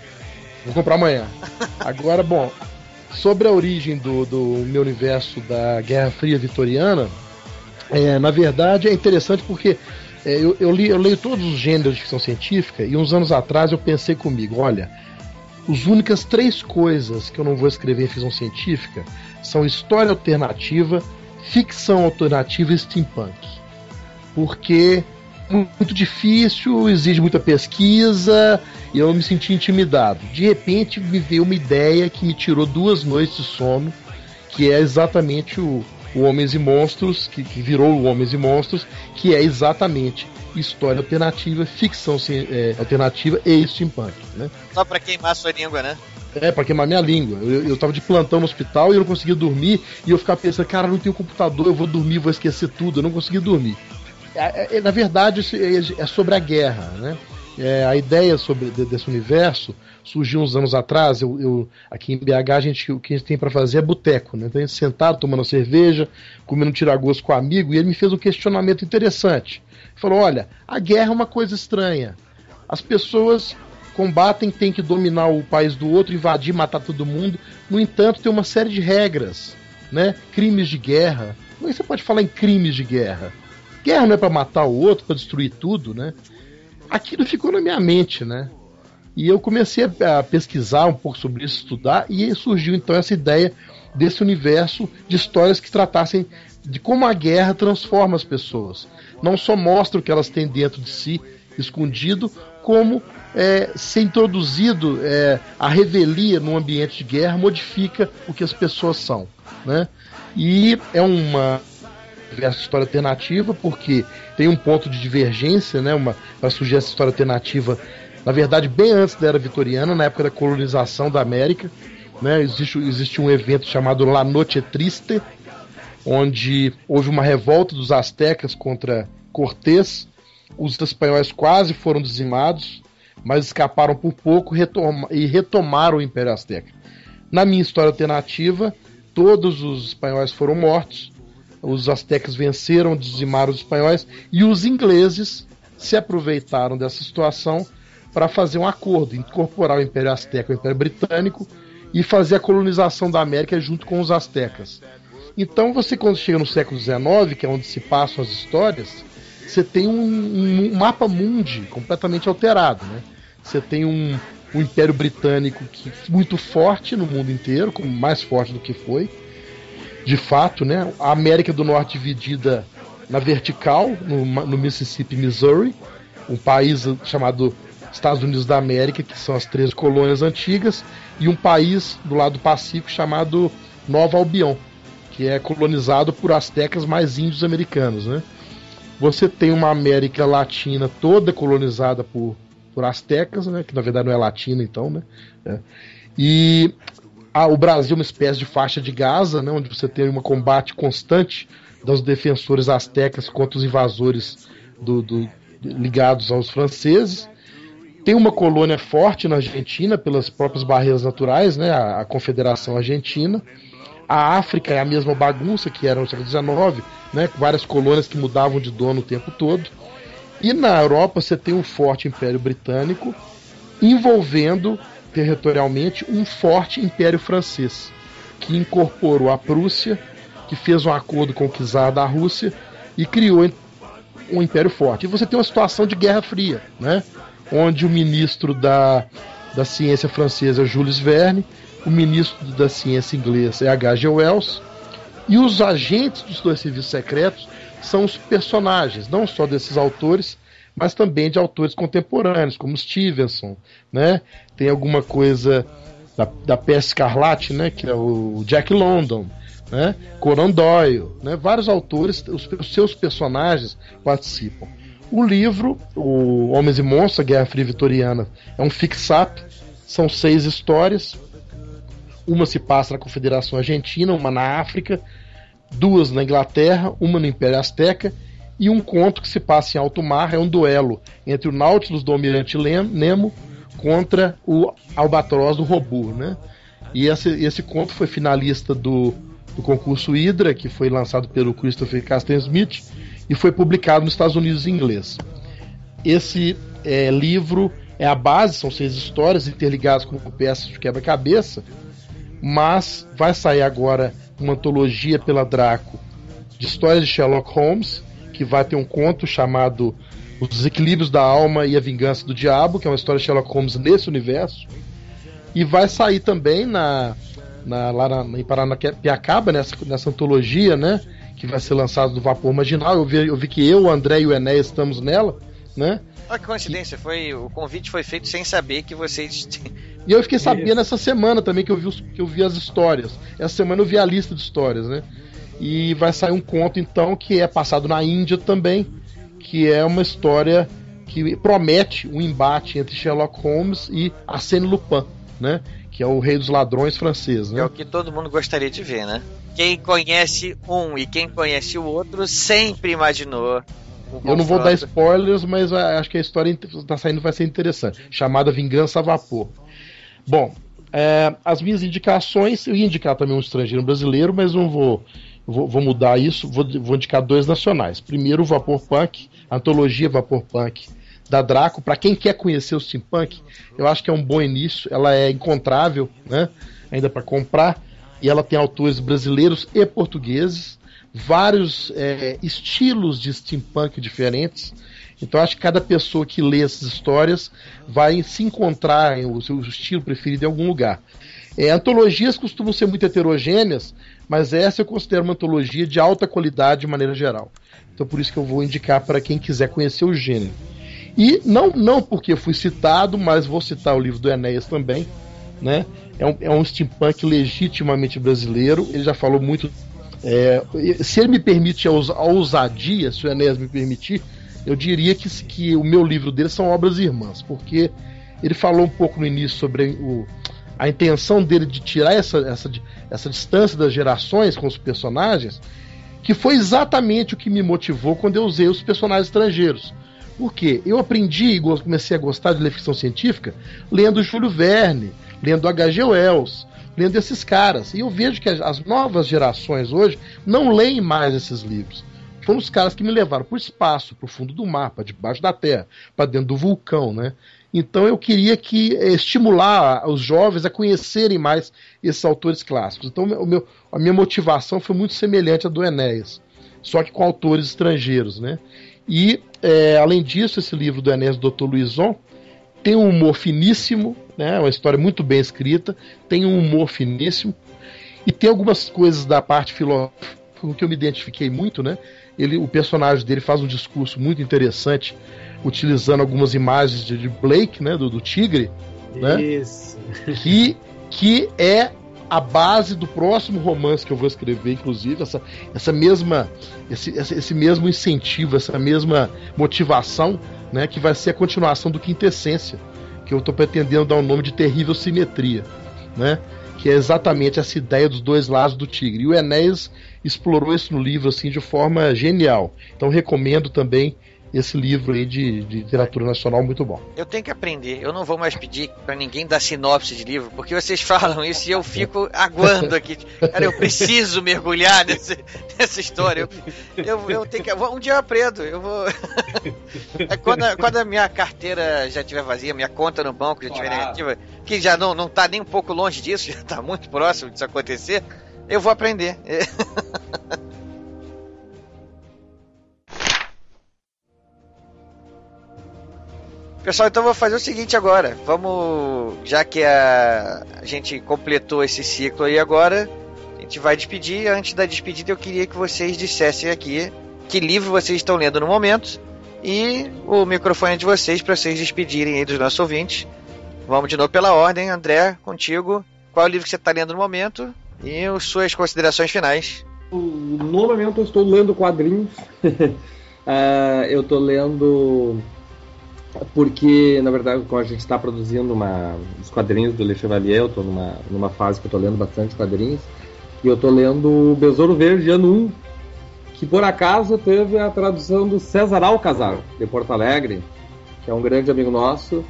Vou comprar amanhã. Agora, bom, sobre a origem do, do meu universo da Guerra Fria Vitoriana, é, na verdade é interessante porque é, eu, eu, li, eu leio todos os gêneros de ficção científica e uns anos atrás eu pensei comigo, olha, as únicas três coisas que eu não vou escrever em ficção científica são história alternativa, ficção alternativa e steampunk. Porque muito difícil, exige muita pesquisa e eu me senti intimidado. De repente me veio uma ideia que me tirou duas noites de sono, que é exatamente o, o Homens e Monstros, que, que virou o Homens e Monstros, que é exatamente história alternativa, ficção é, alternativa e steampunk. Né? Só para queimar sua língua, né? É, pra queimar minha língua. Eu, eu tava de plantão no hospital e eu não conseguia dormir. E eu ficava pensando, cara, não tenho computador, eu vou dormir, vou esquecer tudo. Eu não conseguia dormir. É, é, na verdade, é, é sobre a guerra, né? É, a ideia sobre desse universo surgiu uns anos atrás. Eu, eu aqui em BH a gente, o que a gente tem para fazer é boteco, né? Então a gente sentado tomando cerveja, comendo tiragosto com um amigo e ele me fez um questionamento interessante. Ele falou: olha, a guerra é uma coisa estranha. As pessoas combatem, têm que dominar o país do outro, invadir, matar todo mundo. No entanto, tem uma série de regras, né? Crimes de guerra. Como é que você pode falar em crimes de guerra? Guerra não é para matar o outro, para destruir tudo, né? Aquilo ficou na minha mente, né? E eu comecei a pesquisar um pouco sobre isso, estudar, e surgiu então essa ideia desse universo de histórias que tratassem de como a guerra transforma as pessoas. Não só mostra o que elas têm dentro de si, escondido, como é, ser introduzido é, a revelia no ambiente de guerra modifica o que as pessoas são. Né? E é uma versus história alternativa, porque tem um ponto de divergência, né? Uma, para surgir essa história alternativa, na verdade, bem antes da era vitoriana, na época da colonização da América. Né? Existe, existe um evento chamado La Noche Triste, onde houve uma revolta dos astecas contra Cortés. Os espanhóis quase foram dizimados, mas escaparam por pouco retoma, e retomaram o Império Azteca. Na minha história alternativa, todos os espanhóis foram mortos os astecas venceram, dizimaram os espanhóis e os ingleses se aproveitaram dessa situação para fazer um acordo, incorporar o Império Azteca ao Império Britânico e fazer a colonização da América junto com os astecas. Então você quando chega no século XIX, que é onde se passam as histórias, você tem um, um mapa mundi completamente alterado, né? Você tem um, um império britânico que, muito forte no mundo inteiro, como mais forte do que foi, de fato, né? A América do Norte dividida na vertical, no, no Mississippi, Missouri, um país chamado Estados Unidos da América, que são as três colônias antigas, e um país do lado do Pacífico chamado Nova Albion, que é colonizado por astecas mais índios americanos, né? Você tem uma América Latina toda colonizada por, por astecas, né? Que na verdade não é latina, então, né? É. E a, o Brasil é uma espécie de faixa de Gaza, né? Onde você tem um combate constante dos defensores astecas contra os invasores do, do, ligados aos franceses. Tem uma colônia forte na Argentina pelas próprias barreiras naturais, né? A, a Confederação Argentina. A África é a mesma bagunça que era no século XIX, né? Com várias colônias que mudavam de dono o tempo todo. E na Europa você tem um forte Império Britânico envolvendo territorialmente um forte Império Francês, que incorporou a Prússia, que fez um acordo com o czar da Rússia e criou um império forte. E você tem uma situação de Guerra Fria, né? onde o ministro da, da ciência francesa Jules Verne, o ministro da ciência inglesa H.G. Wells, e os agentes dos dois serviços secretos são os personagens, não só desses autores, mas também de autores contemporâneos, como Stevenson, né? Tem alguma coisa da, da Peste Escarlate, né? Que é o Jack London, né? Conan Doyle, né? Vários autores, os, os seus personagens participam. O livro, o Homens e Monstros, Guerra Fria Vitoriana, é um fix-up, são seis histórias. Uma se passa na Confederação Argentina, uma na África, duas na Inglaterra, uma no Império Azteca e um conto que se passa em alto mar, é um duelo entre o Nautilus do Almirante Nemo contra o Albatroz do Robô, né? E esse, esse conto foi finalista do, do concurso Hydra, que foi lançado pelo Christopher Casten Smith e foi publicado nos Estados Unidos em inglês. Esse é, livro é a base, são seis histórias interligadas com peças de quebra-cabeça, mas vai sair agora uma antologia pela Draco de histórias de Sherlock Holmes, que vai ter um conto chamado Os Desequilíbrios da Alma e a Vingança do Diabo, que é uma história de Sherlock Holmes nesse universo. E vai sair também na, na, lá na, em Paranapiacaba, nessa, nessa antologia, né? que vai ser lançado do Vapor Marginal. Eu vi, eu vi que eu, o André e o Enéas estamos nela, né? Olha que coincidência, foi, o convite foi feito sem saber que vocês. E eu fiquei sabendo essa semana também que eu, vi os, que eu vi as histórias. Essa semana eu vi a lista de histórias, né? E vai sair um conto então que é passado na Índia também, que é uma história que promete um embate entre Sherlock Holmes e Arsène Lupin, né? Que é o rei dos ladrões francês, né? É o que todo mundo gostaria de ver, né? quem conhece um e quem conhece o outro sempre imaginou. Eu não vou dar spoilers, mas acho que a história está saindo vai ser interessante. Chamada Vingança a Vapor. Bom, é, as minhas indicações, eu ia indicar também um estrangeiro brasileiro, mas não vou, vou, vou mudar isso. Vou, vou, indicar dois nacionais. Primeiro, o Vapor Punk, a antologia Vapor Punk da Draco. Para quem quer conhecer o steampunk, eu acho que é um bom início. Ela é encontrável, né? Ainda para comprar e ela tem autores brasileiros e portugueses, vários é, estilos de steampunk diferentes. Então acho que cada pessoa que lê essas histórias vai se encontrar em o seu estilo preferido em algum lugar. É, antologias costumam ser muito heterogêneas, mas essa eu considero uma antologia de alta qualidade de maneira geral. Então por isso que eu vou indicar para quem quiser conhecer o gênero. E não, não porque fui citado, mas vou citar o livro do Enéas também, né? É um, é um steampunk legitimamente brasileiro. Ele já falou muito. É, se ele me permite a ousadia, se o Enéas me permitir, eu diria que, que o meu livro dele são obras irmãs, porque ele falou um pouco no início sobre o, a intenção dele de tirar essa, essa, essa distância das gerações com os personagens, que foi exatamente o que me motivou quando eu usei os personagens estrangeiros. Porque eu aprendi e comecei a gostar de ler ficção científica lendo Júlio Verne, lendo H.G. Wells, lendo esses caras. E eu vejo que as novas gerações hoje não leem mais esses livros. foram os caras que me levaram para o espaço, para o fundo do mar, para debaixo da terra, para dentro do vulcão, né? Então eu queria que eh, estimular os jovens a conhecerem mais esses autores clássicos. Então meu, a minha motivação foi muito semelhante à do Enéas, só que com autores estrangeiros, né? E é, além disso, esse livro do Enéas, Dr. Luizon, tem um humor finíssimo, né? Uma história muito bem escrita, tem um humor finíssimo e tem algumas coisas da parte filosófica com que eu me identifiquei muito, né? Ele, o personagem dele faz um discurso muito interessante, utilizando algumas imagens de, Blake, né? Do, do tigre, né? Isso. Que, que é a base do próximo romance que eu vou escrever, inclusive, essa, essa mesma, esse, esse mesmo incentivo, essa mesma motivação, né, que vai ser a continuação do Quintessência, que eu estou pretendendo dar o um nome de Terrível Simetria, né, que é exatamente essa ideia dos dois lados do tigre. E o Enéas explorou isso no livro assim de forma genial. Então recomendo também esse livro aí de, de, literatura nacional muito bom. Eu tenho que aprender. Eu não vou mais pedir para ninguém dar sinopse de livro, porque vocês falam isso e eu fico aguando aqui. Cara, eu preciso mergulhar nesse, nessa história. Eu, eu, eu, tenho que. Um dia eu aprendo. Eu vou. É quando, a, quando a minha carteira já estiver vazia, minha conta no banco já estiver negativa, que já não, não tá nem um pouco longe disso, já está muito próximo disso acontecer, eu vou aprender. Pessoal, então vou fazer o seguinte agora. Vamos, já que a, a gente completou esse ciclo aí agora, a gente vai despedir. Antes da despedida, eu queria que vocês dissessem aqui que livro vocês estão lendo no momento e o microfone é de vocês para vocês despedirem aí dos nossos ouvintes. Vamos de novo pela ordem, André, contigo. Qual é o livro que você está lendo no momento e as suas considerações finais? No momento eu estou lendo quadrinhos. uh, eu estou lendo porque, na verdade, como a gente está produzindo uma, os quadrinhos do Le Chevalier, eu estou numa, numa fase que eu estou lendo bastante quadrinhos, e eu estou lendo o Besouro Verde, ano 1, que por acaso teve a tradução do César Alcazar, de Porto Alegre, que é um grande amigo nosso,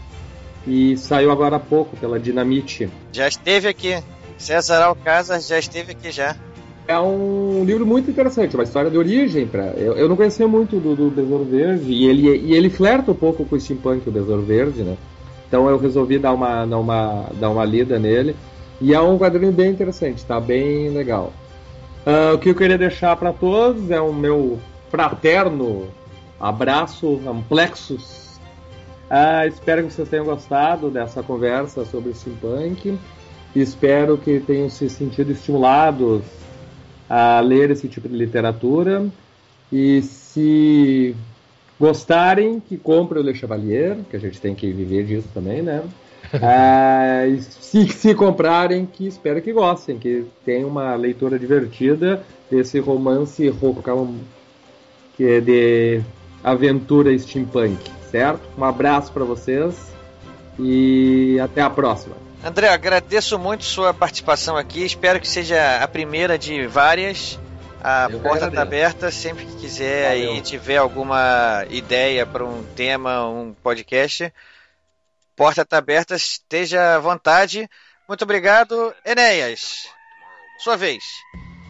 e saiu agora há pouco pela Dinamite. Já esteve aqui. César Alcázar já esteve aqui já. É um livro muito interessante, uma história de origem. Pra... Eu, eu não conhecia muito do, do Besouro Verde e ele, e ele flerta um pouco com o steampunk, o Besouro Verde, né? Então eu resolvi dar uma, dar uma, dar uma lida nele. E é um quadrinho bem interessante, tá bem legal. Uh, o que eu queria deixar para todos é o meu fraterno abraço, amplexus. Uh, espero que vocês tenham gostado dessa conversa sobre steampunk. Espero que tenham se sentido estimulados a ler esse tipo de literatura. E se gostarem, que comprem o Le Chevalier, que a gente tem que viver disso também, né? ah, se, se comprarem, que espero que gostem, que tenham uma leitura divertida desse romance rocão que é de aventura steampunk, certo? Um abraço para vocês e até a próxima. André, agradeço muito sua participação aqui. Espero que seja a primeira de várias. A Eu porta está aberta sempre que quiser Valeu. e tiver alguma ideia para um tema, um podcast. Porta está aberta, esteja à vontade. Muito obrigado, Enéas. Sua vez.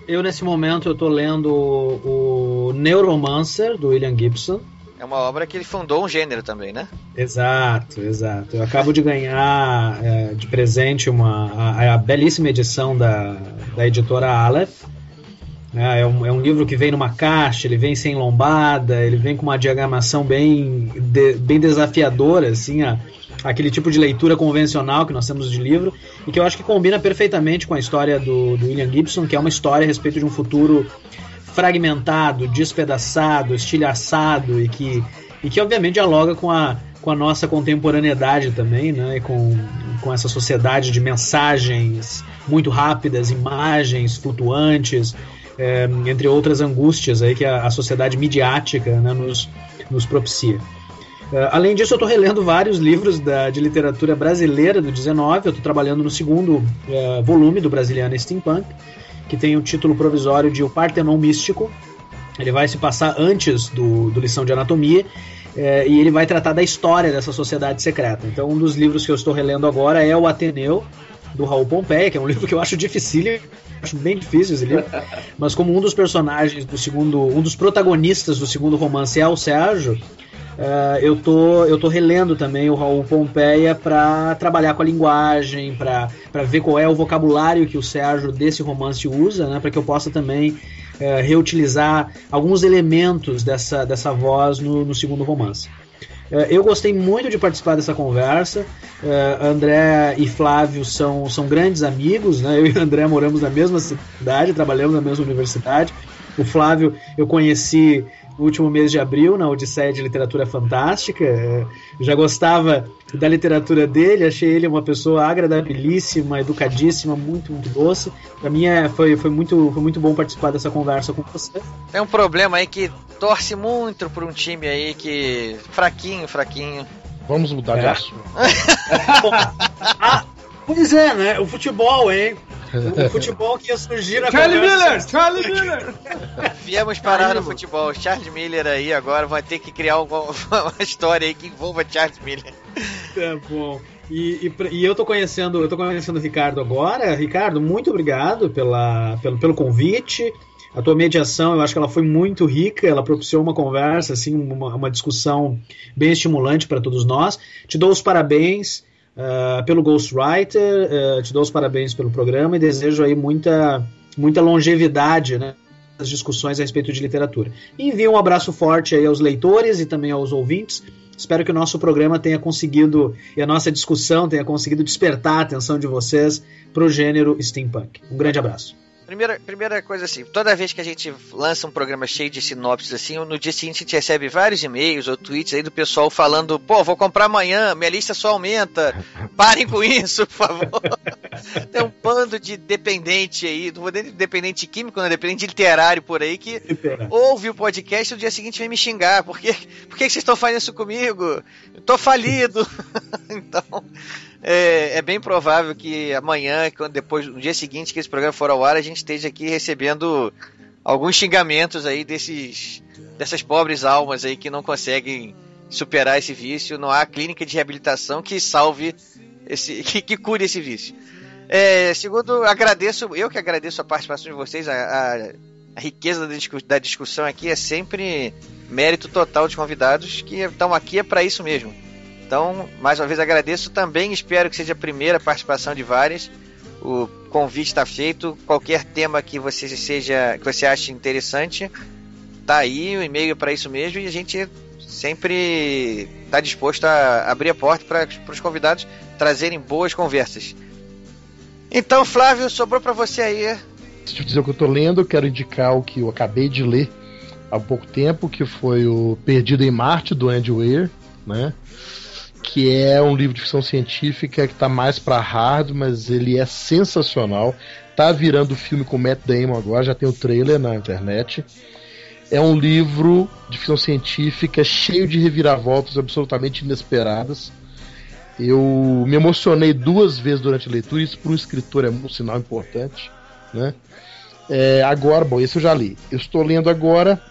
Eu nesse momento eu tô lendo o Neuromancer do William Gibson. É uma obra que ele fundou um gênero também, né? Exato, exato. Eu acabo de ganhar é, de presente uma, a, a, belíssima edição da, da editora Aleph. É, é, um, é um livro que vem numa caixa, ele vem sem lombada, ele vem com uma diagramação bem, de, bem desafiadora, assim, a, aquele tipo de leitura convencional que nós temos de livro, e que eu acho que combina perfeitamente com a história do, do William Gibson, que é uma história a respeito de um futuro fragmentado, despedaçado, estilhaçado e que, e que obviamente dialoga com a, com a nossa contemporaneidade também, né? com, com essa sociedade de mensagens muito rápidas, imagens flutuantes, é, entre outras angústias aí que a, a sociedade midiática né, nos, nos propicia. Uh, além disso, eu estou relendo vários livros da, de literatura brasileira do 19. Eu estou trabalhando no segundo uh, volume do Brasiliana Steampunk que tem o título provisório de O Partenon Místico. Ele vai se passar antes do, do Lição de Anatomia é, e ele vai tratar da história dessa sociedade secreta. Então, um dos livros que eu estou relendo agora é o Ateneu, do Raul Pompeia, que é um livro que eu acho difícil, acho bem difícil esse livro, mas como um dos personagens do segundo, um dos protagonistas do segundo romance é o Sérgio, uh, eu, tô, eu tô relendo também o Raul Pompeia para trabalhar com a linguagem, para ver qual é o vocabulário que o Sérgio desse romance usa, né, para que eu possa também uh, reutilizar alguns elementos dessa, dessa voz no, no segundo romance. Uh, eu gostei muito de participar dessa conversa. Uh, André e Flávio são, são grandes amigos, né? Eu e André moramos na mesma cidade, trabalhamos na mesma universidade. O Flávio eu conheci no último mês de abril, na Odisseia de Literatura Fantástica. É, já gostava da literatura dele, achei ele uma pessoa agradabilíssima, educadíssima, muito, muito doce. Para mim é, foi, foi, muito, foi muito bom participar dessa conversa com você. Tem um problema aí que torce muito por um time aí que fraquinho, fraquinho. Vamos mudar é. de assunto. ah, pois é, né? O futebol, hein? O futebol que ia surgir na Charlie Miller! Charlie Miller! Viemos parar no futebol. Charles Miller aí agora vai ter que criar uma, uma história aí que envolva Charles Miller. Tá bom. E, e, e, eu tô conhecendo, eu tô conhecendo o Ricardo agora. Ricardo, muito obrigado pela, pelo, pelo convite. A tua mediação, eu acho que ela foi muito rica, ela propiciou uma conversa, assim, uma, uma discussão bem estimulante para todos nós. Te dou os parabéns uh, pelo Ghostwriter, uh, te dou os parabéns pelo programa e desejo aí muita, muita longevidade né, nas discussões a respeito de literatura. Envio um abraço forte aí aos leitores e também aos ouvintes. Espero que o nosso programa tenha conseguido, e a nossa discussão tenha conseguido despertar a atenção de vocês para o gênero steampunk. Um grande abraço. Primeira, primeira coisa assim, toda vez que a gente lança um programa cheio de sinopses assim, no dia seguinte a gente recebe vários e-mails ou tweets aí do pessoal falando, pô, vou comprar amanhã, minha lista só aumenta, parem com isso, por favor. Tem um bando de dependente aí, não vou dizer dependente químico, não, dependente literário por aí, que ouve o podcast e no dia seguinte vem me xingar, por, quê? por que vocês estão fazendo isso comigo? Eu tô falido. então, é, é, bem provável que amanhã, quando depois, no dia seguinte que esse programa for ao ar, a gente esteja aqui recebendo alguns xingamentos aí desses dessas pobres almas aí que não conseguem superar esse vício. Não há clínica de reabilitação que salve esse, que, que cure esse vício. É, segundo, agradeço, eu que agradeço a participação de vocês, a, a, a riqueza da, discu da discussão aqui é sempre mérito total dos convidados que estão aqui é para isso mesmo então, mais uma vez agradeço também, espero que seja a primeira participação de várias. O convite está feito. Qualquer tema que você seja, que você ache interessante, tá aí, o e-mail para isso mesmo e a gente sempre está disposto a abrir a porta para os convidados trazerem boas conversas. Então, Flávio, sobrou para você aí. Deixa eu dizer o que eu estou lendo, quero indicar o que eu acabei de ler há pouco tempo, que foi o Perdido em Marte, do Andy Weir, né? Que é um livro de ficção científica que está mais para hard, mas ele é sensacional. Tá virando filme com Matt Damon agora, já tem o trailer na internet. É um livro de ficção científica cheio de reviravoltas absolutamente inesperadas. Eu me emocionei duas vezes durante a leitura, isso para um escritor é um sinal importante, né? É, agora, bom, esse eu já li. Eu estou lendo agora,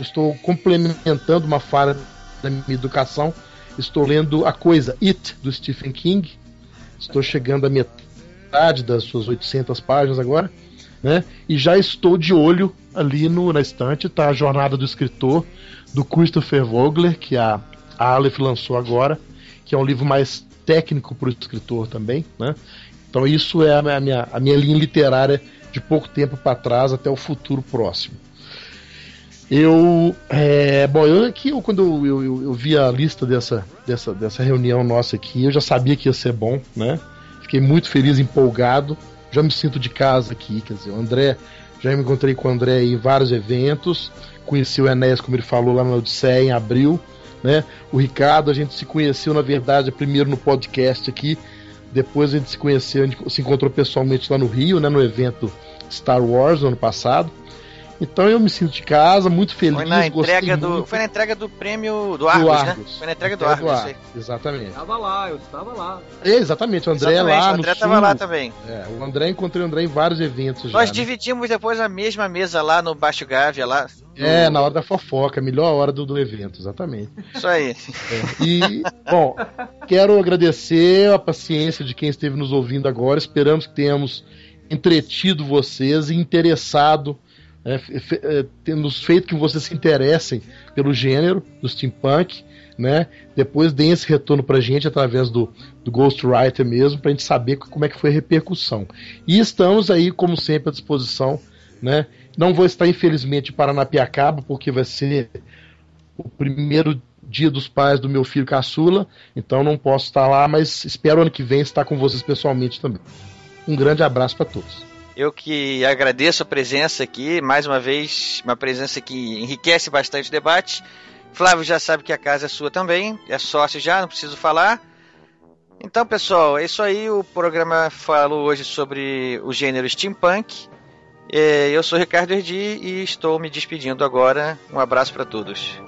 estou complementando uma falha da minha educação Estou lendo A Coisa, It, do Stephen King. Estou chegando à metade das suas 800 páginas agora. Né? E já estou de olho ali no, na estante, tá a Jornada do Escritor, do Christopher Vogler, que a, Aleph lançou agora, que é um livro mais técnico para o escritor também. Né? Então isso é a minha, a minha linha literária de pouco tempo para trás até o futuro próximo. Eu. É, bom, eu aqui, eu, quando eu, eu, eu, vi a lista dessa, dessa, dessa reunião nossa aqui, eu já sabia que ia ser bom, né? Fiquei muito feliz, empolgado. Já me sinto de casa aqui, quer dizer, o André. Já me encontrei com o André em vários eventos. Conheci o Enéas, como ele falou, lá na Odisseia, em abril. Né? O Ricardo, a gente se conheceu, na verdade, primeiro no podcast aqui. Depois a gente se conheceu, a gente se encontrou pessoalmente lá no Rio, né, no evento Star Wars, no ano passado. Então eu me sinto de casa, muito feliz. Foi na gostei entrega do, muito. foi na entrega do prêmio do Argos, né? Foi na entrega do É, Argos, isso aí. Exatamente. Estava lá, eu estava lá. É, exatamente, o André Exatamente, lá o André no tava sul. lá também. É, o André, encontrei o André em vários eventos Nós já. né? dividimos depois a mesma mesa lá no Baixo Gávea lá. É, na hora da fofoca, melhor hora do, do evento, exatamente. Isso aí. E, bom, quero agradecer a paciência de quem esteve nos ouvindo agora. Esperamos que tenhamos entretido vocês e interessado, é, é, temos feito que vocês se interessem pelo gênero do steampunk, né? Depois deem esse retorno pra gente através do, do Ghostwriter mesmo, pra gente saber como é que foi a repercussão. E estamos aí, como sempre, à disposição, né? Não vou estar, infelizmente, em Paranapiacaba, porque vai ser o primeiro dia dos pais do meu filho caçula, então não posso estar lá, mas espero ano que vem estar com vocês pessoalmente também. Um grande abraço para todos. Eu que agradeço a presença aqui, mais uma vez, uma presença que enriquece bastante o debate. Flávio já sabe que a casa é sua também, é sócio já, não preciso falar. Então, pessoal, é isso aí. O programa falou hoje sobre o gênero steampunk. É, Eu sou Ricardo Erdi e estou me despedindo agora. Um abraço para todos.